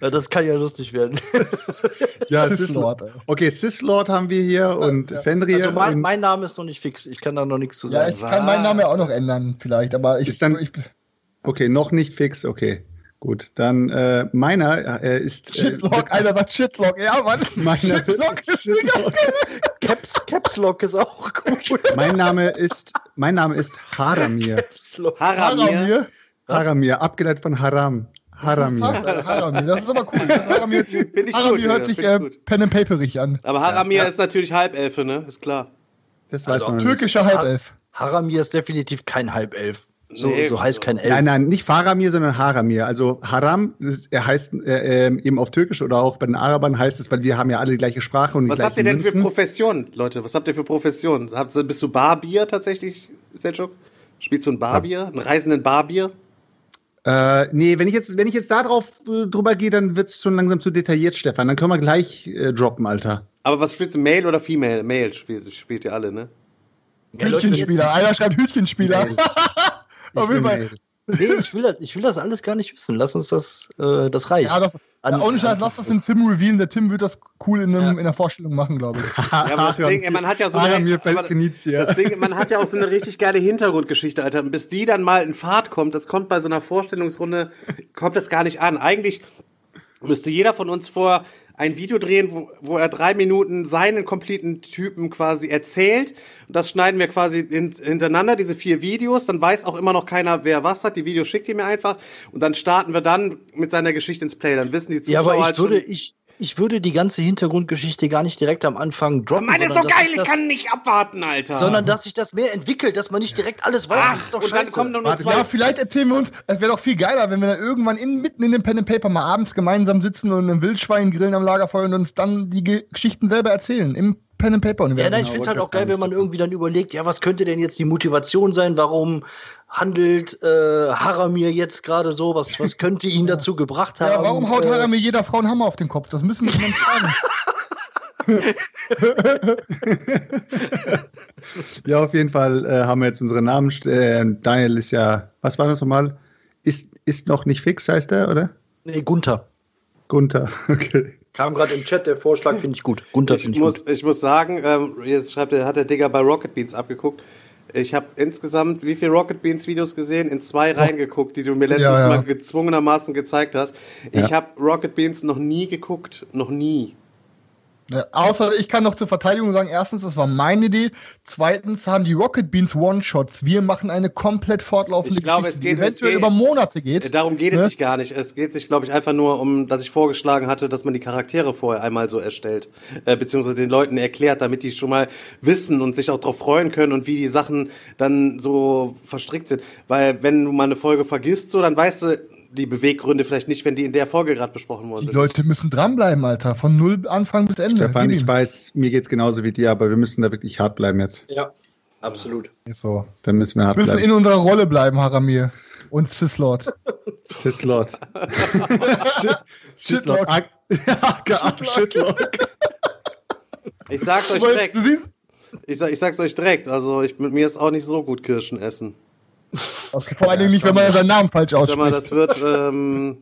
ja, das kann ja lustig werden. ja, Sislord. Okay, Sislord haben wir hier und ja. Fenrir. Also mein, mein, Name ist noch nicht fix. Ich kann da noch nichts zu sagen. Ja, ich was? kann meinen Namen ja auch noch ändern, vielleicht, aber ich. Ist dann, ich, okay, noch nicht fix, okay. Gut, dann äh, meiner äh, ist. Äh, Shitlock, einer sagt Shitlock, ja, Mann. Meiner Shitlock, Shitlock. Caps, Caps Lock ist auch gut. Mein Name ist, mein Name ist Haramir. Haramir? Haramir, abgeleitet von Haram. Haramir. Haramir, das ist aber cool. Haramir, Haramir gut, hört sich äh, Pen and Paperig an. Aber Haramir ja. ist natürlich Halbelfe, ne? Ist klar. Das weiß also man. Türkischer Halbelf. Haramir ist definitiv kein Halbelf. So, nee, so heißt kein Elf. Nein, nein, nicht Faramir, sondern Haramir. Also Haram, er heißt äh, eben auf Türkisch oder auch bei den Arabern heißt es, weil wir haben ja alle die gleiche Sprache und die Was habt ihr denn Münzen. für Profession, Leute? Was habt ihr für Profession? bist du Barbier tatsächlich, Selchuk? Spielst du ein Barbier, einen reisenden Barbier? Äh, nee, wenn ich jetzt, wenn ich jetzt da drauf äh, drüber gehe, dann wird's schon langsam zu detailliert, Stefan. Dann können wir gleich äh, droppen, Alter. Aber was spielst du, Male oder Female? Male spielt, spielt ihr alle, ne? Hütchenspieler, einer schreibt Hütchenspieler. Auf jeden Fall. Nee, ich will, das, ich will das alles gar nicht wissen. Lass uns das, äh, das reicht. Ja, das, ja, ohne Scheiß, lass das dem Tim revealen. Der Tim wird das cool in, einem, ja. in der Vorstellung machen, glaube ich. ja, aber das Ding, man hat ja so eine, mir fällt das Ding, man hat ja auch so eine richtig geile Hintergrundgeschichte, Alter. Und bis die dann mal in Fahrt kommt, das kommt bei so einer Vorstellungsrunde, kommt das gar nicht an. Eigentlich müsste jeder von uns vor ein Video drehen, wo, wo er drei Minuten seinen kompletten Typen quasi erzählt. Und das schneiden wir quasi in, hintereinander, diese vier Videos. Dann weiß auch immer noch keiner, wer was hat. Die Videos schickt ihr mir einfach. Und dann starten wir dann mit seiner Geschichte ins Play. Dann wissen die Zuschauer ja, aber ich halt würde, schon, ich, ich würde die ganze Hintergrundgeschichte gar nicht direkt am Anfang droppen. Meine ist doch geil, ich, das, kann nicht abwarten, Alter. Sondern dass sich das mehr entwickelt, dass man nicht direkt alles weiß. Ach, das ist doch und scheiße. dann kommen nur Warte, zwei. Ja, vielleicht erzählen wir uns, es wäre doch viel geiler, wenn wir dann irgendwann in, mitten in dem Pen and Paper mal abends gemeinsam sitzen und ein Wildschwein grillen am Lagerfeuer und uns dann die Geschichten selber erzählen im Pen and Paper Universum. Ja, nein, ich finde es halt auch geil, wenn man irgendwie dann überlegt, ja, was könnte denn jetzt die Motivation sein? Warum handelt äh, Haramir jetzt gerade so? Was, was könnte ihn dazu gebracht haben? Ja, warum haut äh, Haramir jeder Frau einen Hammer auf den Kopf? Das müssen wir dann fragen. ja, auf jeden Fall äh, haben wir jetzt unsere Namen. Äh, Daniel ist ja, was war das nochmal? Ist, ist noch nicht fix, heißt er, oder? Nee, Gunther. Gunther, okay. Kam gerade im Chat, der Vorschlag finde ich gut. Gunther finde ich muss, gut. Ich muss sagen, ähm, jetzt schreibt er, hat der Digger bei Rocket Beans abgeguckt. Ich habe insgesamt wie viele Rocket Beans Videos gesehen? In zwei reingeguckt, die du mir letztes ja, ja. Mal gezwungenermaßen gezeigt hast. Ich ja. habe Rocket Beans noch nie geguckt, noch nie. Ja, außer ich kann noch zur Verteidigung sagen, erstens, das war meine Idee. Zweitens haben die Rocket Beans One-Shots. Wir machen eine komplett fortlaufende ich glaube, Geschichte, es geht, die eventuell es geht, über Monate geht. Darum geht ne? es sich gar nicht. Es geht sich, glaube ich, einfach nur um, dass ich vorgeschlagen hatte, dass man die Charaktere vorher einmal so erstellt, äh, beziehungsweise den Leuten erklärt, damit die schon mal wissen und sich auch darauf freuen können und wie die Sachen dann so verstrickt sind. Weil wenn du mal eine Folge vergisst, so, dann weißt du, die Beweggründe vielleicht nicht, wenn die in der Folge gerade besprochen worden sind. Die Leute müssen dranbleiben, Alter. Von null Anfang bis Ende. Stefan, ich weiß, mir geht's genauso wie dir, aber wir müssen da wirklich hart bleiben jetzt. Ja, absolut. Ist so. Dann müssen wir hart bleiben. Wir müssen in unserer Rolle bleiben, Haramir. Und Sislord. Sislord. Shitlord. Shitlord. Ich sag's euch direkt. Ich, sag, ich sag's euch direkt. Also, ich, mit mir ist auch nicht so gut Kirschen essen. Okay, vor allen Dingen nicht, wenn man seinen Namen falsch ausspricht. Sag mal, das wird, ähm,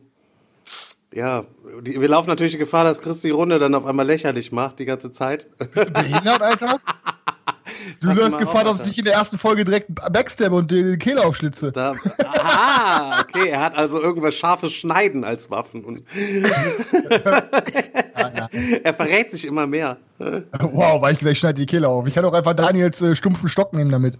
ja, die, wir laufen natürlich die Gefahr, dass Chris die Runde dann auf einmal lächerlich macht, die ganze Zeit. Bist du behindert, Alter? Du läufst Gefahr, auf, dass ich dich in der ersten Folge direkt backstabbe und die Kehle aufschlitze. Da, aha, okay, er hat also irgendwas scharfes Schneiden als Waffen. Und ja, ja. Er verrät sich immer mehr. Wow, weil ich gleich schneide die Kehle auf. Ich kann auch einfach Daniels äh, stumpfen Stock nehmen damit.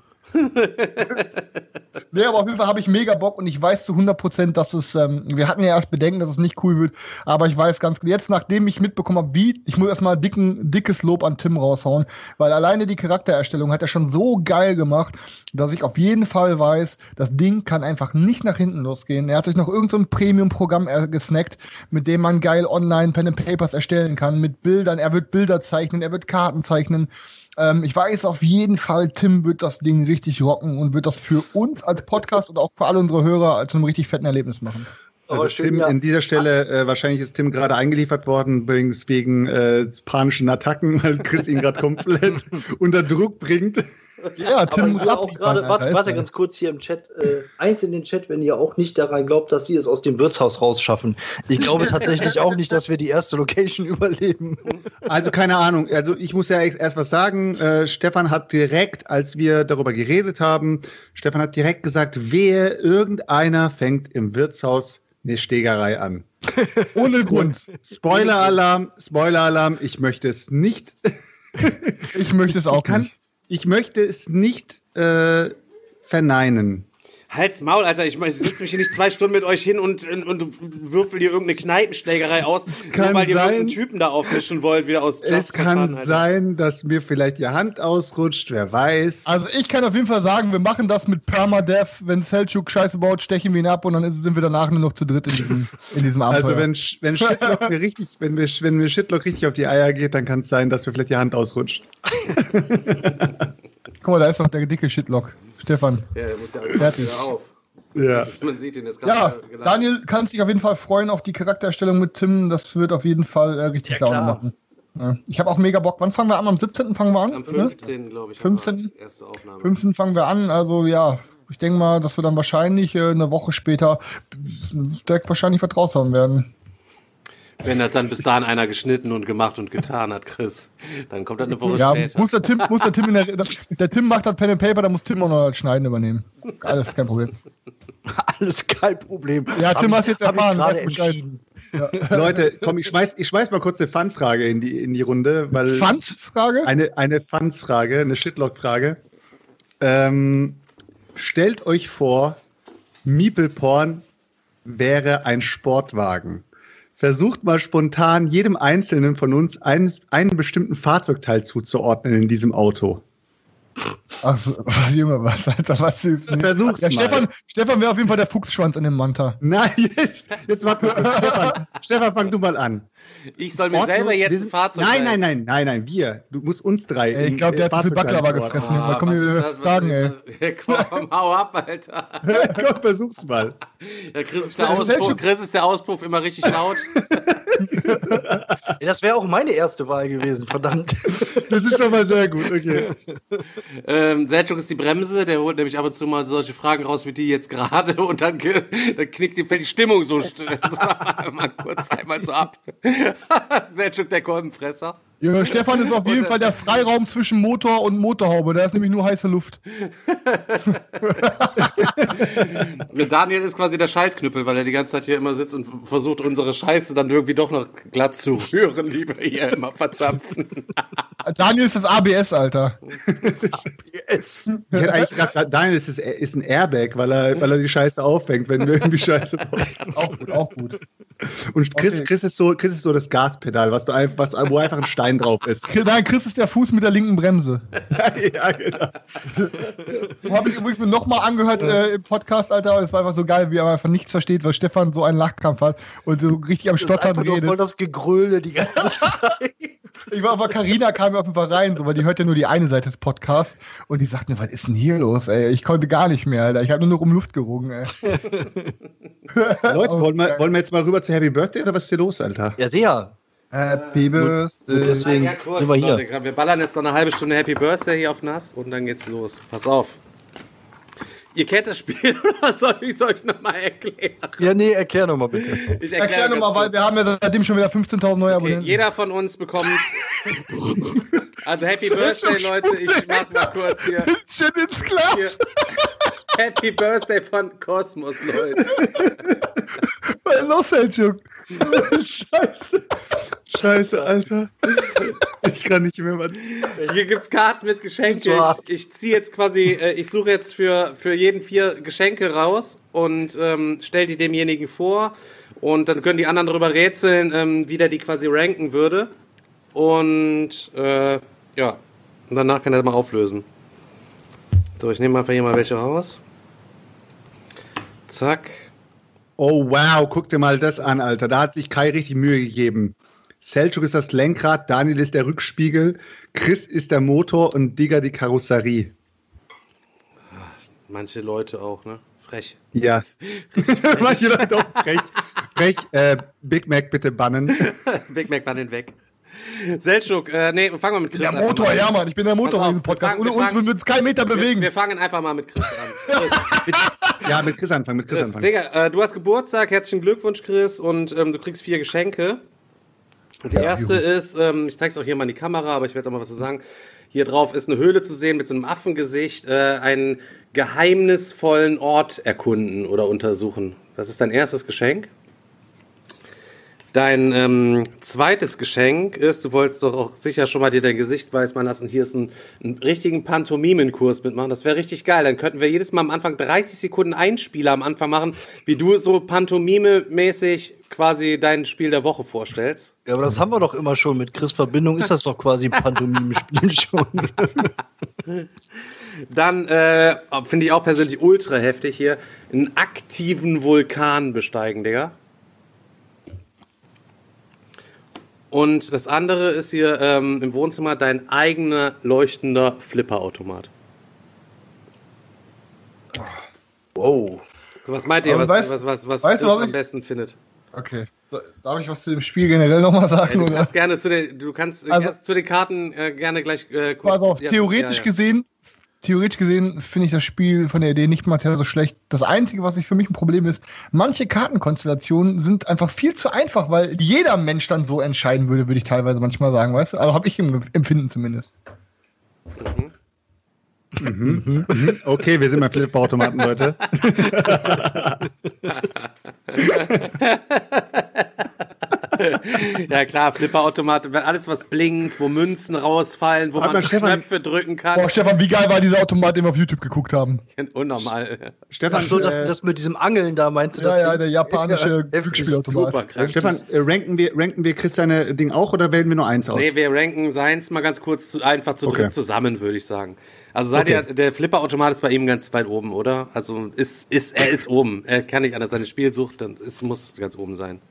Nee, aber auf jeden Fall habe ich mega Bock und ich weiß zu 100 Prozent, dass es, ähm, wir hatten ja erst Bedenken, dass es nicht cool wird, aber ich weiß ganz, jetzt nachdem ich mitbekommen habe, wie, ich muss erstmal dicken, dickes Lob an Tim raushauen, weil alleine die Charaktererstellung hat er schon so geil gemacht, dass ich auf jeden Fall weiß, das Ding kann einfach nicht nach hinten losgehen. Er hat sich noch irgendein so Premium-Programm äh, gesnackt, mit dem man geil online Pen and Papers erstellen kann, mit Bildern, er wird Bilder zeichnen, er wird Karten zeichnen, ähm, ich weiß auf jeden Fall, Tim wird das Ding richtig rocken und wird das für uns als Podcast und auch für alle unsere Hörer zu einem richtig fetten Erlebnis machen. Also Tim, an dieser Stelle, äh, wahrscheinlich ist Tim gerade eingeliefert worden, übrigens wegen äh, panischen Attacken, weil Chris ihn gerade komplett unter Druck bringt. Ja, Tim Aber auch gerade, warte, warte ganz kurz hier im Chat, äh, eins in den Chat, wenn ihr auch nicht daran glaubt, dass sie es aus dem Wirtshaus rausschaffen. Ich glaube tatsächlich auch nicht, dass wir die erste Location überleben. Also keine Ahnung, also ich muss ja erst was sagen. Äh, Stefan hat direkt, als wir darüber geredet haben, Stefan hat direkt gesagt, wer irgendeiner fängt im Wirtshaus eine Stegerei an. Ohne Grund. Spoiler-Alarm, Spoiler-Alarm, ich möchte es nicht. ich möchte es auch ich kann, nicht. Ich möchte es nicht äh, verneinen. Halt's Maul, Alter. Ich, ich sitze mich hier nicht zwei Stunden mit euch hin und, und, und würfel dir irgendeine Kneipenschlägerei aus, nur weil ihr irgendeinen Typen da aufmischen wollt, wieder aus Just Es kann Alter. sein, dass mir vielleicht die Hand ausrutscht, wer weiß. Also ich kann auf jeden Fall sagen, wir machen das mit Permadeath. Wenn Selchuk Scheiße baut, stechen wir ihn ab und dann sind wir danach nur noch zu dritt in diesem, in diesem Abenteuer. Also wenn, wenn Shitlock mir richtig, wenn mir, wenn mir Shitlock richtig auf die Eier geht, dann kann es sein, dass mir vielleicht die Hand ausrutscht. Guck mal, da ist doch der dicke Shitlock. Stefan. Ja, der muss ja Fertig. auf. Ja. Man sieht ihn jetzt Ja, genau. Daniel kannst dich auf jeden Fall freuen auf die Charakterstellung mit Tim. Das wird auf jeden Fall äh, richtig ja, Laune machen. Ja. Ich habe auch mega Bock. Wann fangen wir an? Am 17. fangen wir an? Am 15. Ne? glaube ich. 15. Erste Aufnahme. 15. fangen wir an. Also ja, ich denke mal, dass wir dann wahrscheinlich äh, eine Woche später direkt wahrscheinlich was raus haben werden. Wenn das dann bis dahin einer geschnitten und gemacht und getan hat, Chris, dann kommt das eine Woche ja, später. Muss der Tim, muss der Tim in der, der Tim macht das Pen and Paper, da muss Tim auch noch das Schneiden übernehmen. Alles kein Problem. Alles kein Problem. Ja, Tim, hast jetzt erfahren. Ja. Leute, komm, ich schmeiß, ich schmeiß mal kurz eine Fun-Frage in die, in die Runde. Weil Fun-Frage? Eine, eine Fun-Frage, eine Shitlock-Frage. Ähm, stellt euch vor, Meeple-Porn wäre ein Sportwagen versucht mal spontan jedem Einzelnen von uns einen, einen bestimmten Fahrzeugteil zuzuordnen in diesem Auto. Ach, Junge, was, Alter, was ist denn? Versuch's ja, mal. Stefan, Stefan wäre auf jeden Fall der Fuchsschwanz in dem Manta. Nein, jetzt, jetzt warte mal. Stefan, Stefan, fang du mal an. Ich soll mir Ordnung, selber jetzt ein Fahrzeug Nein, nein, nein, nein, nein, wir. Du musst uns drei. Ey, ich glaube, der hat zu viel Baklava gefressen. Ah, da kommen die Fragen, ey. Komm, hau ab, Alter. Komm, versuch's mal. Ja, Chris, ist der Auspuff, Chris ist der Auspuff immer richtig laut. das wäre auch meine erste Wahl gewesen, verdammt. Das ist schon mal sehr gut, okay. ähm, Selchuk ist die Bremse, der holt nämlich ab und zu mal solche Fragen raus wie die jetzt gerade und dann, dann knickt die, fällt die Stimmung so, so mal kurz einmal so ab. Selchuk der Kolbenfresser. Ja, Stefan ist auf jeden Fall der Freiraum zwischen Motor und Motorhaube. Da ist nämlich nur heiße Luft. Daniel ist quasi der Schaltknüppel, weil er die ganze Zeit hier immer sitzt und versucht, unsere Scheiße dann irgendwie doch noch glatt zu rühren, die wir hier immer verzapfen. Daniel ist das ABS, Alter. das ist ABS. Ich hätte eigentlich gedacht, Daniel ist, ist ein Airbag, weil er, weil er die Scheiße auffängt, wenn wir irgendwie Scheiße brauchen. Auch gut, auch gut. Und Chris, okay. Chris, ist so, Chris ist so das Gaspedal, was du einfach, was, wo einfach ein Stein drauf ist. Nein, Chris ist der Fuß mit der linken Bremse. ja, genau. Habe ich übrigens nochmal angehört äh, im Podcast, Alter. Es war einfach so geil, wie er einfach nichts versteht, weil Stefan so einen Lachkampf hat und so richtig am Stottern redet. Das voll das Gegröle die ganze Zeit. ich war aber, Carina kam mir auf jeden Fall rein, so, weil die hört ja nur die eine Seite des Podcasts und die sagt mir, was ist denn hier los, ey? Ich konnte gar nicht mehr, Alter. Ich habe nur noch um Luft gerungen, ey. Leute, wollen wir, wollen wir jetzt mal rüber zu Happy Birthday oder was ist hier los, Alter? Ja, sehr. Happy Birthday. Und deswegen ja, kurz, sind wir hier. Leute, wir ballern jetzt noch eine halbe Stunde Happy Birthday hier auf Nass und dann geht's los. Pass auf. Ihr kennt das Spiel oder soll ich es euch nochmal erklären? Ja, nee, erklär nochmal bitte. Ich erklär, erklär nochmal, weil wir haben ja seitdem schon wieder 15.000 neue okay, Abonnenten. Jeder von uns bekommt. also Happy Birthday, Leute. Ich mach mal kurz hier. Shit ins Glas. Hier. Happy Birthday von Kosmos, Leute. Was ist los, Selchuk? Scheiße. Scheiße, Alter. Ich kann nicht mehr was. Hier gibt's Karten mit Geschenke. Ich, ich ziehe jetzt quasi, äh, ich suche jetzt für, für jeden vier Geschenke raus und ähm, stell die demjenigen vor. Und dann können die anderen darüber rätseln, ähm, wie der die quasi ranken würde. Und äh, ja, und danach kann er mal auflösen. So, ich nehme einfach hier mal welche raus. Zack. Oh wow, guck dir mal das an, Alter. Da hat sich Kai richtig Mühe gegeben. Selchuk ist das Lenkrad, Daniel ist der Rückspiegel, Chris ist der Motor und Digger die Karosserie. Manche Leute auch, ne? Frech. Ja. Manche Leute auch frech. Frech, äh, Big Mac bitte bannen. Big Mac bannen weg. Selchuk, äh, nee, fangen wir mit Chris Der einfach Motor, an. ja, Mann, ich bin der Motor Pass in diesem auf, wir Podcast. fangen- Ohne wir uns würden wir uns keinen Meter Wir, bewegen. wir fangen einfach mal mit Chris an. Chris, Ja, mit Chris anfangen, mit Chris, Chris, anfangen. Digga, äh, du hast Geburtstag, herzlichen Glückwunsch, Chris, und ähm, du kriegst vier Geschenke. Die erste ist, ähm, ich zeig's auch hier mal in die Kamera, aber ich werde auch mal was zu sagen. Hier drauf ist eine Höhle zu sehen mit so einem Affengesicht, äh, einen geheimnisvollen Ort erkunden oder untersuchen. Das ist dein erstes Geschenk. Dein ähm, zweites Geschenk ist, du wolltest doch auch sicher schon mal dir dein Gesicht weißmachen lassen. Hier ist ein, ein richtigen Pantomimenkurs mitmachen. Das wäre richtig geil. Dann könnten wir jedes Mal am Anfang 30 Sekunden Einspieler am Anfang machen, wie du so Pantomime-mäßig quasi dein Spiel der Woche vorstellst. Ja, aber das haben wir doch immer schon. Mit Chris Verbindung ist das doch quasi Pantomime-Spiel schon. Dann äh, finde ich auch persönlich ultra heftig hier, einen aktiven Vulkan besteigen, Digga. Und das andere ist hier ähm, im Wohnzimmer dein eigener leuchtender Flipperautomat. Wow. So, was meint ihr, was, weißt- was, was, was weißt du, was am ich- besten findet? Okay. Darf ich was zu dem Spiel generell nochmal Ja, sagen? du oder? kannst gerne zu den, du kannst Also- zu den Karten äh, gerne gleich äh, kurz. Pass auf, ja, theoretisch ja, ja. gesehen, theoretisch gesehen finde ich das Spiel von der Idee nicht mal so schlecht. Das Einzige, was ich für mich ein Problem ist, manche Kartenkonstellationen sind einfach viel zu einfach, weil jeder Mensch dann so entscheiden würde, würde ich teilweise manchmal sagen, weißt du? Also habe ich im Empfinden zumindest. Mhm. Okay, wir sind beim Flipperautomaten, Leute. Ja klar, Flipperautomat, wenn alles was blinkt, wo Münzen rausfallen, wo Warte man Stefan. Knöpfe drücken kann. Boah, Stefan, wie geil war dieser Automat, den wir auf YouTube geguckt haben? Unnormal. Stefan, Ach so, das, äh, das mit diesem Angeln da, meinst du Ja, das? ja, Ding? der japanische Ja, heftig. Glücksspielautomat. Super krank. Stefan, äh, ranken wir, ranken wir Chris seine Ding auch oder wählen wir nur eins aus? Nee, wir ranken seins mal ganz kurz zu, einfach zu Okay. dritt zusammen, würde ich sagen. Also seid Okay. ihr, der Flipperautomat ist bei ihm ganz weit oben, oder? Also ist, ist, er ist oben. Er kann nicht anders seine Spielsucht, dann es muss ganz oben sein.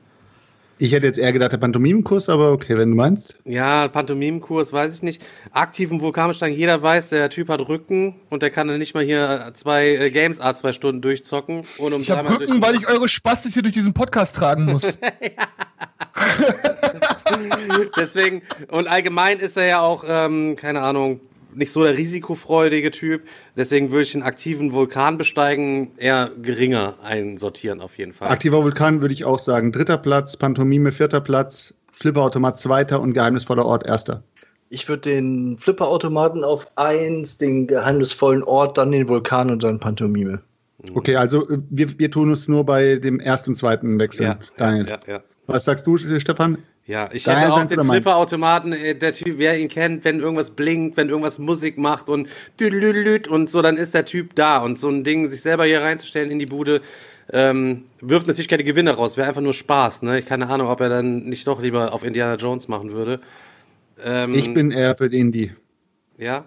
Ich hätte jetzt eher gedacht, der Pantomimenkurs, aber okay, wenn du meinst. Ja, Pantomimkurs, weiß ich nicht. Aktiven Vulkanbesteig, jeder weiß, der Typ hat Rücken und der kann dann nicht mal hier zwei äh, Games A zwei Stunden durchzocken. Und um Ich habe Rücken, weil ich eure Spastis hier durch diesen Podcast tragen muss. Deswegen, und allgemein ist er ja auch, ähm, keine Ahnung, nicht so der risikofreudige Typ. Deswegen würde ich den aktiven Vulkan besteigen eher geringer einsortieren, auf jeden Fall. Aktiver Vulkan würde ich auch sagen. Dritter Platz, Pantomime vierter Platz, Flipperautomat zweiter und geheimnisvoller Ort erster. Ich würde den Flipperautomaten auf eins, den geheimnisvollen Ort, dann den Vulkan und dann Pantomime. Okay, also äh, wir, wir tun uns nur bei dem ersten und zweiten wechseln. ja, ja, ja. Was sagst du, Stefan? Ja, ich Daher hätte auch den? Flipperautomaten, äh, der Typ, wer ihn kennt, wenn irgendwas blinkt, wenn irgendwas Musik macht und düdelüdelüd und so, dann ist der Typ da. Und so ein Ding, sich selber hier reinzustellen in die Bude, ähm, wirft natürlich keine Gewinne raus, wäre einfach nur Spaß. Ne? Ich keine Ahnung, ob er dann nicht doch lieber auf Indiana Jones machen würde. Ähm, Ich bin eher für den Indie. Ja,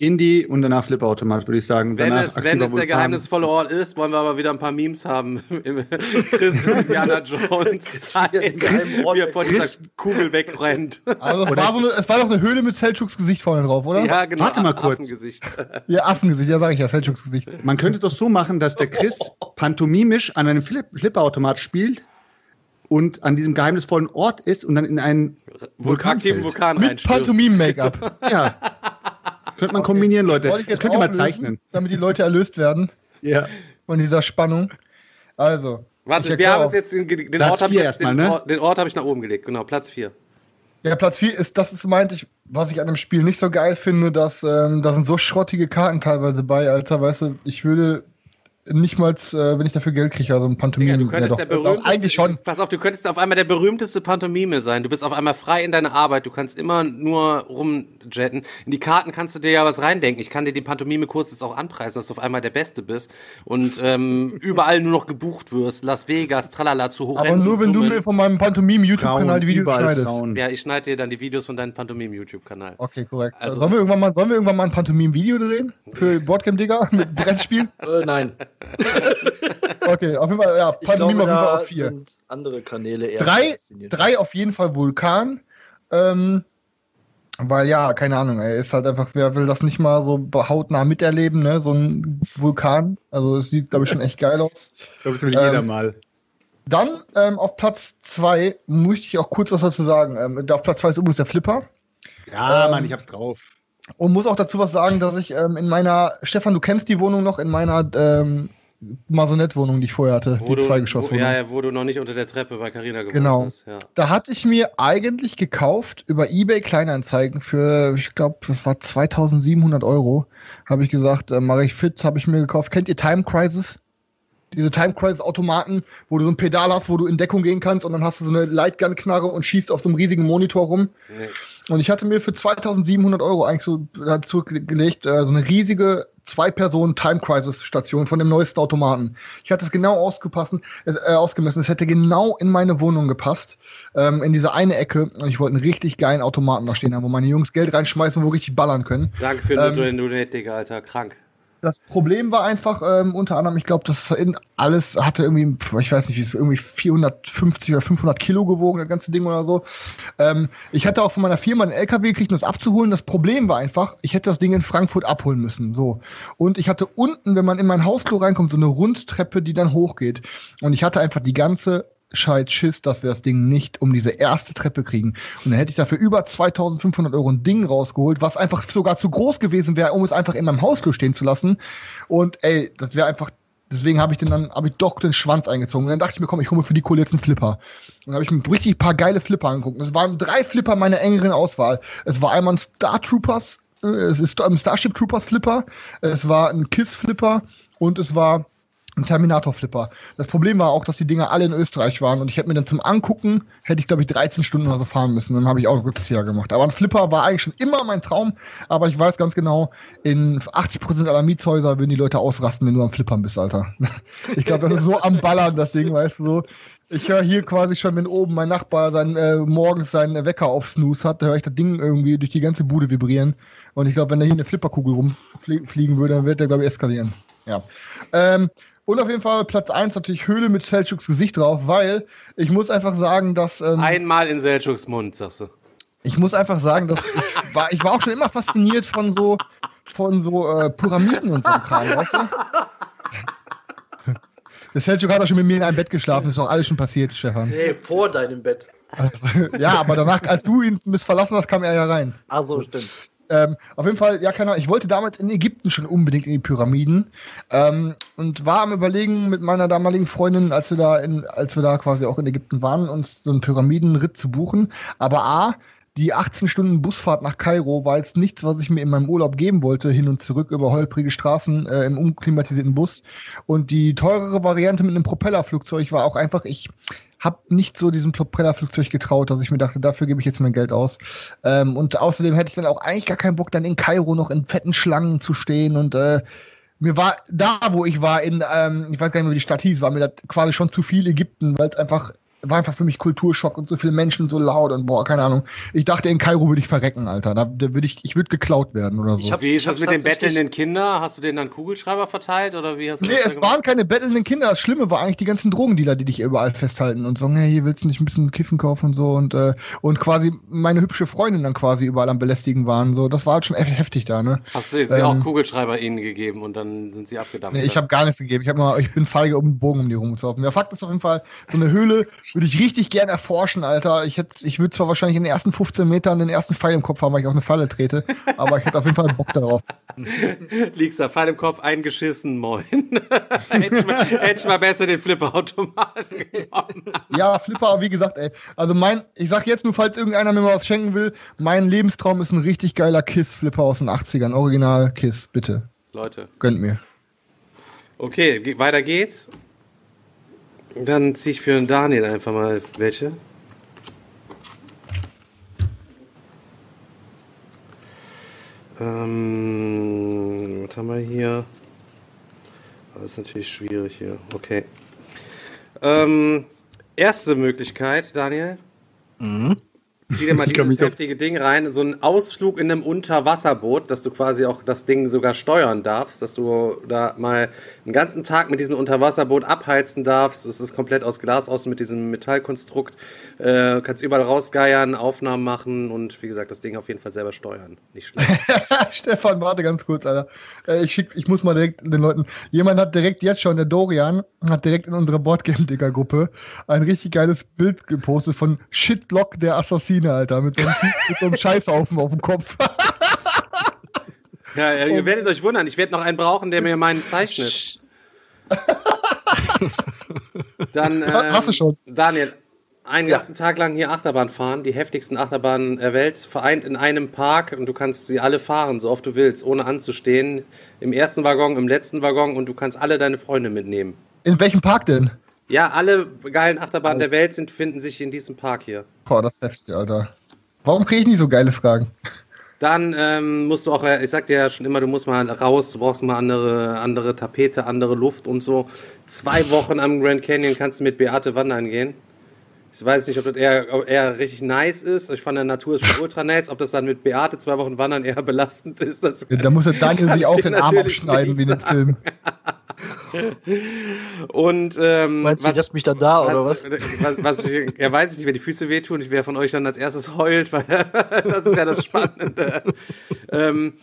Indie und danach Flipperautomat, würde ich sagen. wenn danach es, wenn es der Vulkan. geheimnisvolle Ort ist, wollen wir aber wieder ein paar Memes haben. Im Chris Indiana Jones, den geheimen Ort wie er von dieser Chris- Kugel wegrennt. Also es war, so eine, es war doch eine Höhle mit Selchuks Gesicht vorne drauf, oder? Ja, genau. Warte mal kurz. Affengesicht. Ja, Affengesicht, ja, sag ich ja, Selchuks Gesicht. Man könnte doch so machen, dass der Chris pantomimisch an einem Flip Flipperautomat spielt und an diesem geheimnisvollen Ort ist und dann in einen Vulkan aktiven fällt. Vulkan Mit reinstürzt. Pantomime-Make-up. Ja. Könnte man kombinieren, Leute. Das jetzt könnt ihr mal auflösen, zeichnen. Damit die Leute erlöst werden Ja. von dieser Spannung. Also. Warte, wir haben auch. uns jetzt den, den Platz Ort habe ich, den, ne? Ort- den Ort habe ich nach oben gelegt, genau, Platz 4. Ja, Platz 4 ist, das ist, meinte ich, was ich an dem Spiel nicht so geil finde, dass ähm, da sind so schrottige Karten teilweise bei, Alter, weißt du, ich würde nicht mal, äh, wenn ich dafür Geld kriege, also ein Pantomime. Digga, du könntest ja, der doch, berühmteste, eigentlich schon. Pass auf, du könntest auf einmal der berühmteste Pantomime sein. Du bist auf einmal frei in deiner Arbeit. Du kannst immer nur rumjetten. In die Karten kannst du dir ja was reindenken. Ich kann dir den Pantomime-Kurs jetzt auch anpreisen, dass du auf einmal der Beste bist und ähm, überall nur noch gebucht wirst. Las Vegas, tralala, zu Aber nur wenn du mir von meinem Pantomime-YouTube-Kanal die Videos schneidest. Frauen. Ja, ich schneide dir dann die Videos von deinem Pantomime-YouTube-Kanal. Okay, korrekt. Also sollen, wir irgendwann mal, sollen wir irgendwann mal ein Pantomime-Video drehen? Für Boardgame Digger mit Brettspielen? Äh, nein. Okay, auf jeden Fall, ja, Ich Pantomime glaube, auf jeden Fall auf vier. sind andere Kanäle eher Drei, drei auf jeden Fall Vulkan. Ähm, weil ja, keine Ahnung, ey, ist halt einfach, wer will das nicht mal so hautnah miterleben, ne? So ein Vulkan. Also es sieht, glaube ich, schon echt geil aus. Ich glaube, das will Ähm, jeder mal. Dann ähm, auf Platz zwei möchte ich auch kurz was dazu sagen. Ähm, auf Platz zwei ist übrigens der Flipper. Ja, ähm, Mann, ich hab's drauf. Und muss auch dazu was sagen, dass ich ähm, in meiner, Stefan, du kennst die Wohnung noch, in meiner ähm, Masonette-Wohnung, die ich vorher hatte, Wo die Zweigeschosswohnung. wo, ja, ja, wo du noch nicht unter der Treppe bei Carina gewohnt Genau. hast. Ja. Da hatte ich mir eigentlich gekauft über eBay Kleinanzeigen für, ich glaube, das war 2700 Euro. Habe ich gesagt, äh, mache ich fit, habe ich mir gekauft. Kennt ihr Time Crisis? Diese Time Crisis Automaten, wo du so ein Pedal hast, wo du in Deckung gehen kannst und dann hast du so eine Lightgun-Knarre und schießt auf so einem riesigen Monitor rum. Nee. Und ich hatte mir für 2700 Euro eigentlich so da zurückgelegt, äh, so eine riesige Zwei-Personen-Time-Crisis-Station von dem neuesten Automaten. Ich hatte es genau ausgepasst, äh, ausgemessen. Es hätte genau in meine Wohnung gepasst, ähm, in diese eine Ecke. Und ich wollte einen richtig geilen Automaten da stehen haben, wo meine Jungs Geld reinschmeißen, wo richtig ballern können. Danke für Ähm, den Donate, Digga, Alter. Krank. Das Problem war einfach, ähm, unter anderem, ich glaube, das in alles hatte irgendwie, ich weiß nicht, wie es irgendwie 450 oder 500 Kilo gewogen, das ganze Ding oder so. Ähm, ich hatte auch von meiner Firma einen LKW gekriegt, um das abzuholen. Das Problem war einfach, ich hätte das Ding in Frankfurt abholen müssen, so. Und ich hatte unten, wenn man in mein Hausklo reinkommt, so eine Rundtreppe, die dann hochgeht. Und ich hatte einfach die ganze Scheit Schiss, dass wir das Ding nicht um diese erste Treppe kriegen. Und dann hätte ich dafür über 2500 Euro ein Ding rausgeholt, was einfach sogar zu groß gewesen wäre, um es einfach in meinem Haus stehen zu lassen. Und ey, das wäre einfach, deswegen habe ich den dann, habe ich doch den Schwanz eingezogen. Und dann dachte ich mir, komm, ich hole mir für die Kohle jetzt einen Flipper. Und dann habe ich mir richtig ein paar geile Flipper angeguckt. Es waren drei Flipper meiner engeren Auswahl. Es war einmal ein Star Troopers, äh, es ist ein Starship Troopers Flipper, es war ein Kiss Flipper und es war ein Terminator-Flipper. Das Problem war auch, dass die Dinger alle in Österreich waren und ich hätte mir dann zum Angucken, hätte ich glaube ich 13 Stunden oder so fahren müssen. Dann habe ich auch Rückzieher gemacht. Aber ein Flipper war eigentlich schon immer mein Traum, aber ich weiß ganz genau, in 80% aller Mietshäuser würden die Leute ausrasten, wenn du am Flippern bist, Alter. Ich glaube, das ist so am Ballern, das Ding, weißt du so. Ich höre hier quasi schon, wenn oben mein Nachbar sein, äh, morgens seinen Wecker auf Snooze hat, da höre ich das Ding irgendwie durch die ganze Bude vibrieren. Und ich glaube, wenn da hier eine Flipperkugel rumfliegen würde, dann wird der, glaube ich, eskalieren. Ja. Ähm, und auf jeden Fall Platz 1 natürlich Höhle mit Selçuks Gesicht drauf, weil ich muss einfach sagen, dass ähm, Einmal in Selçuks Mund, sagst du. ich muss einfach sagen, dass ich war, ich war auch schon immer fasziniert von so von so äh, Pyramiden und so Kram, weißt du? Der Selçuk hat auch schon mit mir in einem Bett geschlafen, ist doch alles schon passiert, Stefan. Nee, vor deinem Bett. Also, ja, aber danach, als du ihn verlassen hast, kam er ja rein. Ah, so, stimmt. Ähm, auf jeden Fall, ja, keine Ahnung, ich wollte damals in Ägypten schon unbedingt in die Pyramiden ähm, und war am überlegen mit meiner damaligen Freundin, als wir da in, als wir da quasi auch in Ägypten waren, uns so einen Pyramidenritt zu buchen. Aber A, die 18 Stunden Busfahrt nach Kairo war jetzt nichts, was ich mir in meinem Urlaub geben wollte, hin und zurück über holprige Straßen äh, im unklimatisierten Bus. Und die teurere Variante mit einem Propellerflugzeug war auch einfach, ich habe nicht so diesem Propellerflugzeug getraut, dass ich mir dachte, dafür gebe ich jetzt mein Geld aus. Ähm, und außerdem hätte ich dann auch eigentlich gar keinen Bock, dann in Kairo noch in fetten Schlangen zu stehen und äh, mir war da, wo ich war, in, ähm, ich weiß gar nicht mehr, wie die Stadt hieß, war mir das quasi schon zu viel Ägypten, weil es einfach war einfach für mich Kulturschock und so viele Menschen so laut und boah, keine Ahnung. Ich dachte, in Kairo würde ich verrecken, Alter. Da, da würde ich, ich würde geklaut werden oder so. Ich hab- Wie ist das mit den bettelnden Kindern? Hast du denen dann Kugelschreiber verteilt oder wie hast du Nee, es gemacht? waren keine bettelnden Kinder. Das Schlimme war eigentlich die ganzen Drogendealer, die dich überall festhalten und sagen, hey, hier willst du nicht ein bisschen Kiffen kaufen und so und äh, und quasi meine hübsche Freundin dann quasi überall am belästigen waren. So, das war halt schon echt heftig da, ne? Hast du jetzt Ähm, auch Kugelschreiber ihnen gegeben und dann sind sie abgedampft? Nee, ich habe gar nichts gegeben. Ich habe mal, ich bin feige um den Bogen um die rumzulaufen. Ja, Fakt ist auf jeden Fall, so eine Höhle würde ich richtig gern erforschen, Alter. Ich hätte, ich würde zwar wahrscheinlich in den ersten 15 Metern den ersten Pfeil im Kopf haben, weil ich auf eine Falle trete, aber ich hätte auf jeden Fall Bock darauf. Liegst da, Pfeil im Kopf, eingeschissen, moin. hätte, ich mal, hätte ich mal besser den Flipperautomaten genommen. Ja, Flipper, wie gesagt, ey. Also mein, ich sag jetzt nur, falls irgendeiner mir mal was schenken will, mein Lebenstraum ist ein richtig geiler Kiss-Flipper aus den 80ern. Original Kiss, bitte. Leute, Gönnt mir. Okay, ge weiter geht's. Dann ziehe ich für den Daniel einfach mal welche. Ähm, was haben wir hier? Das ist natürlich schwierig hier. Okay. Ähm, erste Möglichkeit, Daniel. Mhm. Zieh dir mal dieses heftige Ding rein. So ein Ausflug in einem Unterwasserboot, dass du quasi auch das Ding sogar steuern darfst, dass du da mal einen ganzen Tag mit diesem Unterwasserboot abheizen darfst. Es ist komplett aus Glas aus mit diesem Metallkonstrukt. Äh, kannst überall rausgeiern, Aufnahmen machen und wie gesagt, das Ding auf jeden Fall selber steuern. Nicht schlecht. Stefan, warte ganz kurz, Alter. Äh, Ich, schick, ich muss mal direkt den Leuten. Jemand hat direkt jetzt schon, der Dorian, hat direkt in unsere Boardgame-Digger-Gruppe ein richtig geiles Bild gepostet von Shitlock der Assassine, Alter. Mit so einem, mit so einem Scheißhaufen auf dem Kopf. ja, ja, ihr werdet euch wundern. Ich werde noch einen brauchen, der mir meinen zeichnet. Dann, ähm, Hast du schon? Daniel, einen ganzen Tag lang hier Achterbahn fahren, die heftigsten Achterbahnen der Welt, vereint in einem Park und du kannst sie alle fahren, so oft du willst, ohne anzustehen. Im ersten Waggon, im letzten Waggon und du kannst alle deine Freunde mitnehmen. In welchem Park denn? Ja, alle geilen Achterbahnen der Welt sind, finden sich in diesem Park hier. Boah, das ist heftig, Alter. Warum kriege ich nicht so geile Fragen? Dann ähm, musst du auch, äh, ich sag dir ja schon immer, du musst mal raus, du brauchst mal andere, andere Tapete, andere Luft und so. Zwei Wochen am Grand Canyon kannst du mit Beate wandern gehen. Ich weiß nicht, ob das eher, eher richtig nice ist. Ich fand, der Natur ist schon ultra nice. Ob das dann mit Beate zwei Wochen wandern eher belastend ist, das Da muss der Daniel sich ich auch den Arm abschneiden, wie in dem. Film. Und ähm, Meinst du, ich lass mich dann da, oder was? was, was ich, er weiß ich nicht, wer die Füße wehtun. Ich wer von euch dann als erstes heult, weil das ist ja das Spannende. ähm,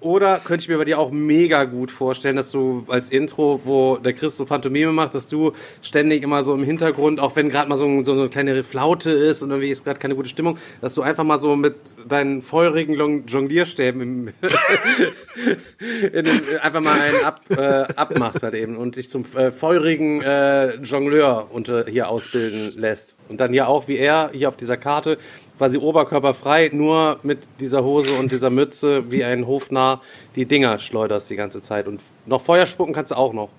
oder könnte ich mir bei dir auch mega gut vorstellen, dass du als Intro, wo der Chris so Pantomime macht, dass du ständig immer so im Hintergrund, auch wenn gerade mal so, so eine kleine Flaute ist und irgendwie ist gerade keine gute Stimmung, dass du einfach mal so mit deinen feurigen Long- Jonglierstäben im, in den, einfach mal einen ab, äh, abmachst halt eben und dich zum äh, feurigen äh, Jongleur unter, hier ausbilden lässt. Und dann ja auch wie er hier auf dieser Karte quasi oberkörperfrei, nur mit dieser Hose und dieser Mütze wie ein Hofnarr die Dinger schleuderst die ganze Zeit. Und noch Feuer spucken kannst du auch noch.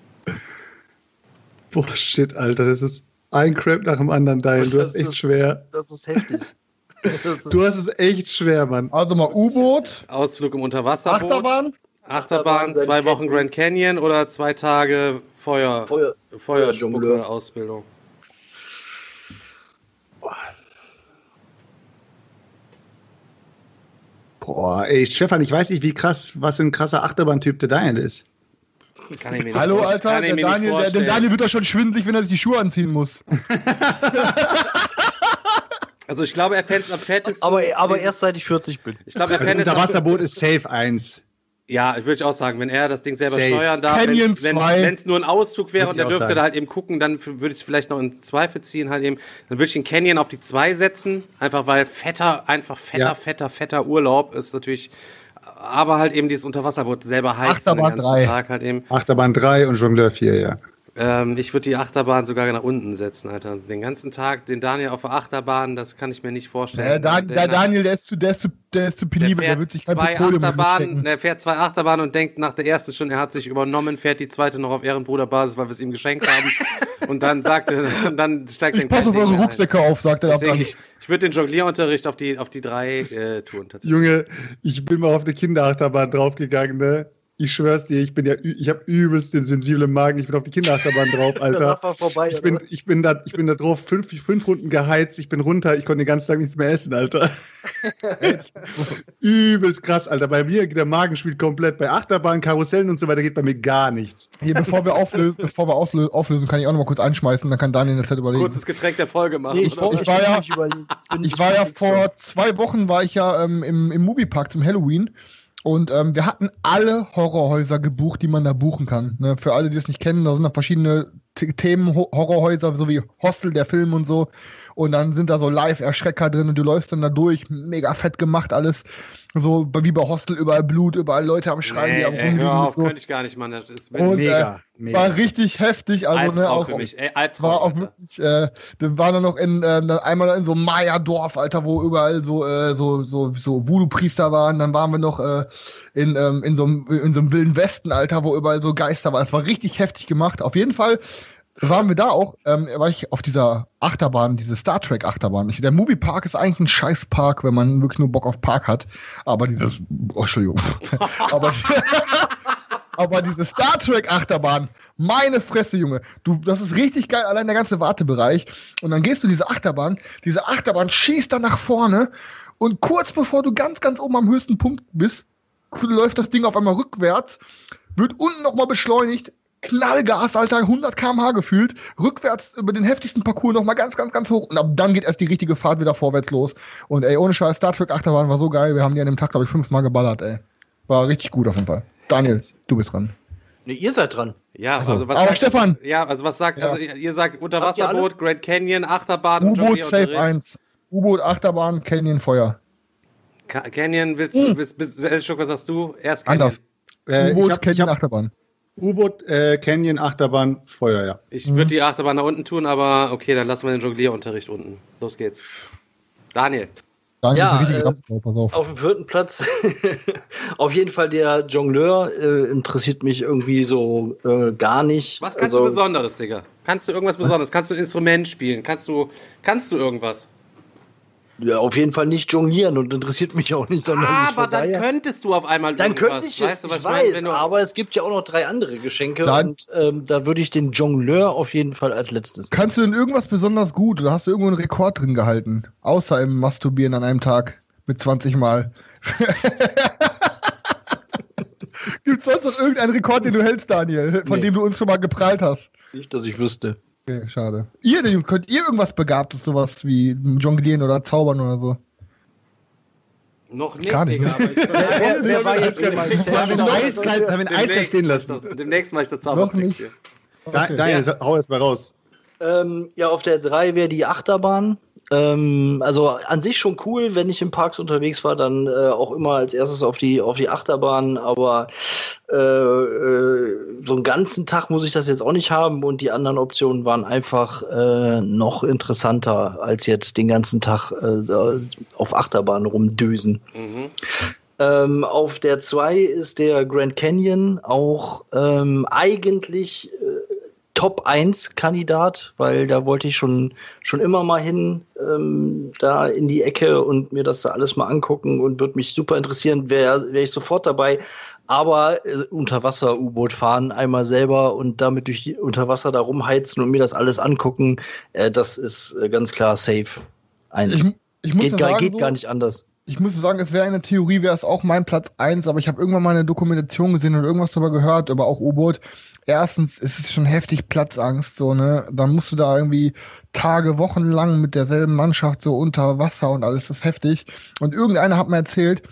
Boah, shit, Alter, das ist ein Crap nach dem anderen, Dein. Du hast echt schwer. Das ist heftig. Das ist, Du hast es echt schwer, Mann. Also mal U-Boot, Ausflug im Unterwasserboot. Achterbahn. Achterbahn, Achterbahn, zwei Wochen Grand Canyon oder zwei Tage Feuer, Feuer- Feuerspucke Boah, ey, Stefan, ich weiß nicht, wie krass, was für ein krasser Achterbahntyp der Daniel ist. Kann ich mir nicht Hallo, Alter. kann ich Der Daniel, der, dem. Daniel wird doch schon schwindelig, wenn er sich die Schuhe anziehen muss. Also ich glaube, er es am fettesten. aber, aber erst seit ich 40 bin. Ich glaube, er Also fände es am Unterwasserboot ist safe 1. Ja, würde ich auch sagen, wenn er das Ding selber Safe. steuern darf, Canyon wenn zwei. es nur ein Ausflug wäre und er dürfte sagen. da halt eben gucken, dann würde ich es vielleicht noch in Zweifel ziehen, halt eben. Dann würde ich den Canyon auf die 2 setzen, einfach weil fetter, einfach fetter, Ja. fetter, fetter Urlaub ist natürlich, aber halt eben dieses Unterwasserboot selber heizen Achterbahn den ganzen drei. Tag halt eben. Achterbahn 3 und Jongleur 4, ja. Ähm, ich würde die Achterbahn sogar nach unten setzen, Alter. Also den ganzen Tag den Daniel auf der Achterbahn, das kann ich mir nicht vorstellen. Der, Dan, der Daniel, der ist zu, der ist zu, der ist zu Der penibel, der, fährt wird sich zwei Achterbahnen, der fährt zwei Achterbahnen und denkt nach der ersten schon, er hat sich übernommen, fährt die zweite noch auf Ehrenbruderbasis, weil wir es ihm geschenkt haben. und dann sagt er, und dann steigt er Ich passe auf eure Rucksäcke auf, sagt er Deswegen, ich, ich würde den Jonglierunterricht auf die, auf die drei äh, tun, tatsächlich. Junge, ich bin mal auf eine Kinderachterbahn draufgegangen, ne? Ich schwör's dir, ich bin ja, ich habe übelst den sensiblen Magen. Ich bin auf die Kinderachterbahn drauf, Alter. Vorbei. Ich bin, ich bin da, ich bin da drauf fünf, fünf Runden geheizt. Ich bin runter. Ich konnte den ganzen Tag nichts mehr essen, Alter. übelst krass, Alter. Bei mir geht der Magen spielt komplett. Bei Achterbahn, Karussellen und so weiter geht bei mir gar nichts. Hier, bevor wir auflösen, bevor wir auslö- auflösen, kann ich auch noch mal kurz einschmeißen, dann kann Daniel in der Zeit überlegen. Kurzes Getränk der Folge machen. Nee, ich, oder? ich war ja- ich, ich, war ja vor zwei Wochen war ich ja ähm, im, im Moviepark zum Halloween und ähm, wir hatten alle Horrorhäuser gebucht, die man da buchen kann. Ne? Für alle, die es nicht kennen, da sind da verschiedene Themen Ho Horrorhäuser, so wie Hostel, der Film und so. Und dann sind da so Live-Erschrecker drin und du läufst dann da durch, mega fett gemacht alles. So wie bei Hostel, überall Blut, überall Leute am Schreien, die Nee, am ey, hör auf, so. könnte ich gar nicht, Mann. Das ist Und, Mega, äh, mega. War richtig heftig, also Albtraum ne, auch, für mich. Ey, Albtraum, war auch wirklich, äh, wir waren dann noch in, dann einmal in so einem Maya-Dorf, Alter, wo überall so, äh, so, so, so Voodoo-Priester waren. Dann waren wir noch äh, in, ähm, in, so einem, in so einem wilden Westen, Alter, wo überall so Geister waren. Es war richtig heftig gemacht. Auf jeden Fall waren wir da auch, ähm, war ich auf dieser Achterbahn, diese Star Trek Achterbahn. Ich, der Moviepark ist eigentlich ein Scheißpark, wenn man wirklich nur Bock auf Park hat. Aber dieses, oh, Entschuldigung. aber, aber diese Star Trek Achterbahn, meine Fresse, Junge. Du, das ist richtig geil, allein der ganze Wartebereich. Und dann gehst du diese Achterbahn, diese Achterbahn schießt dann nach vorne und kurz bevor du ganz, ganz oben am höchsten Punkt bist, läuft das Ding auf einmal rückwärts, wird unten nochmal beschleunigt, Knallgas, Alter, 100 km/h gefühlt, rückwärts über den heftigsten Parcours nochmal ganz, ganz, ganz hoch und ab dann geht erst die richtige Fahrt wieder vorwärts los. Und ey, ohne Scheiß, Star Trek Achterbahn war so geil, wir haben die an dem Tag, glaube ich, fünfmal geballert, ey. War richtig gut auf jeden Fall. Daniel, du bist dran. Nee, ihr seid dran. Ja, Also, also was aber sagt, Stefan! Ja, also was sagt, Ja. also ihr ihr sagt Unterwasserboot, Grand Canyon, Achterbahn und U-Boot Safe Jonglierunterricht. 1. U-Boot, Achterbahn, Canyon, Feuer. Ka- Canyon, willst Hm. du, willst, willst, Elschuk, was sagst du? Erst Canyon. Anders. Äh, U-Boot, Canyon, hab Achterbahn. U-Boot, äh, Canyon, Achterbahn, Feuer, ja. Ich Mhm. würde die Achterbahn da unten tun, aber okay, dann lassen wir den Jonglierunterricht unten. Los geht's. Daniel. Daniel Ja, äh, auf. Auf dem vierten Platz auf jeden Fall der Jongleur äh, interessiert mich irgendwie so äh, gar nicht. Was kannst Also, du Besonderes, Digga? Kannst du irgendwas Besonderes? Kannst du ein Instrument spielen? Kannst du, kannst du irgendwas? Ja, auf jeden Fall nicht jonglieren und interessiert mich auch nicht sonderlich. aber von dann daher- könntest du auf einmal Dann könnte ich es, weißt du, was ich meine? weiß, du- aber es gibt ja auch noch drei andere Geschenke Dann- und ähm, da würde ich den Jongleur auf jeden Fall als letztes. Kannst du denn irgendwas besonders gut oder hast du irgendwo einen Rekord drin gehalten? Außer im Masturbieren an einem Tag mit 20 Mal. Gibt es sonst noch irgendeinen Rekord, den du hältst, Daniel, von Nee. dem du uns schon mal geprallt hast? Nicht, dass ich wüsste. Okay, schade. Ihr denn, könnt ihr irgendwas Begabtes, sowas wie Jonglieren oder Zaubern oder so? Noch nicht, Gar nicht, Digga, aber ich Wer, wer war jetzt gemeint? Haben wir einen Eiskalt, haben wir Demnächst stehen lassen. Demnächst mache ich das Noch Zaubertrick nicht. hier. Okay. Daniel, hau erst mal raus. Ähm, ja, auf der 3 wäre die Achterbahn. Ähm, also an sich schon cool, wenn ich im Parks unterwegs war, dann äh, auch immer als erstes auf die, auf die Achterbahn, aber äh, äh, so einen ganzen Tag muss ich das jetzt auch nicht haben und die anderen Optionen waren einfach äh, noch interessanter, als jetzt den ganzen Tag äh, auf Achterbahn rumdüsen. Mhm. Ähm, auf der 2 ist der Grand Canyon auch ähm, eigentlich äh, Top 1 Kandidat, weil da wollte ich schon, schon immer mal hin, ähm, da in die Ecke und mir das da alles mal angucken und würde mich super interessieren, wäre wär ich sofort dabei. Aber äh, Unterwasser-U-Boot fahren, einmal selber und damit durch die Unterwasser da rumheizen und mir das alles angucken, äh, das ist äh, ganz klar safe 1. Ich, ich muss geht gar, sagen, geht so, gar nicht anders. Ich muss sagen, es wäre eine Theorie, wäre es auch mein Platz 1, aber ich habe irgendwann mal eine Dokumentation gesehen oder irgendwas darüber gehört, aber auch U-Boot. Erstens ist es schon heftig Platzangst, so, ne? Dann musst du da irgendwie Tage, Wochen lang mit derselben Mannschaft so unter Wasser und alles, das ist heftig. Und irgendeiner hat mir erzählt,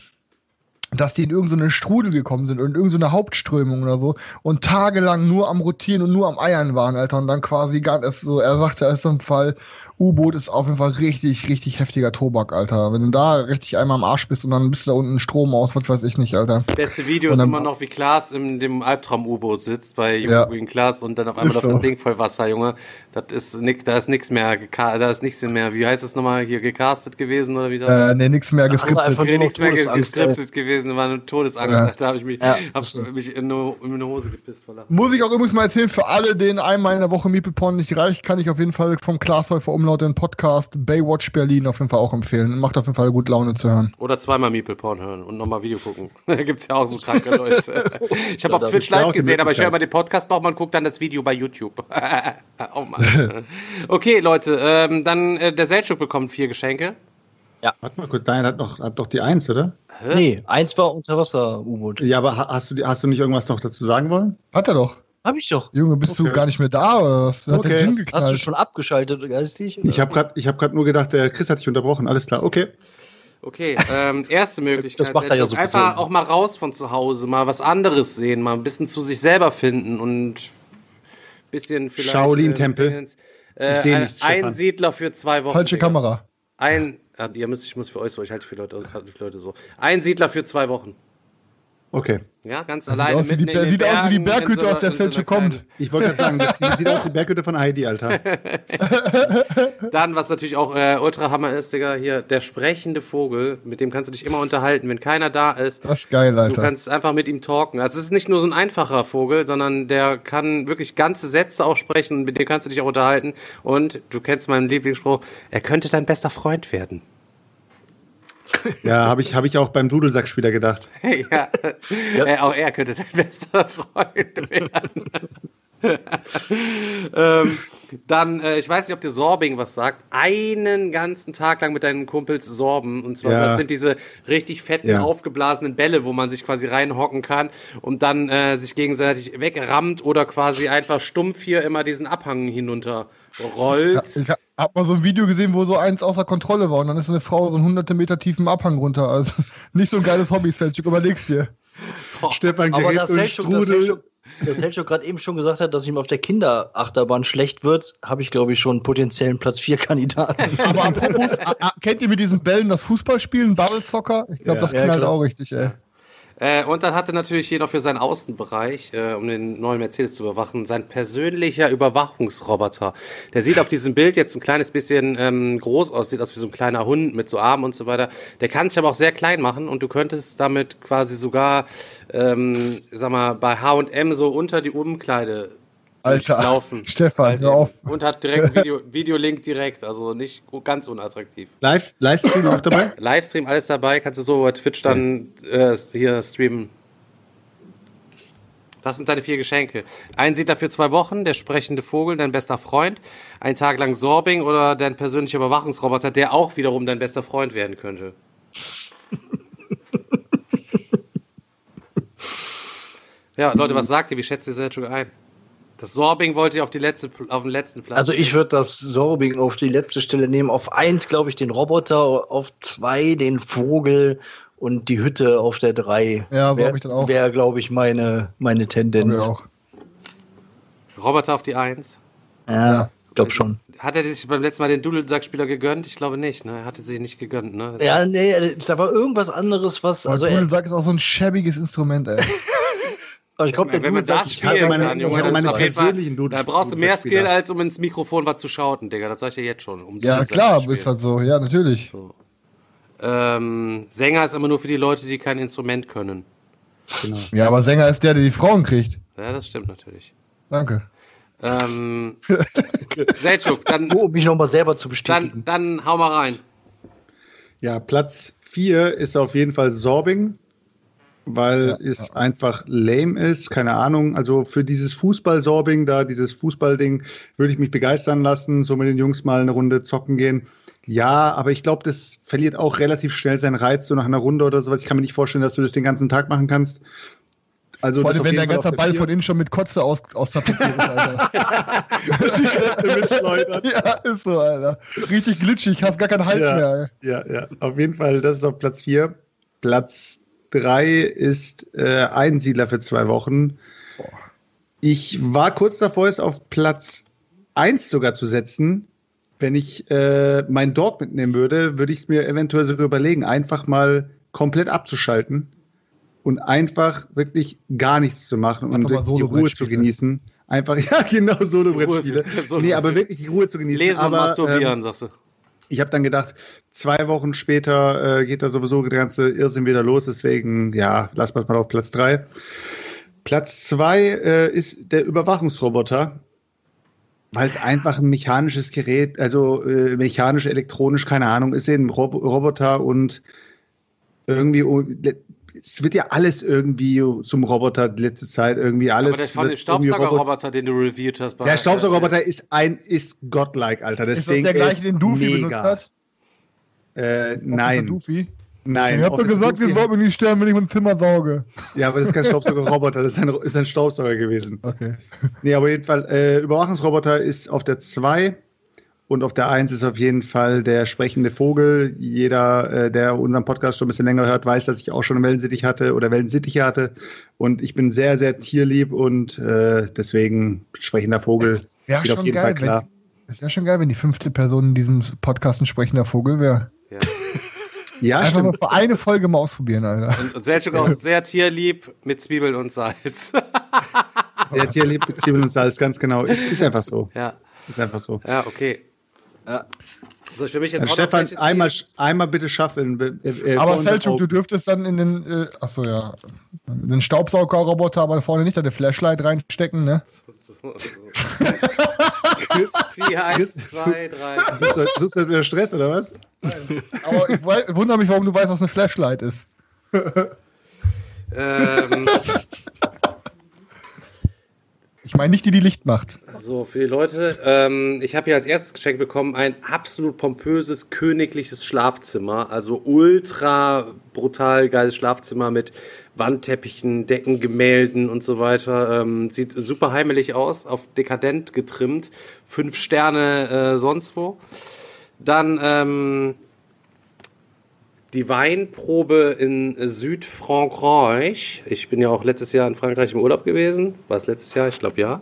dass die in irgendeine Strudel gekommen sind und in irgendeine Hauptströmung oder so und tagelang nur am Rotieren und nur am Eiern waren, Alter. Und dann quasi gar nicht so, er sagte, er ist so ein Fall, U-Boot ist auf jeden Fall richtig, richtig heftiger Tobak, Alter. Wenn du da richtig einmal am Arsch bist und dann bist du da unten Strom aus, was weiß ich nicht, Alter. Beste Video ist immer noch, wie Klaas in dem Albtraum-U-Boot sitzt bei Ja. Green Klaas und dann auf einmal Ist auf das so. Ding voll Wasser, Junge. Das ist nix, da ist nichts mehr, da ist nichts mehr, wie heißt es nochmal, hier gecastet gewesen oder wie das? Äh, nee, nix mehr Ach so, geskriptet. einfach Nee, nichts mehr ge- Todesangst, ey. geskriptet gewesen, war eine Todesangst. Ja. Da habe ich mich, Ja, hab mich in, eine, in eine Hose gepisst Lachen. Muss ich auch übrigens mal erzählen, für alle, denen einmal in der Woche Meeple Porn nicht reicht, kann ich auf jeden Fall vom Glashäufer Umlaut den Podcast Baywatch Berlin auf jeden Fall auch empfehlen. Macht auf jeden Fall gut Laune zu hören. Oder zweimal Meeple Porn hören und nochmal Video gucken. Da gibt's ja auch so kranke Leute. Ich habe Ja, auf Twitch ja live gesehen, aber ich höre immer den Podcast nochmal und gucke dann das Video bei YouTube. oh Mann. Okay, Leute, ähm, dann äh, der Seltschuk bekommt vier Geschenke. Warte mal kurz, Daniel hat noch, hat doch die Eins, oder? Nee, eins war Unterwasser-U-Boot. Ja, aber ha- hast du, die- hast du nicht irgendwas noch dazu sagen wollen? Hat er doch. Hab ich doch. Junge, bist du Okay. gar nicht mehr da? Hat Okay. Hast du schon abgeschaltet, geistig? oder? Ich habe gerade hab grad nur gedacht, der Chris hat dich unterbrochen. Alles klar, okay. Okay, ähm, erste Möglichkeit. Das macht er ja so Einfach persönlich. auch mal raus von zu Hause, mal was anderes sehen, mal ein bisschen zu sich selber finden und ein bisschen vielleicht. Shaolin-Tempel. Äh, Ich seh ein, nichts, Stefan. ein Siedler für zwei Wochen. Falsche Digga. Kamera. Ein, ja, ihr müsst, ich muss für euch so, ich halte für Leute, halte für Leute so. Ein Siedler für zwei Wochen. Okay. Ja, ganz Das alleine. sieht aus wie sieht aus wie die Bergen, Berghütte, so aus der in so Felsche kommt. Ich wollte gerade sagen, das, das sieht aus wie die Berghütte von Heidi, Alter. Dann, was natürlich auch äh, ultra Hammer ist, Digga, hier der sprechende Vogel, mit dem kannst du dich immer unterhalten, wenn keiner da ist. Das ist geil, Du Alter. kannst einfach mit ihm talken. Also es ist nicht nur so ein einfacher Vogel, sondern der kann wirklich ganze Sätze auch sprechen und mit dem kannst du dich auch unterhalten. Und du kennst meinen Lieblingsspruch, er könnte dein bester Freund werden. Ja, habe ich, hab ich auch beim Dudelsackspieler gedacht. ja, Äh, auch er könnte dein bester Freund werden. ähm, dann, äh, ich weiß nicht, ob dir Sorbing was sagt, einen ganzen Tag lang mit deinen Kumpels sorben. Und zwar, Ja. das sind diese richtig fetten, Ja. aufgeblasenen Bälle, wo man sich quasi reinhocken kann und dann äh, sich gegenseitig wegrammt oder quasi einfach stumpf hier immer diesen Abhang hinunter rollt. Ich hab mal so ein Video gesehen, wo so eins außer Kontrolle war und dann ist eine Frau so einen hunderte Meter tiefen Abhang runter. Also nicht so ein geiles Hobby, Feldstück, überlegst dir. Stefan Aber gerät das so in Helschuk, das. Helschuk, das gerade eben schon gesagt hat, dass ihm auf der Kinderachterbahn schlecht wird, habe ich, glaube ich, schon einen potenziellen Platz 4 Kandidaten. Aber apropos, kennt ihr mit diesen Bällen das Fußballspielen, Bubble Soccer? Ich glaube, Ja. das Ja, knallt klar. auch richtig, ey. Äh, und dann hatte natürlich jeder für seinen Außenbereich, äh, um den neuen Mercedes zu überwachen, sein persönlicher Überwachungsroboter. Der sieht auf diesem Bild jetzt ein kleines bisschen ähm, groß aus, sieht aus wie so ein kleiner Hund mit so Armen und so weiter. Der kann sich aber auch sehr klein machen und du könntest damit quasi sogar, ähm, sag mal, bei H&M so unter die Umkleide Alter, laufen. Stefan, hör auf. Und hat direkt einen Video, Videolink direkt, also nicht ganz unattraktiv. Live, Livestream auch dabei? Livestream, alles dabei, kannst du so bei Twitch dann äh, hier streamen. Das sind deine vier Geschenke. Ein sieht dafür zwei Wochen, der sprechende Vogel, dein bester Freund. Ein Tag lang Sorbing oder dein persönlicher Überwachungsroboter, der auch wiederum dein bester Freund werden könnte. Ja, Leute, was sagt ihr? Wie schätzt ihr Selchuk ein? Das Sorbing wollte ich auf, die letzte, auf den letzten Platz. Also ich würde das Sorbing auf die letzte Stelle nehmen. Auf eins glaube ich den Roboter, auf zwei den Vogel und die Hütte auf der drei. Ja, so hab ich das auch. Wäre, glaube ich, meine, meine Tendenz. wir auch. Roboter auf die Eins. Ja, glaube schon. Hat er sich beim letzten Mal den Dudelsackspieler gegönnt? Ich glaube nicht, ne? Er hatte sich nicht gegönnt, ne? Das Ja, ist- nee, da war irgendwas anderes, was. Also, Dudelsack ist auch so ein schäbiges Instrument, ey. aber ich glaube, der wenn man das ich hatte spielen meine- kann, ich Junge, meine Fall- persönlichen Dudel- Da brauchst du mehr Skill, als um ins Mikrofon was zu schauten, Digga. Das sag ich dir jetzt schon. Um Ja, klar, ist halt so. Ja, natürlich. So. Ähm, Sänger ist immer nur für die Leute, die kein Instrument können. Genau. Ja, aber Sänger ist der, der die Frauen kriegt. Ja, das stimmt natürlich. Danke. Ähm, Selchuk, dann, nur um mich nochmal selber zu dann, bestätigen. dann hau mal rein. Ja, Platz 4 ist auf jeden Fall Sorbing, weil Ja, es einfach lame ist. Keine Ahnung. Also für dieses Fußball-Sorbing da, dieses Fußballding, würde ich mich begeistern lassen, so mit den Jungs mal eine Runde zocken gehen. Ja, aber ich glaube, das verliert auch relativ schnell seinen Reiz, so nach einer Runde oder sowas. Ich kann mir nicht vorstellen, dass du das den ganzen Tag machen kannst. Also Vor allem, wenn jeden der Fall ganze auf der Ball von innen schon mit Kotze aus, aus ist, Alter. mitschleudert. ja, ist so, Alter. Richtig glitschig, hast gar keinen Hals Ja. mehr, Ja, ja, auf jeden Fall, das ist auf Platz 4. Platz 3 ist äh, Einsiedler für zwei Wochen. Ich war kurz davor, es auf Platz 1 sogar zu setzen. Wenn ich äh, meinen Dog mitnehmen würde, würde ich es mir eventuell sogar überlegen, einfach mal komplett abzuschalten und einfach wirklich gar nichts zu machen und die Ruhe zu genießen. Einfach, ja, genau, Solo-Brettspiele. Solo- nee, aber wirklich die Ruhe zu genießen. Lesen und aber, ähm, masturbieren, sagst du. Ich habe dann gedacht, zwei Wochen später äh, geht da sowieso der ganze Irrsinn wieder los. Deswegen, ja, lassen wir es mal auf Platz drei. Platz zwei äh, ist der Überwachungsroboter, weil es einfach ein mechanisches Gerät, also äh, mechanisch, elektronisch, keine Ahnung, ist eben ein Rob Roboter und irgendwie, es wird ja alles irgendwie zum Roboter die letzte Zeit, irgendwie alles. Aber der von dem Staubsaugerroboter, den du reviewt hast. bei- Der Staubsaugerroboter ist ein, ist godlike, Alter. Das Ist das Ding der gleiche, ist den Doofy mega. benutzt hat? Äh, nein. Doofy? Nein. Ich hab doch gesagt, wir sollten nicht sterben, wenn ich mein Zimmer sauge. Ja, aber das ist kein Staubsaugerroboter, das ist ein, ist ein Staubsauger gewesen. Okay. Nee, aber jeden Fall, äh, Überwachungsroboter ist auf der 2 und auf der 1 ist auf jeden Fall der sprechende Vogel. Jeder, äh, der unseren Podcast schon ein bisschen länger hört, weiß, dass ich auch schon einen Wellensittich hatte oder Wellensittiche hatte. Und ich bin sehr, sehr tierlieb und äh, deswegen sprechender Vogel Wäre geht auf schon jeden geil, Fall klar. wenn, es wäre schon geil, wenn die fünfte Person in diesem Podcast ein sprechender Vogel wäre. Ja. Ja, Einfach stimmt. mal für eine Folge mal ausprobieren, Alter. Und, und Selchuk auch sehr tierlieb mit Zwiebeln und Salz. sehr tierlieb mit Zwiebeln und Salz, ganz genau. Ist, ist einfach so. Ja. Ist einfach so. Ja, okay. Ja. Soll ich für mich jetzt also Stefan, einmal, einmal bitte schaffeln. Äh, aber Selchuk, du dürftest dann in den, äh, achso ja, den Staubsaugerroboter aber vorne nicht eine Flashlight reinstecken, ne? Chris, Zieh eins, zwei, drei. Suchst, suchst du wieder Stress oder was? Nein. Aber ich wundere mich, warum du weißt, was eine Flashlight ist. ähm, ich meine nicht die, die Licht macht. So, für die Leute. Ähm, ich habe hier als erstes Geschenk bekommen ein absolut pompöses, königliches Schlafzimmer. Also ultra brutal geiles Schlafzimmer mit Wandteppichen, Decken, Gemälden und so weiter. Ähm, sieht super heimelig aus, auf dekadent getrimmt. Fünf Sterne äh, sonst wo. Dann ähm, die Weinprobe in Südfrankreich. Ich bin ja auch letztes Jahr in Frankreich im Urlaub gewesen. War es letztes Jahr? Ich glaube ja.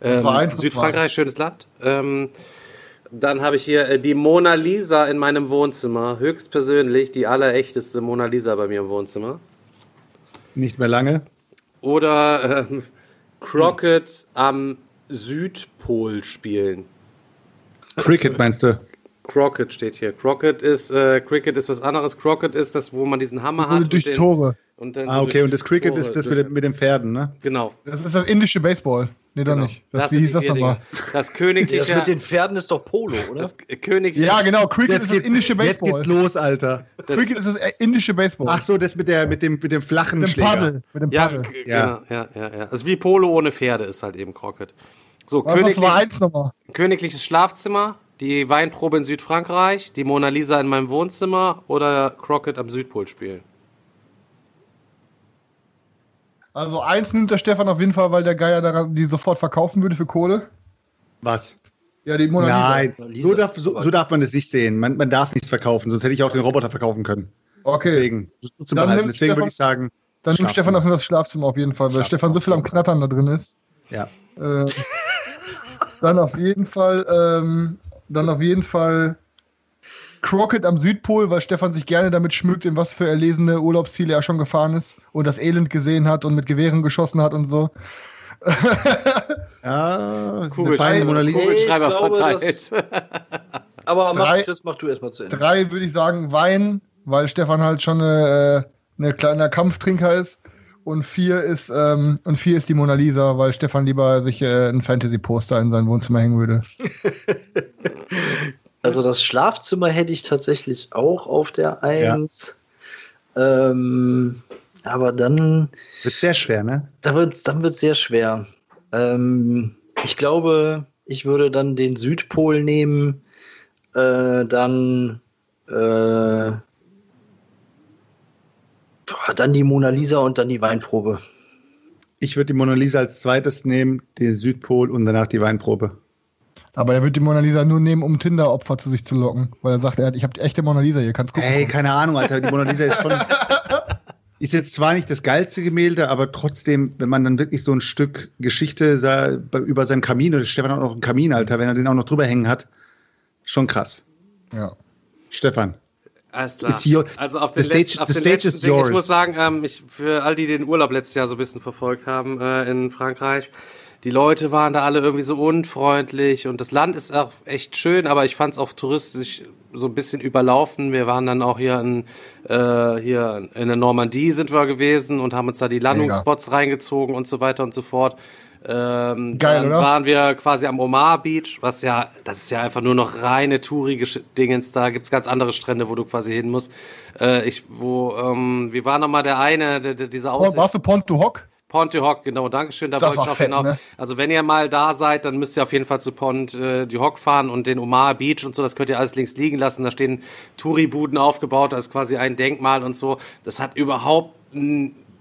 Ähm, Südfrankreich, schönes Land. Ähm, dann habe ich hier äh, die Mona Lisa in meinem Wohnzimmer. Höchstpersönlich die allerechteste Mona Lisa bei mir im Wohnzimmer. Nicht mehr lange. Oder ähm, Crockett am Südpol spielen. Cricket meinst du? Crockett steht hier. Crockett ist, äh, Cricket ist was anderes. Crockett ist das, wo man diesen Hammer hat. Durch den, Tore. ah, okay, und das Cricket Tore ist das mit, mit den Pferden, ne? Genau. Das ist das indische Baseball. Nee, genau. doch nicht. Das, das wie hieß das nochmal? Das königliche. Das mit den Pferden ist doch Polo, oder? Das königliche. Ja, genau. Cricket jetzt ist das indische Baseball. Jetzt geht's los, Alter. Das Cricket ist das indische Baseball. Ach so, das mit, der, mit, dem, mit dem flachen mit dem Schläger. Paddel, mit dem Paddel. Ja, ja, genau. ja, ja, ja. Also wie Polo ohne Pferde ist halt eben Crockett. So, königlich, eins nochmal? königliches Schlafzimmer, die Weinprobe in Südfrankreich, die Mona Lisa in meinem Wohnzimmer oder Crockett am Südpol spielen. Also eins nimmt der Stefan auf jeden Fall, weil der Geier daran die sofort verkaufen würde für Kohle. Was? Ja, die Mona Nein, Lisa. So, darf, so, so darf man es nicht sehen. Man, man, darf nichts verkaufen, sonst hätte ich auch den Roboter verkaufen können. Okay. Deswegen, Deswegen würde ich sagen. Dann nimmt Stefan auf das Schlafzimmer auf jeden Fall, weil Stefan so viel am Knattern da drin ist. Ja. Äh, dann auf jeden Fall, ähm, dann auf jeden Fall Crockett am Südpol, weil Stefan sich gerne damit schmückt, in was für erlesene Urlaubsziele er schon gefahren ist und das Elend gesehen hat und mit Gewehren geschossen hat und so. ja, Kugelschreiber verteilt. aber mach, drei, Chris, mach du erstmal zu Ende. Drei würde ich sagen Wein, weil Stefan halt schon eine, äh, eine kleiner Kampftrinker ist. Und vier ist ähm, und vier ist die Mona Lisa, weil Stefan lieber sich äh, ein Fantasy-Poster in sein Wohnzimmer hängen würde. Also das Schlafzimmer hätte ich tatsächlich auch auf der Eins. Ja. Ähm, aber dann. Wird sehr schwer, ne? Da wird, dann wird es sehr schwer. Ähm, ich glaube, ich würde dann den Südpol nehmen, äh, dann, äh, dann die Mona Lisa und dann die Weinprobe. Ich würde die Mona Lisa als zweites nehmen, den Südpol und danach die Weinprobe. Aber er wird die Mona Lisa nur nehmen, um Tinder-Opfer zu sich zu locken. Weil er sagt, er hat, ich habe die echte Mona Lisa hier, kannst gucken. Ey, keine Ahnung, Alter. Die Mona Lisa ist schon. ist jetzt zwar nicht das geilste Gemälde, aber trotzdem, wenn man dann wirklich so ein Stück Geschichte sah, über seinen Kamin, oder Stefan hat auch noch einen Kamin, Alter, wenn er den auch noch drüber hängen hat, schon krass. Ja. Stefan. Alles klar. Also auf den, stage, letzten, auf den letzten Ding, ich muss sagen, ähm, ich, für all die, die den Urlaub letztes Jahr so ein bisschen verfolgt haben äh, in Frankreich, die Leute waren da alle irgendwie so unfreundlich und das Land ist auch echt schön, aber ich fand es auch touristisch so ein bisschen überlaufen. Wir waren dann auch hier in, äh, hier in der Normandie sind wir gewesen und haben uns da die Landungsspots Mega. reingezogen und so weiter und so fort. Ähm, Geil, dann oder? waren wir quasi am Omar Beach, was ja, das ist ja einfach nur noch reine tourige Dingens. Da gibt's ganz andere Strände, wo du quasi hin musst. Äh, ich, wo, ähm, wie war nochmal der eine, der, der, dieser Aussicht? Warst du Pont du Hoc? Pont du Hoc, genau, Dankeschön. Da das wollte ich auf jeden Fall. Ne? Also wenn ihr mal da seid, dann müsst ihr auf jeden Fall zu Pont äh, du Hoc fahren und den Omar Beach und so, das könnt ihr alles links liegen lassen. Da stehen Touri-Buden aufgebaut, da ist quasi ein Denkmal und so. Das hat überhaupt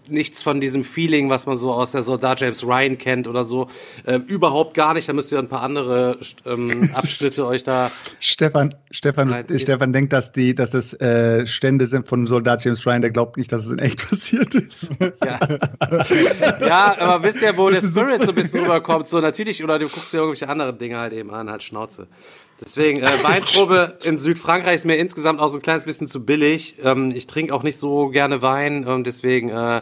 nichts von diesem Feeling, was man so aus der Soldat James Ryan kennt oder so. Ähm, überhaupt gar nicht. Da müsst ihr ein paar andere ähm, Abschnitte euch da. Stefan, Stefan, reinziehen. Stefan denkt, dass die, dass das äh, Stände sind von Soldat James Ryan. Der glaubt nicht, dass es in echt passiert ist. Ja, ja aber wisst ihr, wo das der Spirit so ein bisschen rüberkommt? So natürlich, oder du guckst dir irgendwelche anderen Dinge halt eben an, halt Schnauze. Deswegen, äh, Weinprobe in Südfrankreich ist mir insgesamt auch so ein kleines bisschen zu billig. Ähm, ich trinke auch nicht so gerne Wein, ähm, deswegen äh,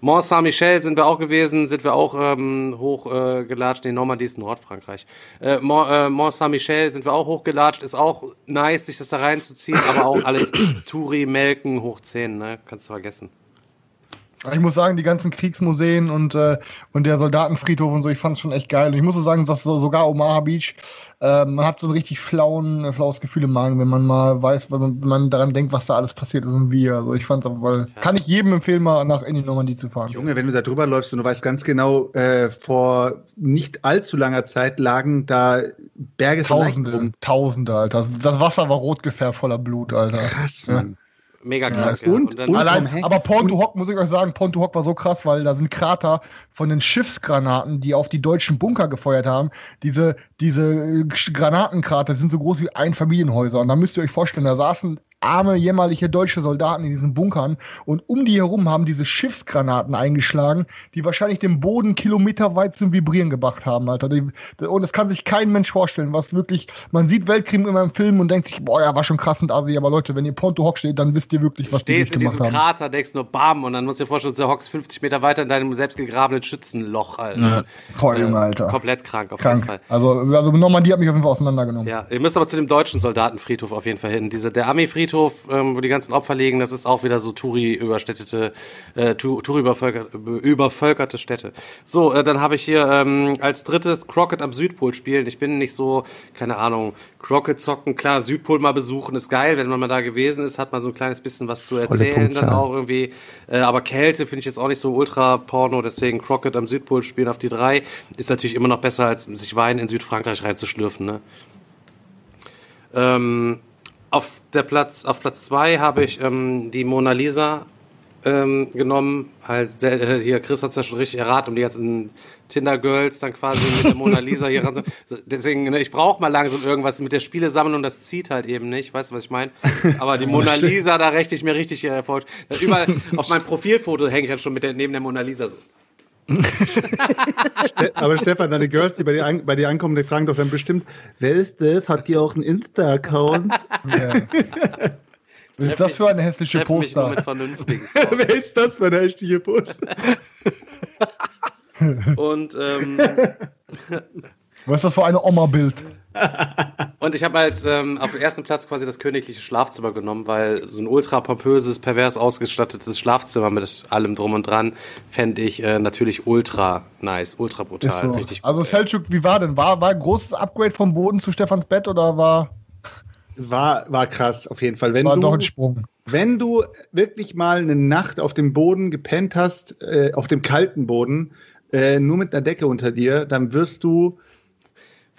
Mont Saint-Michel sind wir auch gewesen, sind wir auch ähm, hochgelatscht. Äh, nee, Normandie ist Nordfrankreich. Äh, Mont, äh, Mont Saint-Michel sind wir auch hochgelatscht. Ist auch nice, sich das da reinzuziehen, aber auch alles Touri, Melken, hoch 10, ne? Kannst du vergessen. Ich muss sagen, die ganzen Kriegsmuseen und, äh, und der Soldatenfriedhof und so, ich fand es schon echt geil. Und ich muss so sagen, dass so, sogar Omaha Beach, äh, man hat so ein richtig flauen, äh, flaues Gefühl im Magen, wenn man mal weiß, wenn man, wenn man daran denkt, was da alles passiert ist und wie. Also ich fand weil ja. kann ich jedem empfehlen, mal nach in die Normandie zu fahren. Junge, wenn du da drüber läufst und du weißt ganz genau, äh, vor nicht allzu langer Zeit lagen da Berge Tausende, Tausende, Alter. Das Wasser war rot gefärbt voller Blut, Alter. Krass, Mann. Ja. Mega krass. Ja, ja. Und, und, und allein, aber Pontohoc, muss ich euch sagen, Pontohoc war so krass, weil da sind Krater von den Schiffsgranaten, die auf die deutschen Bunker gefeuert haben. Diese, diese Granatenkrater sind so groß wie Einfamilienhäuser. Und da müsst ihr euch vorstellen, da saßen arme jämmerliche deutsche Soldaten in diesen Bunkern und um die herum haben diese Schiffsgranaten eingeschlagen, die wahrscheinlich den Boden kilometerweit zum Vibrieren gebracht haben, Alter. Und das kann sich kein Mensch vorstellen, was wirklich, man sieht Weltkrieg in einem Film und denkt sich, boah, ja, war schon krass und assi, aber Leute, wenn ihr Ponto Hock steht, dann wisst ihr wirklich, was du stehst die in diesem haben. Krater, denkst nur bam und dann musst du dir vorstellen, du hockst 50 Meter weiter in deinem selbst gegrabenen Schützenloch, Alter. Ja. Voll, Junge, Alter. Komplett krank, auf krank. jeden Fall. Also, also Normandie hat mich auf jeden Fall auseinandergenommen. Ja, ihr müsst aber zu dem deutschen Soldatenfriedhof auf jeden Fall hin. Diese, der Armeefriedhof Friedhof, ähm, wo die ganzen Opfer liegen, das ist auch wieder so Touri-überstädtete, äh, Touri-übervölkerte übervölkerte Städte. So, äh, dann habe ich hier ähm, als drittes Crockett am Südpol spielen. Ich bin nicht so, keine Ahnung, Crockett zocken, klar, Südpol mal besuchen ist geil, wenn man mal da gewesen ist, hat man so ein kleines bisschen was zu erzählen dann auch irgendwie. Äh, aber Kälte finde ich jetzt auch nicht so ultra Porno, deswegen Crockett am Südpol spielen auf die drei ist natürlich immer noch besser, als sich Wein in Südfrankreich reinzuschlürfen, ne? Ähm, auf der Platz, auf Platz zwei habe ich ähm, die Mona Lisa ähm, genommen. Halt, äh, hier, Chris hat es ja schon richtig erraten, um die ganzen Tinder-Girls dann quasi mit der Mona Lisa hier ran. Deswegen, ne, ich brauche mal langsam irgendwas mit der Spielesammlung und das zieht halt eben nicht. Weißt du, was ich meine? Aber die Mona Lisa, da rechne ich mir richtig äh, vor. Überall auf meinem Profilfoto hänge ich halt schon mit der, neben der Mona Lisa so. Aber Stefan, deine Girls, die bei dir, an, bei dir ankommen, die fragen doch dann bestimmt, wer ist das? Hat die auch einen Insta-Account? Ja. Was ist das für eine hässliche Poster? wer ist das für eine hässliche Poster? Und ähm, Was ist das für eine Oma-Bild? Und ich habe als ähm, auf dem ersten Platz quasi das königliche Schlafzimmer genommen, weil so ein ultra pompöses, pervers ausgestattetes Schlafzimmer mit allem drum und dran fände ich äh, natürlich ultra nice, ultra brutal, so. richtig Also Selchuk, wie war denn? War, war ein großes Upgrade vom Boden zu Stefans Bett oder war war, war krass, auf jeden Fall. Wenn war du, doch ein Sprung. Wenn du wirklich mal eine Nacht auf dem Boden gepennt hast, äh, auf dem kalten Boden, äh, nur mit einer Decke unter dir, dann wirst du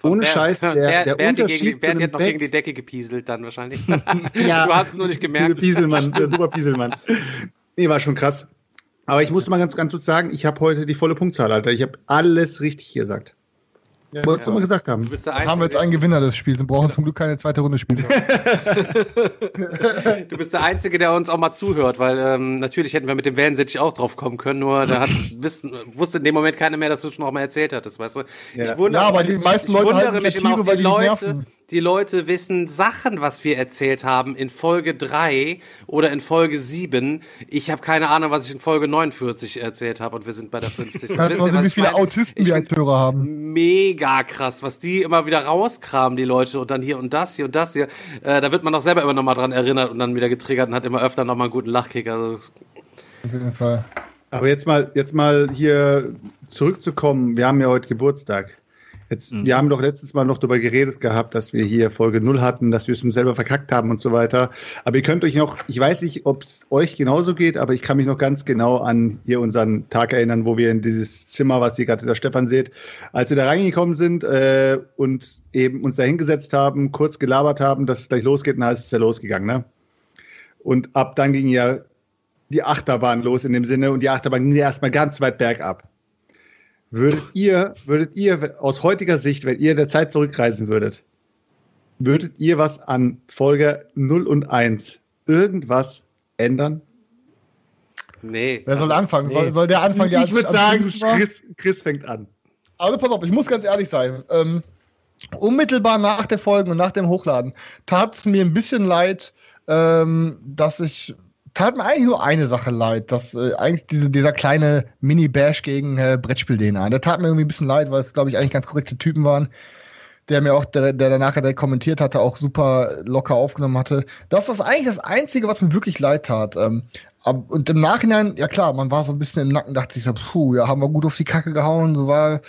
ohne Ber Scheiß, der, Ber der Berti Unterschied gegen, Berti hat noch Bett, gegen die Decke gepieselt dann wahrscheinlich. ja. Du hast es nur nicht gemerkt. Pieselmann, der super Pieselmann. Nee, war schon krass. Aber ich musste mal ganz, ganz kurz sagen, ich habe heute die volle Punktzahl, Alter. Ich habe alles richtig gesagt. Ja, Wolltest ja. du mal gesagt haben. haben wir jetzt einen Gewinner des Spiels und brauchen zum Glück keine zweite Runde spielen. du bist der Einzige, der uns auch mal zuhört, weil ähm, natürlich hätten wir mit dem Wellensittich auch drauf kommen können, nur da hat, wissen, wusste in dem Moment keiner mehr, dass du schon auch mal erzählt hattest, weißt du? Ja, ich wundere, ja aber die meisten Leute halten mich immer auch die Leute, die Leute wissen Sachen, was wir erzählt haben in Folge 3 oder in Folge 7. Ich habe keine Ahnung, was ich in Folge 49 erzählt habe und wir sind bei der 50. So, weißt du, wie viele Autisten ich wir als Hörer haben. Mega krass, was die immer wieder rauskramen, die Leute, und dann hier und das, hier und das hier. Äh, da wird man auch selber immer noch mal dran erinnert und dann wieder getriggert und hat immer öfter noch mal einen guten Lachkick. Also. Auf jeden Fall. Aber jetzt mal, jetzt mal hier zurückzukommen. Wir haben ja heute Geburtstag. Jetzt, mhm. Wir haben doch letztes Mal noch darüber geredet gehabt, dass wir hier Folge 0 hatten, dass wir es uns selber verkackt haben und so weiter. Aber ihr könnt euch noch, ich weiß nicht, ob es euch genauso geht, aber ich kann mich noch ganz genau an hier unseren Tag erinnern, wo wir in dieses Zimmer, was ihr gerade der Stefan seht, als wir da reingekommen sind äh, und eben uns da hingesetzt haben, kurz gelabert haben, dass es gleich losgeht, dann ist es ja losgegangen, ne? Und ab dann ging ja die Achterbahn los in dem Sinne und die Achterbahn ging ja erstmal ganz weit bergab. Würdet ihr, würdet ihr aus heutiger Sicht, wenn ihr der Zeit zurückreisen würdet, würdet ihr was an Folge 0 und 1 irgendwas ändern? Nee. Wer soll anfangen? Nee. Soll, soll, der anfangen? Ich, ich würde sagen, Chris, Chris, fängt an. Also pass auf, ich muss ganz ehrlich sein. Ähm, unmittelbar nach der Folge und nach dem Hochladen tat es mir ein bisschen leid, ähm, dass ich tat mir eigentlich nur eine Sache leid, dass äh, eigentlich diese, dieser kleine Mini-Bash gegen äh, Brettspiel-DNA, der tat mir irgendwie ein bisschen leid, weil es, glaube ich, eigentlich ganz korrekte Typen waren, der mir auch, der, der danach der kommentiert hatte, auch super locker aufgenommen hatte. Das ist eigentlich das Einzige, was mir wirklich leid tat. Ähm, ab, und im Nachhinein, ja klar, man war so ein bisschen im Nacken, dachte sich so, puh, ja, haben wir gut auf die Kacke gehauen, so war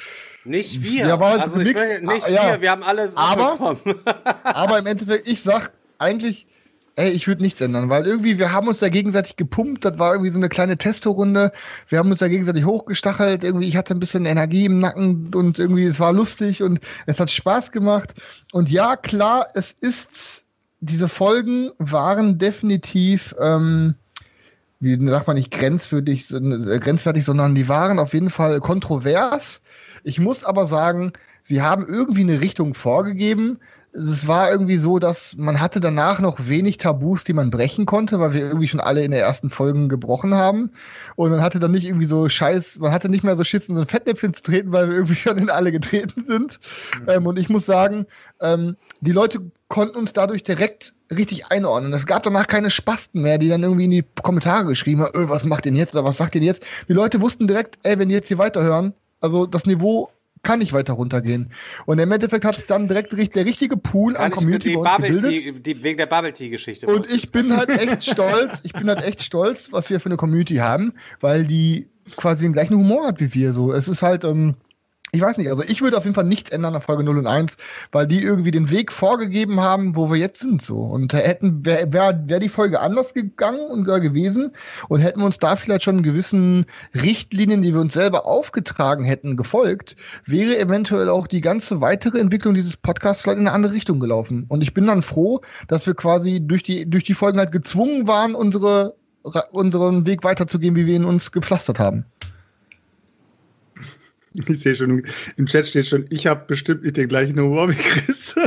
nicht wir. Ja, war also ich will, nicht ah, ja. wir, wir haben alles Aber-. Aber im Endeffekt, ich sag eigentlich, ey, ich würde nichts ändern, weil irgendwie, wir haben uns da gegenseitig gepumpt, das war irgendwie so eine kleine Testorunde, wir haben uns da gegenseitig hochgestachelt, irgendwie, ich hatte ein bisschen Energie im Nacken und irgendwie, es war lustig und es hat Spaß gemacht. Und ja, klar, es ist, diese Folgen waren definitiv, ähm, wie sagt man nicht grenzwertig, sondern- äh, grenzwertig, sondern die waren auf jeden Fall kontrovers. Ich muss aber sagen, sie haben irgendwie eine Richtung vorgegeben. Es war irgendwie so, dass man hatte danach noch wenig Tabus, die man brechen konnte, weil wir irgendwie schon alle in den ersten Folgen gebrochen haben. Und man hatte dann nicht irgendwie so Scheiß, man hatte nicht mehr so Schiss, in so ein Fettnäpfchen zu treten, weil wir irgendwie schon in alle getreten sind. Ähm, und ich muss sagen, ähm, die Leute konnten uns dadurch direkt richtig einordnen. Es gab danach keine Spasten mehr, die dann irgendwie in die Kommentare geschrieben haben, öh, was macht ihr denn jetzt oder was sagt ihr denn jetzt? Die Leute wussten direkt, ey, wenn die jetzt hier weiterhören, also das Niveau kann nicht weiter runtergehen. Und im Endeffekt hat sich dann direkt der richtige Pool an Kann ich Community die Bubble gebildet. Tea, die, wegen der Bubble Tea Geschichte. Und ich bin halt echt stolz, ich bin halt echt stolz, was wir für eine Community haben, weil die quasi den gleichen Humor hat wie wir. So, es ist halt, ähm, ich weiß nicht, also ich würde auf jeden Fall nichts ändern an Folge 0 und 1, weil die irgendwie den Weg vorgegeben haben, wo wir jetzt sind. So. Und hätten, wäre wär, wär die Folge anders gegangen und gewesen und hätten wir uns da vielleicht schon gewissen Richtlinien, die wir uns selber aufgetragen hätten, gefolgt, wäre eventuell auch die ganze weitere Entwicklung dieses Podcasts vielleicht in eine andere Richtung gelaufen. Und ich bin dann froh, dass wir quasi durch die, durch die Folgen halt gezwungen waren, unsere, unseren Weg weiterzugehen, wie wir ihn uns gepflastert haben. Ich sehe schon, im Chat steht schon, ich habe bestimmt nicht den gleichen Humor wie Chris.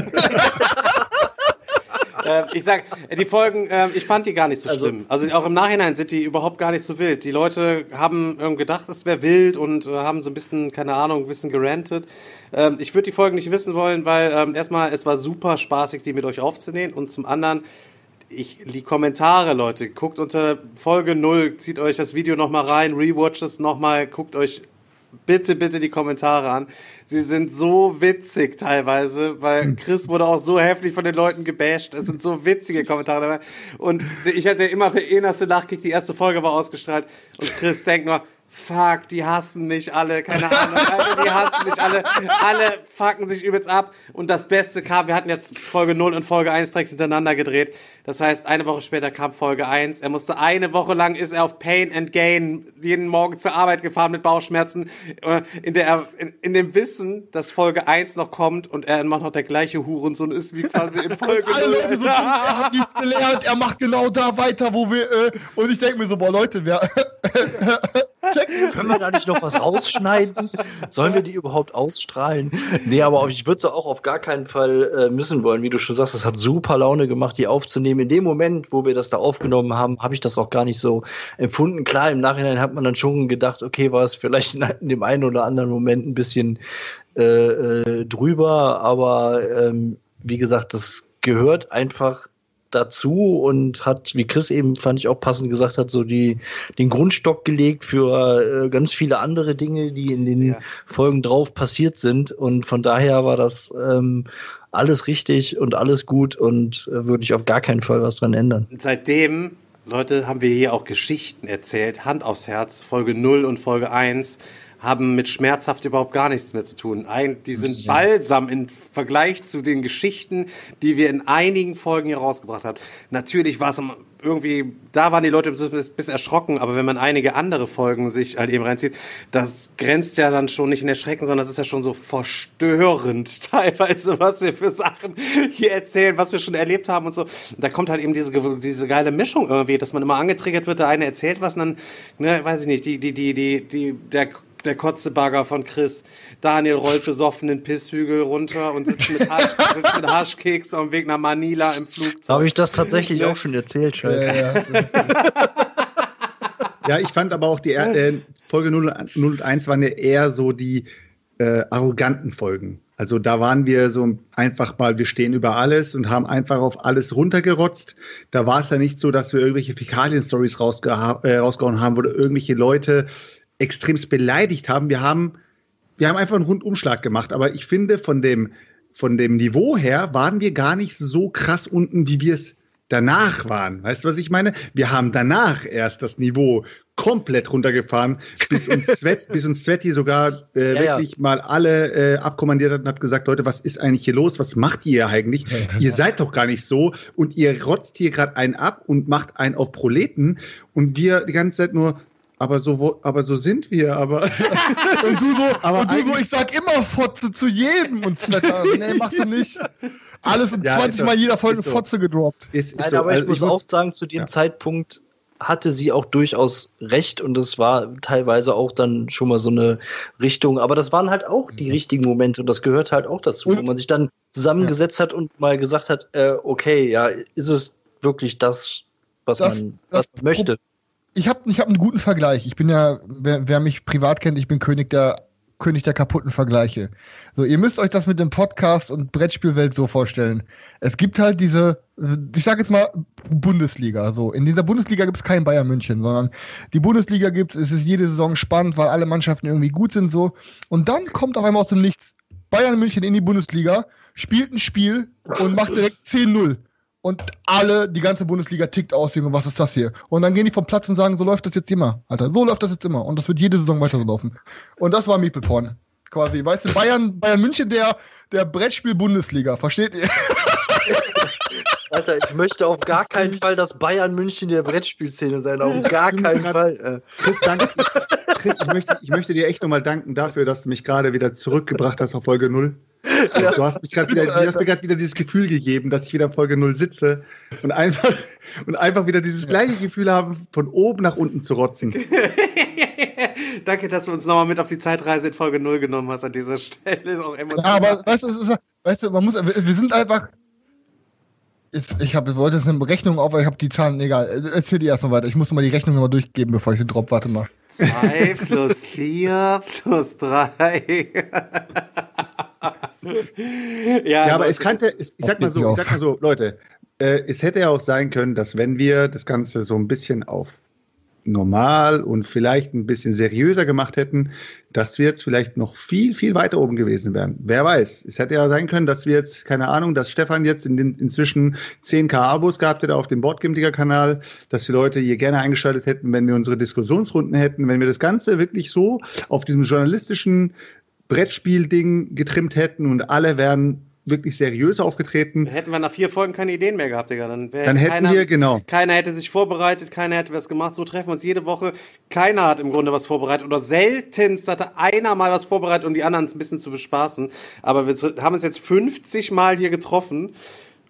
äh, ich sag, die Folgen, äh, ich fand die gar nicht so Also- schlimm. Also auch im Nachhinein sind die überhaupt gar nicht so wild. Die Leute haben ähm, gedacht, es wäre wild und äh, haben so ein bisschen, keine Ahnung, ein bisschen gerantet. Ähm, ich würde die Folgen nicht wissen wollen, weil ähm, erstmal, es war super spaßig, die mit euch aufzunehmen und zum anderen, ich, die Kommentare, Leute, guckt unter Folge 0, zieht euch das Video nochmal rein, rewatcht es nochmal, guckt euch bitte, bitte die Kommentare an. Sie sind so witzig teilweise, weil Chris wurde auch so heftig von den Leuten gebasht. Es sind so witzige Kommentare dabei. Und ich hatte immer für innerste Nachkick, die erste Folge war ausgestrahlt. Und Chris denkt nur, fuck, die hassen mich alle, keine Ahnung, Alter, die hassen mich alle, alle fucken sich übelst ab. Und das Beste kam, wir hatten jetzt Folge 0 und Folge 1 direkt hintereinander gedreht. Das heißt, eine Woche später kam Folge 1. Er musste eine Woche lang, ist er auf Pain and Gain jeden Morgen zur Arbeit gefahren mit Bauchschmerzen, äh, in, der, er- in, in dem Wissen, dass Folge 1 noch kommt und er immer noch der gleiche Hurensohn ist wie quasi in Folge Alle 0. Leute so, er hat nichts gelernt, er macht genau da weiter, wo wir, äh, und ich denke mir so, boah, Leute, wer, Können wir da nicht noch was rausschneiden? Sollen wir die überhaupt ausstrahlen? Nee, aber ich würde sie auch auf gar keinen Fall äh, missen wollen. Wie du schon sagst, es hat super Laune gemacht, die aufzunehmen. In dem Moment, wo wir das da aufgenommen haben, habe ich das auch gar nicht so empfunden. Klar, im Nachhinein hat man dann schon gedacht, okay, war es vielleicht in, dem einen oder anderen Moment ein bisschen äh, äh, drüber, aber ähm, wie gesagt, das gehört einfach dazu und hat, wie Chris eben fand ich auch passend gesagt hat, so die den Grundstock gelegt für äh, ganz viele andere Dinge, die in den Ja. Folgen drauf passiert sind und von daher war das ähm, alles richtig und alles gut und äh, würde ich auf gar keinen Fall was dran ändern. Seitdem, Leute, haben wir hier auch Geschichten erzählt, Hand aufs Herz, Folge 0 und Folge 1 haben mit schmerzhaft überhaupt gar nichts mehr zu tun. Ein, die sind balsam im Vergleich zu den Geschichten, die wir in einigen Folgen hier rausgebracht haben. Natürlich war es irgendwie, da waren die Leute ein bisschen erschrocken, aber wenn man einige andere Folgen sich halt eben reinzieht, das grenzt ja dann schon nicht in Erschrecken, sondern das ist ja schon so verstörend teilweise, was wir für Sachen hier erzählen, was wir schon erlebt haben und so. Da kommt halt eben diese, diese geile Mischung irgendwie, dass man immer angetriggert wird, der eine erzählt was und dann, ne, weiß ich nicht, die, die, die, die, die, der, der Kotzebagger von Chris. Daniel rollt besoffen den Pisshügel runter und sitzt mit, Hasch, sitzt mit Haschkeks auf dem Weg nach Manila im Flugzeug. Habe ich das tatsächlich Ne? auch schon erzählt, Scheiße. äh, Ja, ich fand aber auch die äh, Folge 0, 0 und 1 waren ja eher so die äh, arroganten Folgen. Also da waren wir so einfach mal, wir stehen über alles und haben einfach auf alles runtergerotzt. Da war es ja nicht so, dass wir irgendwelche Fäkalien-Stories rausgeha äh, rausgehauen haben oder irgendwelche Leute extremst beleidigt haben. Wir haben, wir haben einfach einen Rundumschlag gemacht. Aber ich finde, von dem, von dem Niveau her waren wir gar nicht so krass unten, wie wir es danach waren. Weißt du, was ich meine? Wir haben danach erst das Niveau komplett runtergefahren, bis uns Svet, bis uns Sveti sogar äh, ja, wirklich ja. mal alle äh, abkommandiert hat und hat gesagt, Leute, was ist eigentlich hier los? Was macht ihr eigentlich? ihr seid doch gar nicht so und ihr rotzt hier gerade einen ab und macht einen auf Proleten und wir die ganze Zeit nur aber so, aber so sind wir, aber. und du so, aber und du so, ich sag immer Fotze zu jedem und Zwetter. nee, machst du nicht. Alles in ja, 20 Mal jeder Folge so. Fotze gedroppt. Ist, ist Nein, so. aber ich also, muss ich auch sagen, zu dem ja. Zeitpunkt hatte sie auch durchaus recht und es war teilweise auch dann schon mal so eine Richtung, aber das waren halt auch die mhm. richtigen Momente und das gehört halt auch dazu, und? wo man sich dann zusammengesetzt ja. hat und mal gesagt hat, äh, okay, ja, ist es wirklich das, was das, man, was man möchte? Ich habe ich hab einen guten Vergleich. Ich bin ja, wer, wer mich privat kennt, ich bin König der König der kaputten Vergleiche. So, ihr müsst euch das mit dem Podcast und Brettspielwelt so vorstellen. Es gibt halt diese, ich sage jetzt mal Bundesliga. So, in dieser Bundesliga gibt es kein Bayern München, sondern die Bundesliga gibt es, es ist jede Saison spannend, weil alle Mannschaften irgendwie gut sind so. Und dann kommt auf einmal aus dem Nichts Bayern München in die Bundesliga, spielt ein Spiel und macht direkt 10-0 und alle, die ganze Bundesliga tickt aus, Junge, was ist das hier? Und dann gehen die vom Platz und sagen, so läuft das jetzt immer, Alter, so läuft das jetzt immer. Und das wird jede Saison weiter so laufen. Und das war Meeple Porn. Quasi, weißt du, Bayern, Bayern München, der, der Brettspiel-Bundesliga, versteht ihr? Alter, ich möchte auf gar keinen Fall, dass Bayern München der Brettspielszene sein. Auf gar keinen Fall. Chris, danke. Chris, ich möchte, ich möchte dir echt nochmal danken dafür, dass du mich gerade wieder zurückgebracht hast auf Folge 0. Ja. Du hast, mich wieder, du hast mir gerade wieder dieses Gefühl gegeben, dass ich wieder in Folge 0 sitze und einfach, und einfach wieder dieses gleiche Gefühl habe, von oben nach unten zu rotzen. Danke, dass du uns nochmal mit auf die Zeitreise in Folge 0 genommen hast an dieser Stelle. Ist auch emotional. Ja, aber weißt du, weißt du, man muss, wir sind einfach, ich hab, wollte jetzt eine Rechnung auf, aber ich habe die Zahlen, egal. Erzähl die erstmal weiter. Ich muss mal die Rechnung nochmal durchgeben, bevor ich sie drop. Warte mal. 2 plus 4 plus 3. ja, ja, aber es könnte, ich sag mal so, ich sag mal so, Leute, äh, es hätte ja auch sein können, dass wenn wir das Ganze so ein bisschen auf normal und vielleicht ein bisschen seriöser gemacht hätten, dass wir jetzt vielleicht noch viel, viel weiter oben gewesen wären. Wer weiß. Es hätte ja sein können, dass wir jetzt, keine Ahnung, dass Stefan jetzt in den, inzwischen 10k Abos gehabt hätte auf dem Boardgame-Kanal, dass die Leute hier gerne eingeschaltet hätten, wenn wir unsere Diskussionsrunden hätten, wenn wir das Ganze wirklich so auf diesem journalistischen Brettspiel-Ding getrimmt hätten und alle wären wirklich seriös aufgetreten. Hätten wir nach vier Folgen keine Ideen mehr gehabt, Digga. Dann, dann hätten keiner, wir, genau. Keiner hätte sich vorbereitet, keiner hätte was gemacht. So treffen wir uns jede Woche. Keiner hat im Grunde was vorbereitet. Oder seltenst hatte einer mal was vorbereitet, um die anderen ein bisschen zu bespaßen. Aber wir haben uns jetzt 50 Mal hier getroffen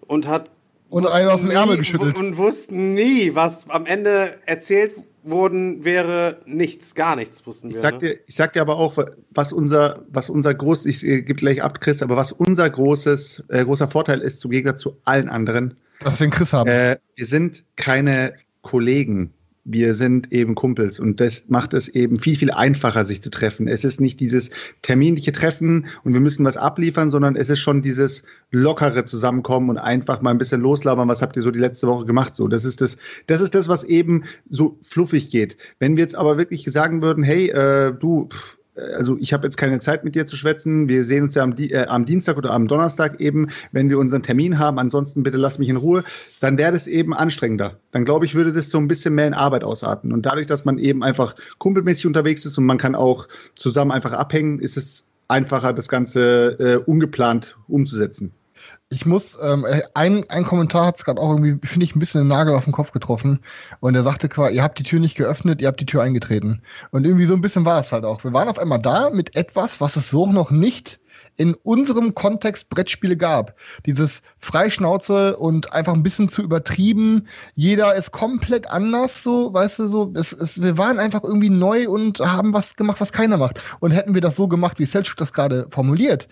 und hat und einen aus dem Ärmel geschüttelt. Und wussten nie, was am Ende erzählt worden wäre nichts, gar nichts wussten wir. Ich sag, ne? dir, ich sag dir aber auch, was unser, was unser groß, ich äh, gebe gleich ab, Chris, aber was unser großes, äh, großer Vorteil ist, zum Gegensatz zu allen anderen. Was wir den Chris haben. Äh, wir sind keine Kollegen wir sind eben Kumpels und das macht es eben viel, viel einfacher, sich zu treffen. Es ist nicht dieses terminliche Treffen und wir müssen was abliefern, sondern es ist schon dieses lockere Zusammenkommen und einfach mal ein bisschen loslabern. Was habt ihr so die letzte Woche gemacht? So, das ist das, das ist das, was eben so fluffig geht. Wenn wir jetzt aber wirklich sagen würden, hey, äh, du, pff, also ich habe jetzt keine Zeit mit dir zu schwätzen. Wir sehen uns ja am, äh, am, Dienstag oder am Donnerstag eben, wenn wir unseren Termin haben. Ansonsten bitte lass mich in Ruhe. Dann wäre das eben anstrengender. Dann glaube ich, würde das so ein bisschen mehr in Arbeit ausarten. Und dadurch, dass man eben einfach kumpelmäßig unterwegs ist und man kann auch zusammen einfach abhängen, ist es einfacher, das Ganze äh, ungeplant umzusetzen ich muss, ähm, ein, ein Kommentar hat es gerade auch irgendwie, finde ich, ein bisschen den Nagel auf den Kopf getroffen. Und er sagte quasi, ihr habt die Tür nicht geöffnet, ihr habt die Tür eingetreten. Und irgendwie so ein bisschen war es halt auch. Wir waren auf einmal da mit etwas, was es so noch nicht in unserem Kontext Brettspiele gab. Dieses Freischnauze und einfach ein bisschen zu übertrieben. Jeder ist komplett anders, so, weißt du, so. Es, es, wir waren einfach irgendwie neu und haben was gemacht, was keiner macht. Und hätten wir das so gemacht, wie Selchuk das gerade formuliert,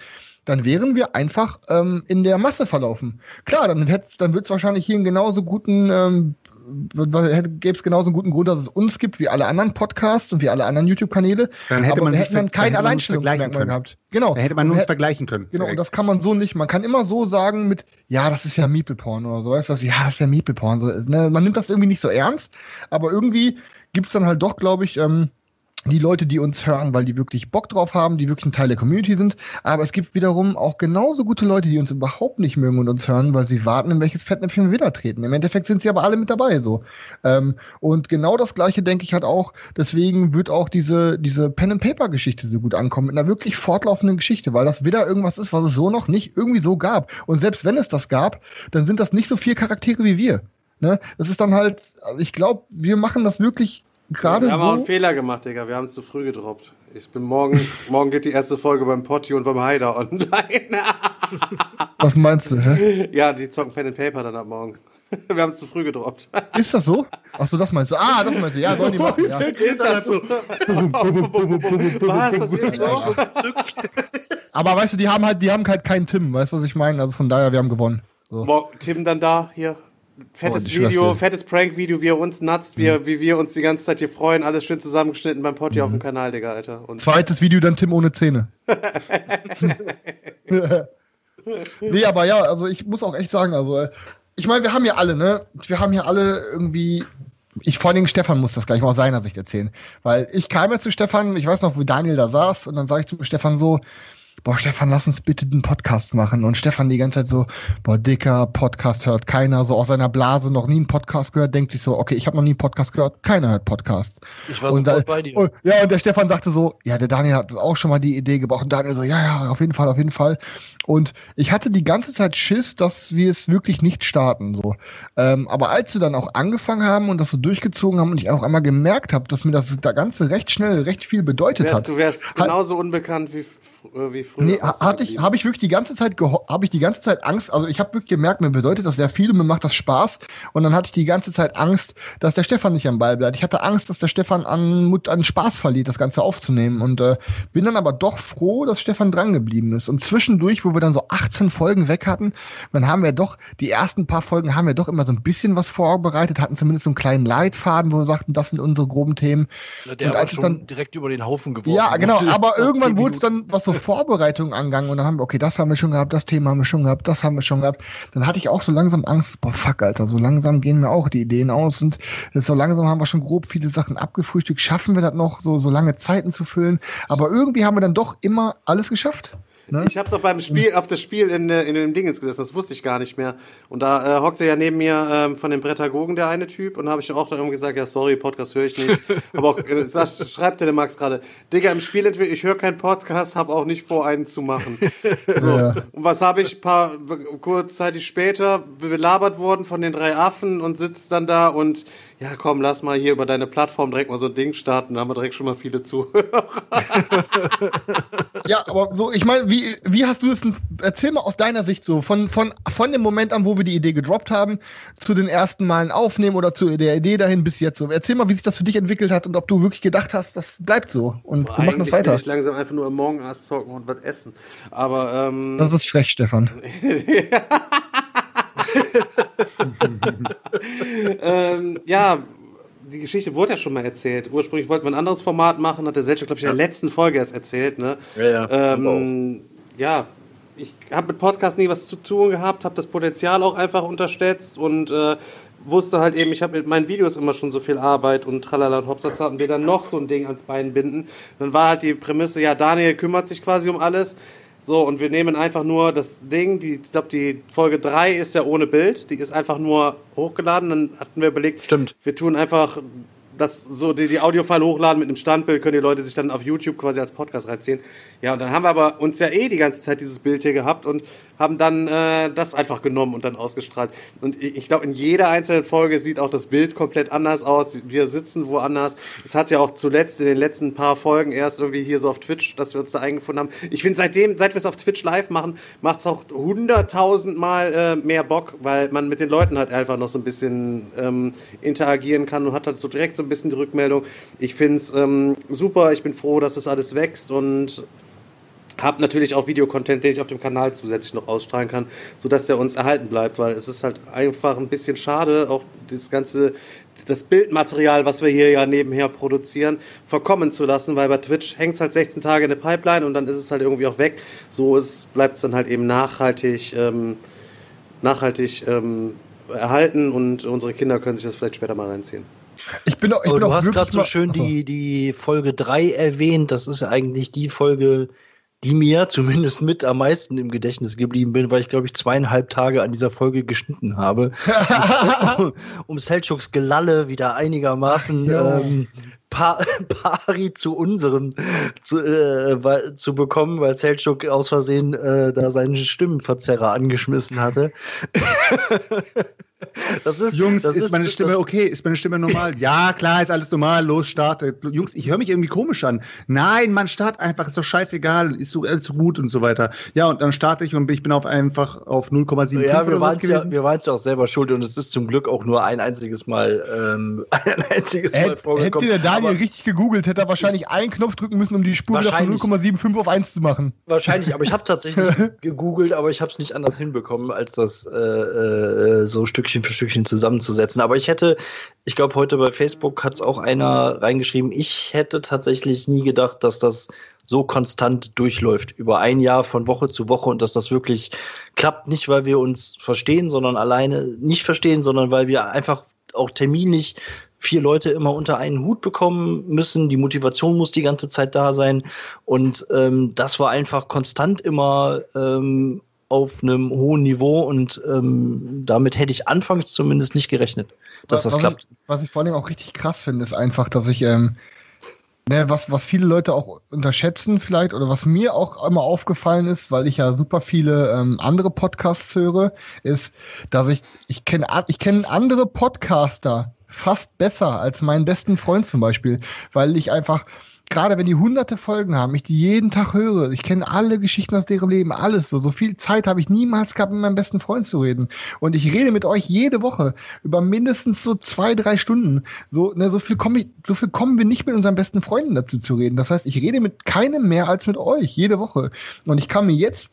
dann wären wir einfach ähm, in der Masse verlaufen. Klar, dann, dann wird es wahrscheinlich hier einen genauso guten ähm, gäbe es genauso einen guten Grund, dass es uns gibt wie alle anderen Podcasts und wie alle anderen YouTube-Kanäle. Dann hätte man hätten dann kein dann hätte man uns Alleinstellungsmerkmal vergleichen gehabt. Genau. Da hätte man uns vergleichen können. Genau, und direkt. das kann man so nicht. Man kann immer so sagen mit, ja, das ist ja Meeple-Porn oder so, weißt du, was? ja, das ist ja Meeple-Porn. So, ne? Man nimmt das irgendwie nicht so ernst, aber irgendwie gibt's dann halt doch, glaube ich, ähm, die Leute, die uns hören, weil die wirklich Bock drauf haben, die wirklich ein Teil der Community sind. Aber es gibt wiederum auch genauso gute Leute, die uns überhaupt nicht mögen und uns hören, weil sie warten, in welches Fettnäpfchen wir wieder treten. Im Endeffekt sind sie aber alle mit dabei so. Ähm, und genau das Gleiche denke ich halt auch. Deswegen wird auch diese, diese Pen-and-Paper-Geschichte so gut ankommen. Mit einer wirklich fortlaufenden Geschichte, weil das wieder irgendwas ist, was es so noch nicht irgendwie so gab. Und selbst wenn es das gab, dann sind das nicht so viele Charaktere wie wir. Ne? Das ist dann halt, also ich glaube, wir machen das wirklich gerade Wir haben auch einen so. Fehler gemacht, Digga. Wir haben es zu früh gedroppt. Ich bin morgen, morgen geht die erste Folge beim Potti und beim Haider online. Was meinst du? Hä? ja, die zocken Pen and Paper dann ab morgen. Wir haben es zu früh gedroppt. Ist das so? Ach so, das meinst du? Ah, das meinst du. Ja, sollen die machen. Ja. Ist das so? Was? Das ist so? Aber weißt du, die haben halt, die haben halt keinen Tim. Weißt du, was ich meine? Also von daher, wir haben gewonnen. So. Tim dann da, hier. Fettes Oh, Video, fettes Prank-Video, wie er uns natzt, wie, er- wie wir uns die ganze Zeit hier freuen. Alles schön zusammengeschnitten beim Potti auf dem Kanal, Digga, Alter. Und Zweites Video dann Tim ohne Zähne. nee, aber ja, also ich muss auch echt sagen, also äh, ich meine, wir haben ja alle, ne? Wir haben ja alle irgendwie. Ich vor allen Dingen Stefan muss das gleich mal aus seiner Sicht erzählen. Weil ich kam ja zu Stefan, ich weiß noch, wo Daniel da saß, und dann sage ich zu Stefan so, boah, Stefan, lass uns bitte den Podcast machen. Und Stefan die ganze Zeit so, boah, dicker, Podcast hört keiner, so aus seiner Blase noch nie einen Podcast gehört, denkt sich so, okay, ich habe noch nie einen Podcast gehört, keiner hört Podcasts. Ich war Und da- bei dir. Und, ja, und der Stefan sagte so, ja, der Daniel hat auch schon mal die Idee gebraucht. Und Daniel so, ja, ja, auf jeden Fall, auf jeden Fall. Und ich hatte die ganze Zeit Schiss, dass wir es wirklich nicht starten. So. Ähm, aber als wir dann auch angefangen haben und das so durchgezogen haben und ich auch einmal gemerkt habe, dass mir das da Ganze recht schnell recht viel bedeutet wärst, hat. du wärst genauso unbekannt wie, wie früher. Nee, hatte ich, habe ich wirklich die ganze Zeit habe ich die ganze Zeit Angst. Also ich habe wirklich gemerkt, mir bedeutet das sehr viel und mir macht das Spaß. Und dann hatte ich die ganze Zeit Angst, dass der Stefan nicht am Ball bleibt. Ich hatte Angst, dass der Stefan an, Mut- an Spaß verliert, das Ganze aufzunehmen. Und äh, bin dann aber doch froh, dass Stefan dran geblieben ist. Und zwischendurch, wo wir dann so 18 Folgen weg hatten, dann haben wir doch, die ersten paar Folgen haben wir doch immer so ein bisschen was vorbereitet, hatten zumindest so einen kleinen Leitfaden, wo wir sagten, das sind unsere groben Themen. Der und als es schon dann- direkt über den Haufen geworfen. Ja, genau, aber irgendwann wurde es dann, was so Vorbereitungen angegangen und dann haben wir, okay, das haben wir schon gehabt, das Thema haben wir schon gehabt, das haben wir schon gehabt. Dann hatte ich auch so langsam Angst, boah, fuck, Alter, so langsam gehen mir auch die Ideen aus und so langsam haben wir schon grob viele Sachen abgefrühstückt. Schaffen wir das noch, so, so lange Zeiten zu füllen? Aber irgendwie haben wir dann doch immer alles geschafft. Ne? Ich habe doch beim Spiel auf das Spiel in, äh, in dem Dingens gesessen, das wusste ich gar nicht mehr. Und da äh, hockte ja neben mir ähm, von den Prädagogen der eine Typ und habe ich auch dann gesagt, ja sorry, Podcast höre ich nicht. Aber auch, äh, sag, schreibt der Max gerade, Digga, im Spiel entweder ich höre keinen Podcast, habe auch nicht vor, einen zu machen. So. Ja. Und was habe ich paar kurzzeitig später belabert worden von den drei Affen und sitzt dann da und ja komm, lass mal hier über deine Plattform direkt mal so ein Ding starten, da haben wir direkt schon mal viele Zuhörer. Ja, aber so, ich meine, wie, wie hast du es denn, erzähl mal aus deiner Sicht so, von, von, von dem Moment an, wo wir die Idee gedroppt haben, zu den ersten Malen aufnehmen oder zu der Idee dahin bis jetzt so. Erzähl mal, wie sich das für dich entwickelt hat und ob du wirklich gedacht hast, das bleibt so und wir machen das weiter. ich langsam einfach nur Among Us zocken und was essen. Aber ähm, Das ist frech, Stefan. ähm, ja, die Geschichte wurde ja schon mal erzählt. Ursprünglich wollten wir ein anderes Format machen, hat der Selchuk, glaube ich, in der letzten Folge erst erzählt. Ne? Ja, ja, Ähm, ja, ich habe mit Podcast nie was zu tun gehabt, habe das Potenzial auch einfach unterschätzt und äh, wusste halt eben, ich habe mit meinen Videos immer schon so viel Arbeit und tralala und hops, das hatten wir dann noch so ein Ding ans Bein binden. Dann war halt die Prämisse, ja, Daniel kümmert sich quasi um alles. So, und wir nehmen einfach nur das Ding, die, ich glaube, die Folge 3 ist ja ohne Bild, die ist einfach nur hochgeladen. Dann hatten wir überlegt, Stimmt. wir tun einfach das so die, die Audiofile hochladen mit einem Standbild, können die Leute sich dann auf YouTube quasi als Podcast reinziehen. Ja, und dann haben wir aber uns ja eh die ganze Zeit dieses Bild hier gehabt und haben dann äh, das einfach genommen und dann ausgestrahlt. Und ich, glaube, in jeder einzelnen Folge sieht auch das Bild komplett anders aus. Wir sitzen woanders. Es hat ja auch zuletzt in den letzten paar Folgen erst irgendwie hier so auf Twitch, dass wir uns da eingefunden haben. Ich finde, seitdem, seit wir es auf Twitch live machen, macht es auch hunderttausendmal äh, mehr Bock, weil man mit den Leuten halt einfach noch so ein bisschen ähm, interagieren kann und hat halt so direkt so ein bisschen die Rückmeldung. Ich finde es ähm, super, ich bin froh, dass das alles wächst und habe natürlich auch Videocontent, den ich auf dem Kanal zusätzlich noch ausstrahlen kann, sodass der uns erhalten bleibt, weil es ist halt einfach ein bisschen schade, auch das ganze das Bildmaterial, was wir hier ja nebenher produzieren, verkommen zu lassen, weil bei Twitch hängt es halt 16 Tage in der Pipeline und dann ist es halt irgendwie auch weg. So bleibt es dann halt eben nachhaltig, ähm, nachhaltig ähm, erhalten und unsere Kinder können sich das vielleicht später mal reinziehen. Ich bin auch, ich bin du hast gerade so schön die, die Folge 3 erwähnt. Das ist ja eigentlich die Folge, die mir zumindest mit am meisten im Gedächtnis geblieben bin, weil ich, glaube ich, zweieinhalb Tage an dieser Folge geschnitten habe, um, um Selchuks Gelalle wieder einigermaßen ähm, pa pari zu unserem zu, äh, zu bekommen, weil Selchuk aus Versehen äh, da seinen Stimmenverzerrer angeschmissen hatte. Das ist, Jungs, das ist, ist meine Stimme okay? Ist meine Stimme normal? ja, klar, ist alles normal. Los, starte. Jungs, ich höre mich irgendwie komisch an. Nein, man start einfach, ist doch scheißegal, ist so alles gut und so weiter. Ja, und dann starte ich und ich bin auf einfach auf 0,75 Ja, wir waren ja, wir waren ja auch selber schuld und es ist zum Glück auch nur ein einziges Mal, ähm, ein einziges Mal vorgekommen. Hätte der Daniel aber richtig gegoogelt, hätte er wahrscheinlich einen Knopf drücken müssen, um die Spur wieder von 0,75 auf 1 zu machen. Wahrscheinlich, aber ich habe tatsächlich gegoogelt, aber ich habe es nicht anders hinbekommen, als das äh, äh, so Stückchen Stückchen für Stückchen zusammenzusetzen. Aber ich hätte, ich glaube, heute bei Facebook hat es auch einer reingeschrieben, ich hätte tatsächlich nie gedacht, dass das so konstant durchläuft, über ein Jahr von Woche zu Woche und dass das wirklich klappt, nicht weil wir uns verstehen, sondern alleine nicht verstehen, sondern weil wir einfach auch terminlich vier Leute immer unter einen Hut bekommen müssen. Die Motivation muss die ganze Zeit da sein. Und ähm, das war einfach konstant immer ähm, auf einem hohen Niveau und ähm, damit hätte ich anfangs zumindest nicht gerechnet, dass was, das klappt. Ich, was ich vor allem auch richtig krass finde, ist einfach, dass ich, ähm, ne, was, was viele Leute auch unterschätzen vielleicht oder was mir auch immer aufgefallen ist, weil ich ja super viele ähm, andere Podcasts höre, ist, dass ich, ich kenne ich kenn andere Podcaster fast besser als meinen besten Freund zum Beispiel, weil ich einfach gerade wenn die hunderte Folgen haben, ich die jeden Tag höre, ich kenne alle Geschichten aus deren Leben, alles so. So viel Zeit habe ich niemals gehabt, mit meinem besten Freund zu reden. Und ich rede mit euch jede Woche über mindestens so zwei, drei Stunden. So, ne, so viel komme ich, so viel kommen wir nicht mit unseren besten Freunden dazu zu reden. Das heißt, ich rede mit keinem mehr als mit euch jede Woche. Und ich kann mir jetzt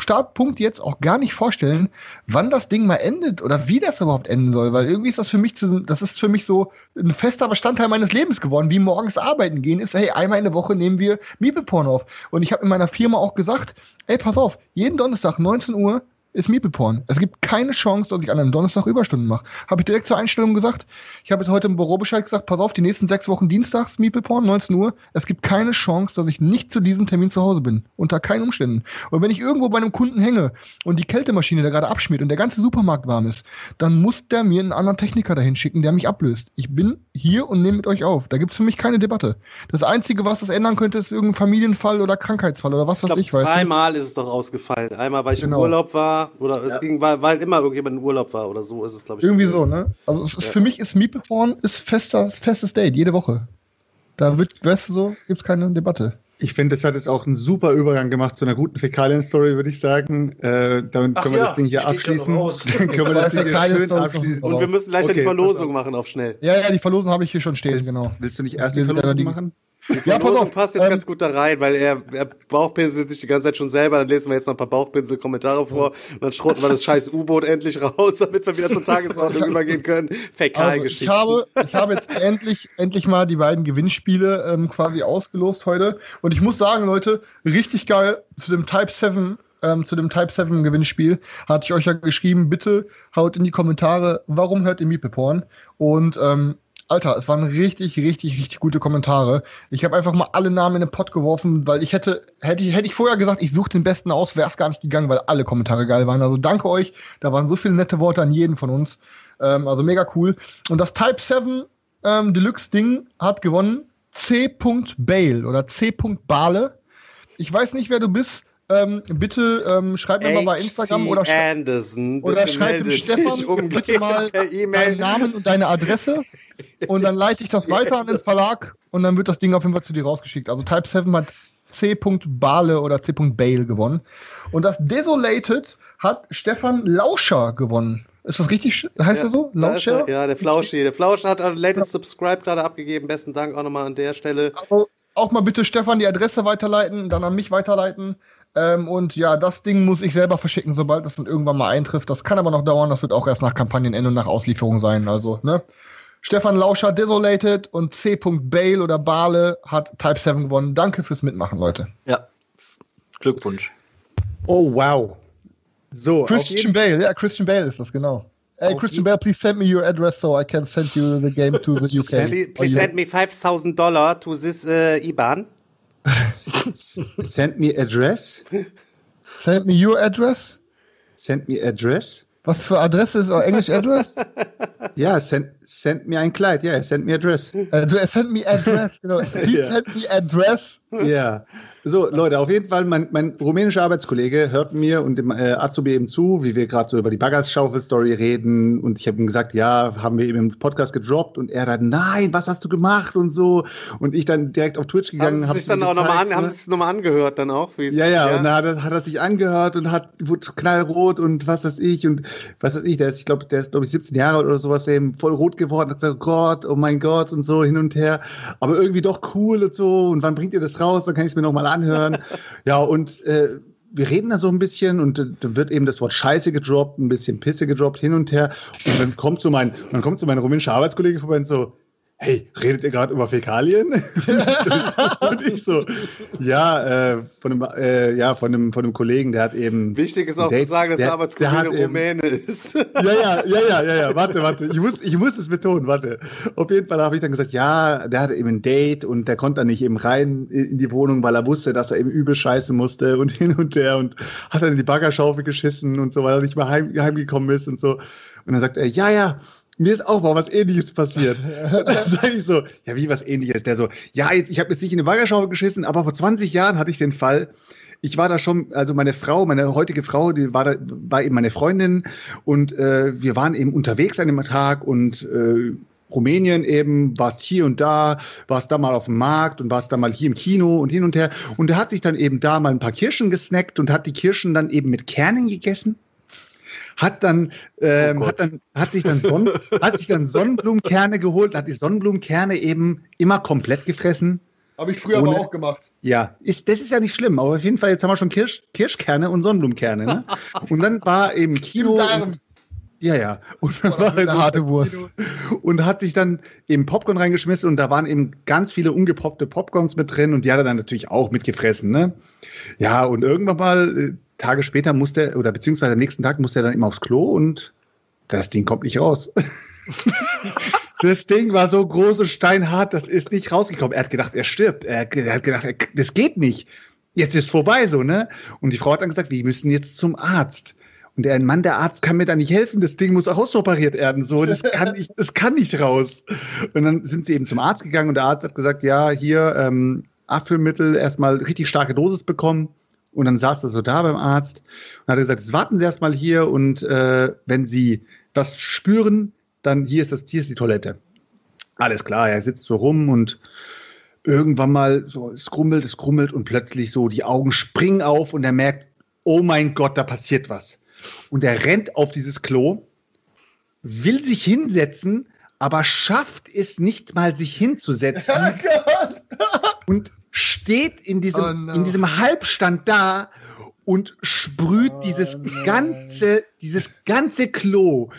Startpunkt jetzt auch gar nicht vorstellen, wann das Ding mal endet oder wie das überhaupt enden soll, weil irgendwie ist das für mich zu, das ist für mich so ein fester Bestandteil meines Lebens geworden, wie morgens arbeiten gehen ist, hey, einmal in der Woche nehmen wir Meeple-Porn auf. Und ich habe in meiner Firma auch gesagt, ey, pass auf, jeden Donnerstag 19 Uhr ist Meeple Porn. Es gibt keine Chance, dass ich an einem Donnerstag Überstunden mache. Habe ich direkt zur Einstellung gesagt. Ich habe jetzt heute im Büro Bescheid gesagt, pass auf, die nächsten sechs Wochen Dienstags Meeple Porn, 19 Uhr. Es gibt keine Chance, dass ich nicht zu diesem Termin zu Hause bin. Unter keinen Umständen. Und wenn ich irgendwo bei einem Kunden hänge und die Kältemaschine da gerade abschmiert und der ganze Supermarkt warm ist, dann muss der mir einen anderen Techniker dahin schicken, der mich ablöst. Ich bin hier und nehme mit euch auf. Da gibt es für mich keine Debatte. Das Einzige, was das ändern könnte, ist irgendein Familienfall oder Krankheitsfall oder was weiß ich. Glaub, ich zweimal ist es doch ausgefallen. Einmal, weil ich genau. im Urlaub war oder es ja. ging weil, weil immer irgendjemand in Urlaub war oder so ist es, glaube ich. Irgendwie so, ne? Also es ist, ja. für mich ist Meeple ist fester, festes Date, jede Woche. Da wird, weißt du so, gibt's keine Debatte. Ich finde, das hat jetzt auch einen super Übergang gemacht zu einer guten Fäkalien-Story, würde ich sagen. Äh, damit Ach können wir ja, das Ding hier abschließen. Dann können wir das Ding hier schön abschließen. Und wir müssen gleich okay, die Verlosung machen auf schnell. Ja, ja, die Verlosung habe ich hier schon stehen, willst, genau. Willst du nicht erst die Verlosung machen? Die ja, pass auf. passt jetzt ähm, ganz gut da rein, weil er, er Bauchpinselt sich die ganze Zeit schon selber. Dann lesen wir jetzt noch ein paar Bauchpinsel-Kommentare vor und dann schrotten wir das scheiß U-Boot endlich raus, damit wir wieder zur Tagesordnung übergehen können. Fäkalgeschichten. Also ich habe, ich habe jetzt endlich, endlich mal die beiden Gewinnspiele ähm, quasi ausgelost heute. Und ich muss sagen, Leute, richtig geil zu dem Type 7 ähm, zu dem Type 7 Gewinnspiel hatte ich euch ja geschrieben, bitte haut in die Kommentare, warum hört ihr Meeple Porn? Und ähm, Alter, es waren richtig, richtig, richtig gute Kommentare. Ich habe einfach mal alle Namen in den Pott geworfen, weil ich hätte, hätte ich, hätte ich vorher gesagt, ich suche den besten aus, wäre es gar nicht gegangen, weil alle Kommentare geil waren. Also danke euch. Da waren so viele nette Worte an jeden von uns. Ähm, also mega cool. Und das Type 7 ähm, Deluxe Ding hat gewonnen C. Bale oder C. Bale. Ich weiß nicht, wer du bist. Ähm, bitte ähm, schreib mir mal bei Instagram oder, Anderson, oder schreib dem Stefan bitte mal e deinen Namen und deine Adresse und dann leite ich das weiter an den Verlag und dann wird das Ding auf jeden Fall zu dir rausgeschickt. Also Type 7 hat C. Bale oder C. Bale gewonnen. Und das Desolated hat Stefan Lauscher gewonnen. Ist das richtig? Heißt ja, er so? Lauscher? Ja, der Flauschi. Der Flauschi hat latest Subscribe gerade abgegeben. Besten Dank auch nochmal an der Stelle. Also auch mal bitte Stefan die Adresse weiterleiten, dann an mich weiterleiten. Ähm, und ja, das Ding muss ich selber verschicken, sobald das dann irgendwann mal eintrifft. Das kann aber noch dauern. Das wird auch erst nach Kampagnenende und nach Auslieferung sein. Also, ne? Stefan Lauscher Desolated und C. Bale oder Bale hat Type 7 gewonnen. Danke fürs Mitmachen, Leute. Ja. Glückwunsch. Oh, wow. So, Christian Bale, ja, Christian Bale ist das, genau. Hey, Christian Bale, please send me your address so I can send you the game to the UK. please, please send me $5,000 to this uh, IBAN. send me address? Send me your address? Send me address? Was für Adresse ist Englisch Address? ja, send, send mir ein Kleid, ja, yeah, send me address. Uh, send me address, genau. Please yeah. send me address. Ja. So, Leute, auf jeden Fall, mein, mein rumänischer Arbeitskollege hört mir und dem äh, Azubi eben zu, wie wir gerade so über die Baggerschaufel-Story reden. Und ich habe ihm gesagt, ja, haben wir eben im Podcast gedroppt. Und er dann, nein, was hast du gemacht und so. Und ich dann direkt auf Twitch gegangen. Haben Sie sich dann auch nochmal an, ne? haben Sie es nochmal angehört dann auch? ja, ja, ja, und dann hat er, hat er sich angehört und hat, wurde knallrot und was weiß ich. Und was weiß ich, der ist, ich glaube, der ist, glaube ich, 17 Jahre oder sowas eben voll rot geworden. Hat gesagt, oh Gott, oh mein Gott und so hin und her. Aber irgendwie doch cool und so. Und wann bringt ihr das raus? Dann kann ich es mir nochmal anhören anhören. ja, und äh, wir reden da so ein bisschen und äh, dann wird eben das Wort Scheiße gedroppt, ein bisschen Pisse gedroppt, hin und her. Und dann kommt so mein, dann kommt so mein rumänischer Arbeitskollege vorbei und so, hey, redet ihr gerade über Fäkalien? und ich so, ja, äh, von einem, äh, ja, von einem, von einem Kollegen, der hat eben. Wichtig ist auch Date, zu sagen, dass der, der Arbeitskollege Rumäne ist. ja, ja, ja, ja, ja, ja, warte, warte, ich muss, ich muss es betonen, warte. Auf jeden Fall habe ich dann gesagt, ja, der hatte eben ein Date und der konnte dann nicht eben rein in die Wohnung, weil er wusste, dass er eben übel scheißen musste und hin und her und hat dann in die Baggerschaufel geschissen und so, weil er nicht mehr heim, heimgekommen ist und so. Und dann sagt er, ja, ja, mir ist auch mal was ähnliches passiert. da sage ich so, ja, wie was ähnliches? Der so, ja, jetzt, ich habe jetzt nicht in eine Baggerschau geschissen, aber vor 20 Jahren hatte ich den Fall. Ich war da schon, also meine Frau, meine heutige Frau, die war da, war eben meine Freundin und äh, wir waren eben unterwegs an dem Tag und äh, Rumänien eben, warst hier und da, warst da mal auf dem Markt und warst da mal hier im Kino und hin und her. Und er hat sich dann eben da mal ein paar Kirschen gesnackt und hat die Kirschen dann eben mit Kernen gegessen hat dann, ähm, oh hat dann, hat sich dann, Sonnen, hat sich dann Sonnenblumenkerne geholt, hat die Sonnenblumenkerne eben immer komplett gefressen. Habe ich früher Ohne, aber auch gemacht. Ja, ist, das ist ja nicht schlimm, aber auf jeden Fall, jetzt haben wir schon Kirsch, Kirschkerne und Sonnenblumenkerne. Ne? und dann war eben Kino. Und, ja, ja. Und dann war eine harte Wurst. Und hat sich dann eben Popcorn reingeschmissen und da waren eben ganz viele ungepoppte Popcorns mit drin und die hat er dann natürlich auch mitgefressen, ne? Ja, und irgendwann mal, äh, Tage später musste er, oder beziehungsweise am nächsten Tag musste er dann immer aufs Klo und das Ding kommt nicht raus. das Ding war so groß und steinhart, das ist nicht rausgekommen. Er hat gedacht, er stirbt. Er, er hat gedacht, er, das geht nicht. Jetzt ist vorbei so, ne? Und die Frau hat dann gesagt, wir müssen jetzt zum Arzt. Und der Mann, der Arzt kann mir da nicht helfen, das Ding muss auch ausoperiert werden. So, das kann nicht, das kann nicht raus. Und dann sind sie eben zum Arzt gegangen und der Arzt hat gesagt, ja, hier ähm, Abführmittel, erstmal richtig starke Dosis bekommen. Und dann saß er so da beim Arzt und hat gesagt, jetzt warten Sie erstmal hier und äh, wenn Sie was spüren, dann hier ist das, hier ist die Toilette. Alles klar, er sitzt so rum und irgendwann mal so, es grummelt, es grummelt und plötzlich so die Augen springen auf und er merkt, oh mein Gott, da passiert was. Und er rennt auf dieses Klo, will sich hinsetzen, aber schafft es nicht mal, sich hinzusetzen. Oh und steht in diesem, oh no. in diesem Halbstand da und sprüht oh dieses ganze, dieses ganze Klo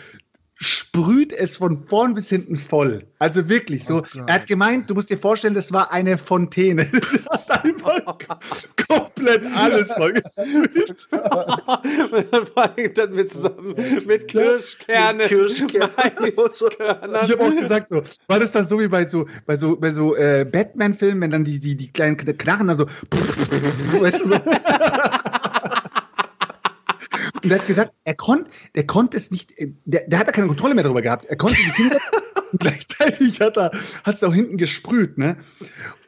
sprüht es von vorn bis hinten voll. Also wirklich so. Oh er hat gemeint, du musst dir vorstellen, das war eine Fontäne. hat einfach komplett alles vollgesprüht. dann mit zusammen mit Kirschkerne. Kirschkerne. Ich habe auch gesagt so, war das dann so wie bei so bei so bei so äh, Batman-Filmen, wenn dann die die die kleinen Knarren dann so, weißt du so. Und er hat gesagt, er konnte, der konnte es nicht, der, der hat da keine Kontrolle mehr darüber gehabt. Er konnte hinsetzen und gleichzeitig hat er, hat es auch hinten gesprüht, ne?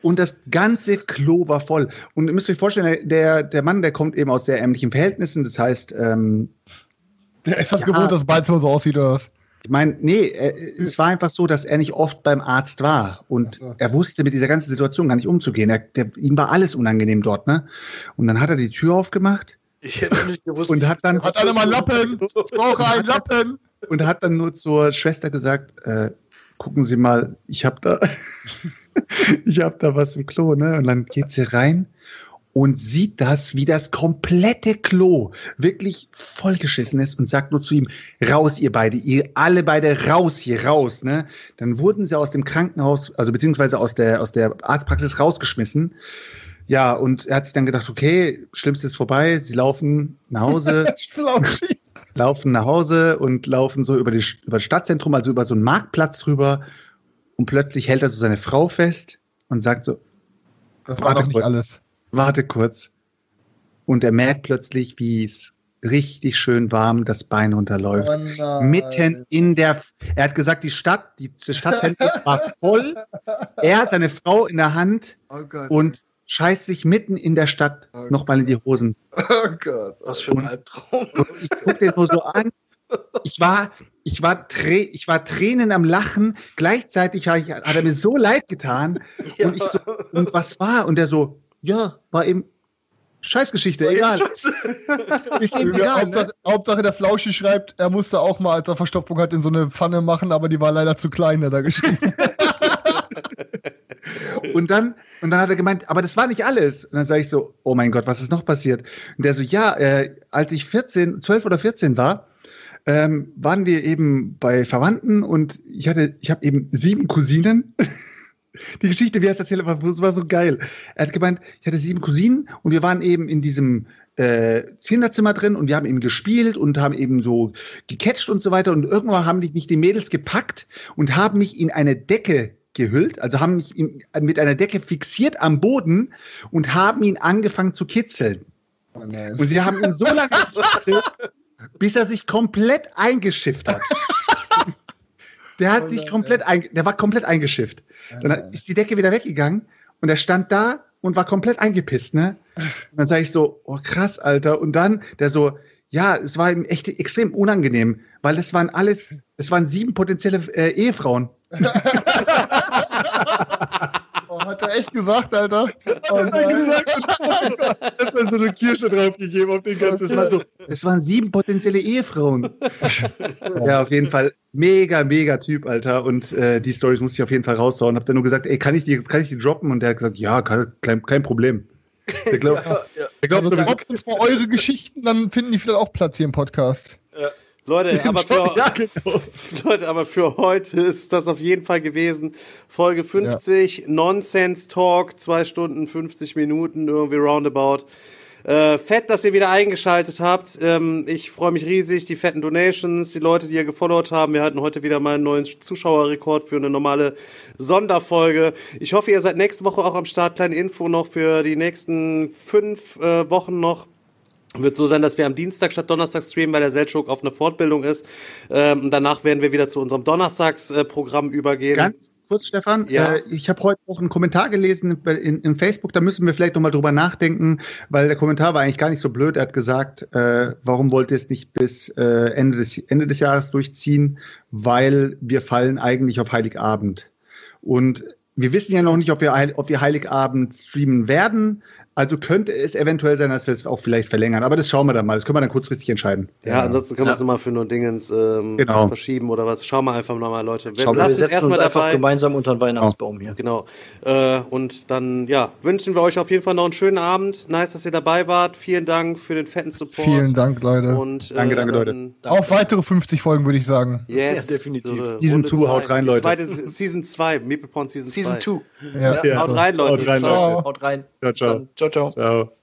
Und das ganze Klo war voll. Und ihr müsst euch vorstellen, der, der Mann, der kommt eben aus sehr ähnlichen Verhältnissen. Das heißt, ähm, der ist das ja, gewohnt, dass Beidzimmer so aussieht oder was? Ich meine, nee, es war einfach so, dass er nicht oft beim Arzt war und so. er wusste mit dieser ganzen Situation gar nicht umzugehen. Er, der, ihm war alles unangenehm dort, ne? Und dann hat er die Tür aufgemacht ich hätte nicht gewusst. Und hat dann. Hat einer mal Lappen? Ich brauche einen Lappen. und hat dann nur zur Schwester gesagt, äh, gucken Sie mal, ich habe da, ich habe da was im Klo, ne? Und dann geht sie rein und sieht das, wie das komplette Klo wirklich vollgeschissen ist und sagt nur zu ihm, raus ihr beide, ihr alle beide raus hier, raus, ne? Dann wurden sie aus dem Krankenhaus, also beziehungsweise aus der, aus der Arztpraxis rausgeschmissen. Ja, und er hat sich dann gedacht, okay, Schlimmstes ist vorbei, sie laufen nach Hause, laufen nach Hause und laufen so über, die, über das Stadtzentrum, also über so einen Marktplatz drüber. Und plötzlich hält er so seine Frau fest und sagt so, Das war Warte doch nicht kurz. alles. warte kurz. Und er merkt plötzlich, wie es richtig schön warm das Bein runterläuft. Oh. Mitten in der, er hat gesagt, die Stadt, die Stadtzentrum war voll. Er, seine Frau in der Hand Oh und scheißt sich mitten in der Stadt Okay. nochmal in die Hosen. Oh Gott. Was für ein Albtraum. Ich guck den nur so an. Ich war, ich war, ich war Tränen am Lachen. Gleichzeitig hat, ich, hat er mir so leid getan. Und ich so, und was war? Und er so, ja, war eben Scheißgeschichte, egal. Ist ihm Ja, egal. Ne? Hauptsache, Hauptsache der Flauschi schreibt, er musste auch mal, als er Verstopfung hat, in so eine Pfanne machen, aber die war leider zu klein, hat er geschrieben. Und dann, und dann hat er gemeint, aber das war nicht alles. Und dann sage ich so, oh mein Gott, was ist noch passiert? Und der so, ja, äh, als ich 14, 12 oder 14 war, ähm, waren wir eben bei Verwandten und ich hatte, ich habe eben sieben Cousinen. Die Geschichte, wie er es erzählt hat, war, so geil. Er hat gemeint, ich hatte sieben Cousinen und wir waren eben in diesem äh, Kinderzimmer drin und wir haben eben gespielt und haben eben so gecatcht und so weiter und irgendwann haben die, mich die Mädels gepackt und haben mich in eine Decke gehüllt, also haben mich mit einer Decke fixiert am Boden und haben ihn angefangen zu kitzeln. Oh. Und sie haben ihn so lange gekitzelt, bis er sich komplett eingeschifft hat. Der hat Oh sich komplett, ein, der war komplett eingeschifft. Dann nein. ist die Decke wieder weggegangen und er stand da und war komplett eingepisst, ne? Und dann sage ich so, oh krass, Alter. Und dann der so, ja, es war ihm echt extrem unangenehm, weil es waren alles, es waren sieben potenzielle äh, Ehefrauen. Oh, hat er echt gesagt, Alter? Oh nein. Das war so eine Kirsche draufgegeben auf den ganzen. Es, war so, es waren sieben potenzielle Ehefrauen. ja, auf jeden Fall mega, mega Typ, Alter. Und äh, die Stories musste ich auf jeden Fall raushauen. Hab dann nur gesagt, ey, kann ich die, kann ich die droppen? Und der hat gesagt, ja, kein, kein, Problem. Der glaubt, der glaubt Also mal eure Geschichten, dann finden die vielleicht auch Platz hier im Podcast. Leute, aber für, ja, genau. Leute, aber für heute ist das auf jeden Fall gewesen. Folge 50, Nonsense Talk, zwei Stunden, 50 Minuten, irgendwie roundabout. Äh, fett, dass ihr wieder eingeschaltet habt. Ähm, ich freue mich riesig. Die fetten Donations, die Leute, die ihr gefollowt haben. Wir hatten heute wieder mal einen neuen Zuschauerrekord für eine normale Sonderfolge. Ich hoffe, ihr seid nächste Woche auch am Start. Kleine Info noch für die nächsten fünf äh, Wochen noch. Wird so sein, dass wir am Dienstag statt Donnerstag streamen, weil der Selchuk auf einer Fortbildung ist. Ähm, danach werden wir wieder zu unserem Donnerstagsprogramm übergehen. Ganz kurz, Stefan. Ja. Äh, ich habe heute auch einen Kommentar gelesen in, in, in Facebook. Da müssen wir vielleicht noch mal drüber nachdenken, weil der Kommentar war eigentlich gar nicht so blöd. Er hat gesagt, äh, warum wollt ihr es nicht bis äh, Ende, des, Ende des Jahres durchziehen? Weil wir fallen eigentlich auf Heiligabend. Und wir wissen ja noch nicht, ob wir, ob wir Heiligabend streamen werden. Also könnte es eventuell sein, dass wir es auch vielleicht verlängern. Aber das schauen wir dann mal. Das können wir dann kurzfristig entscheiden. ja, ansonsten können wir es nochmal für nur Dingens ähm, Genau. verschieben oder was. Schauen wir einfach nochmal, Leute. Schauen wir, wir Lasst uns setzen uns erstmal einfach dabei. gemeinsam unter den Weihnachtsbaum hier. Genau. Äh, und dann, ja, wünschen wir euch auf jeden Fall noch einen schönen Abend. Nice, dass ihr dabei wart. Vielen Dank für den fetten Support. Vielen Dank, Leute. Und, äh, Danke, danke, Leute. dann- Auf weitere 50 Folgen, würde ich sagen. Yes, Ja, definitiv. So, Season Runde two, zwei. haut rein, Die Leute. Zweite Season 2, Meeple Porn Season 2. Season 2. Ja. Ja. Haut rein, Leute. Haut rein, Ciao. Leute. Haut rein. Ciao, ciao. Ciao, ciao. Ciao.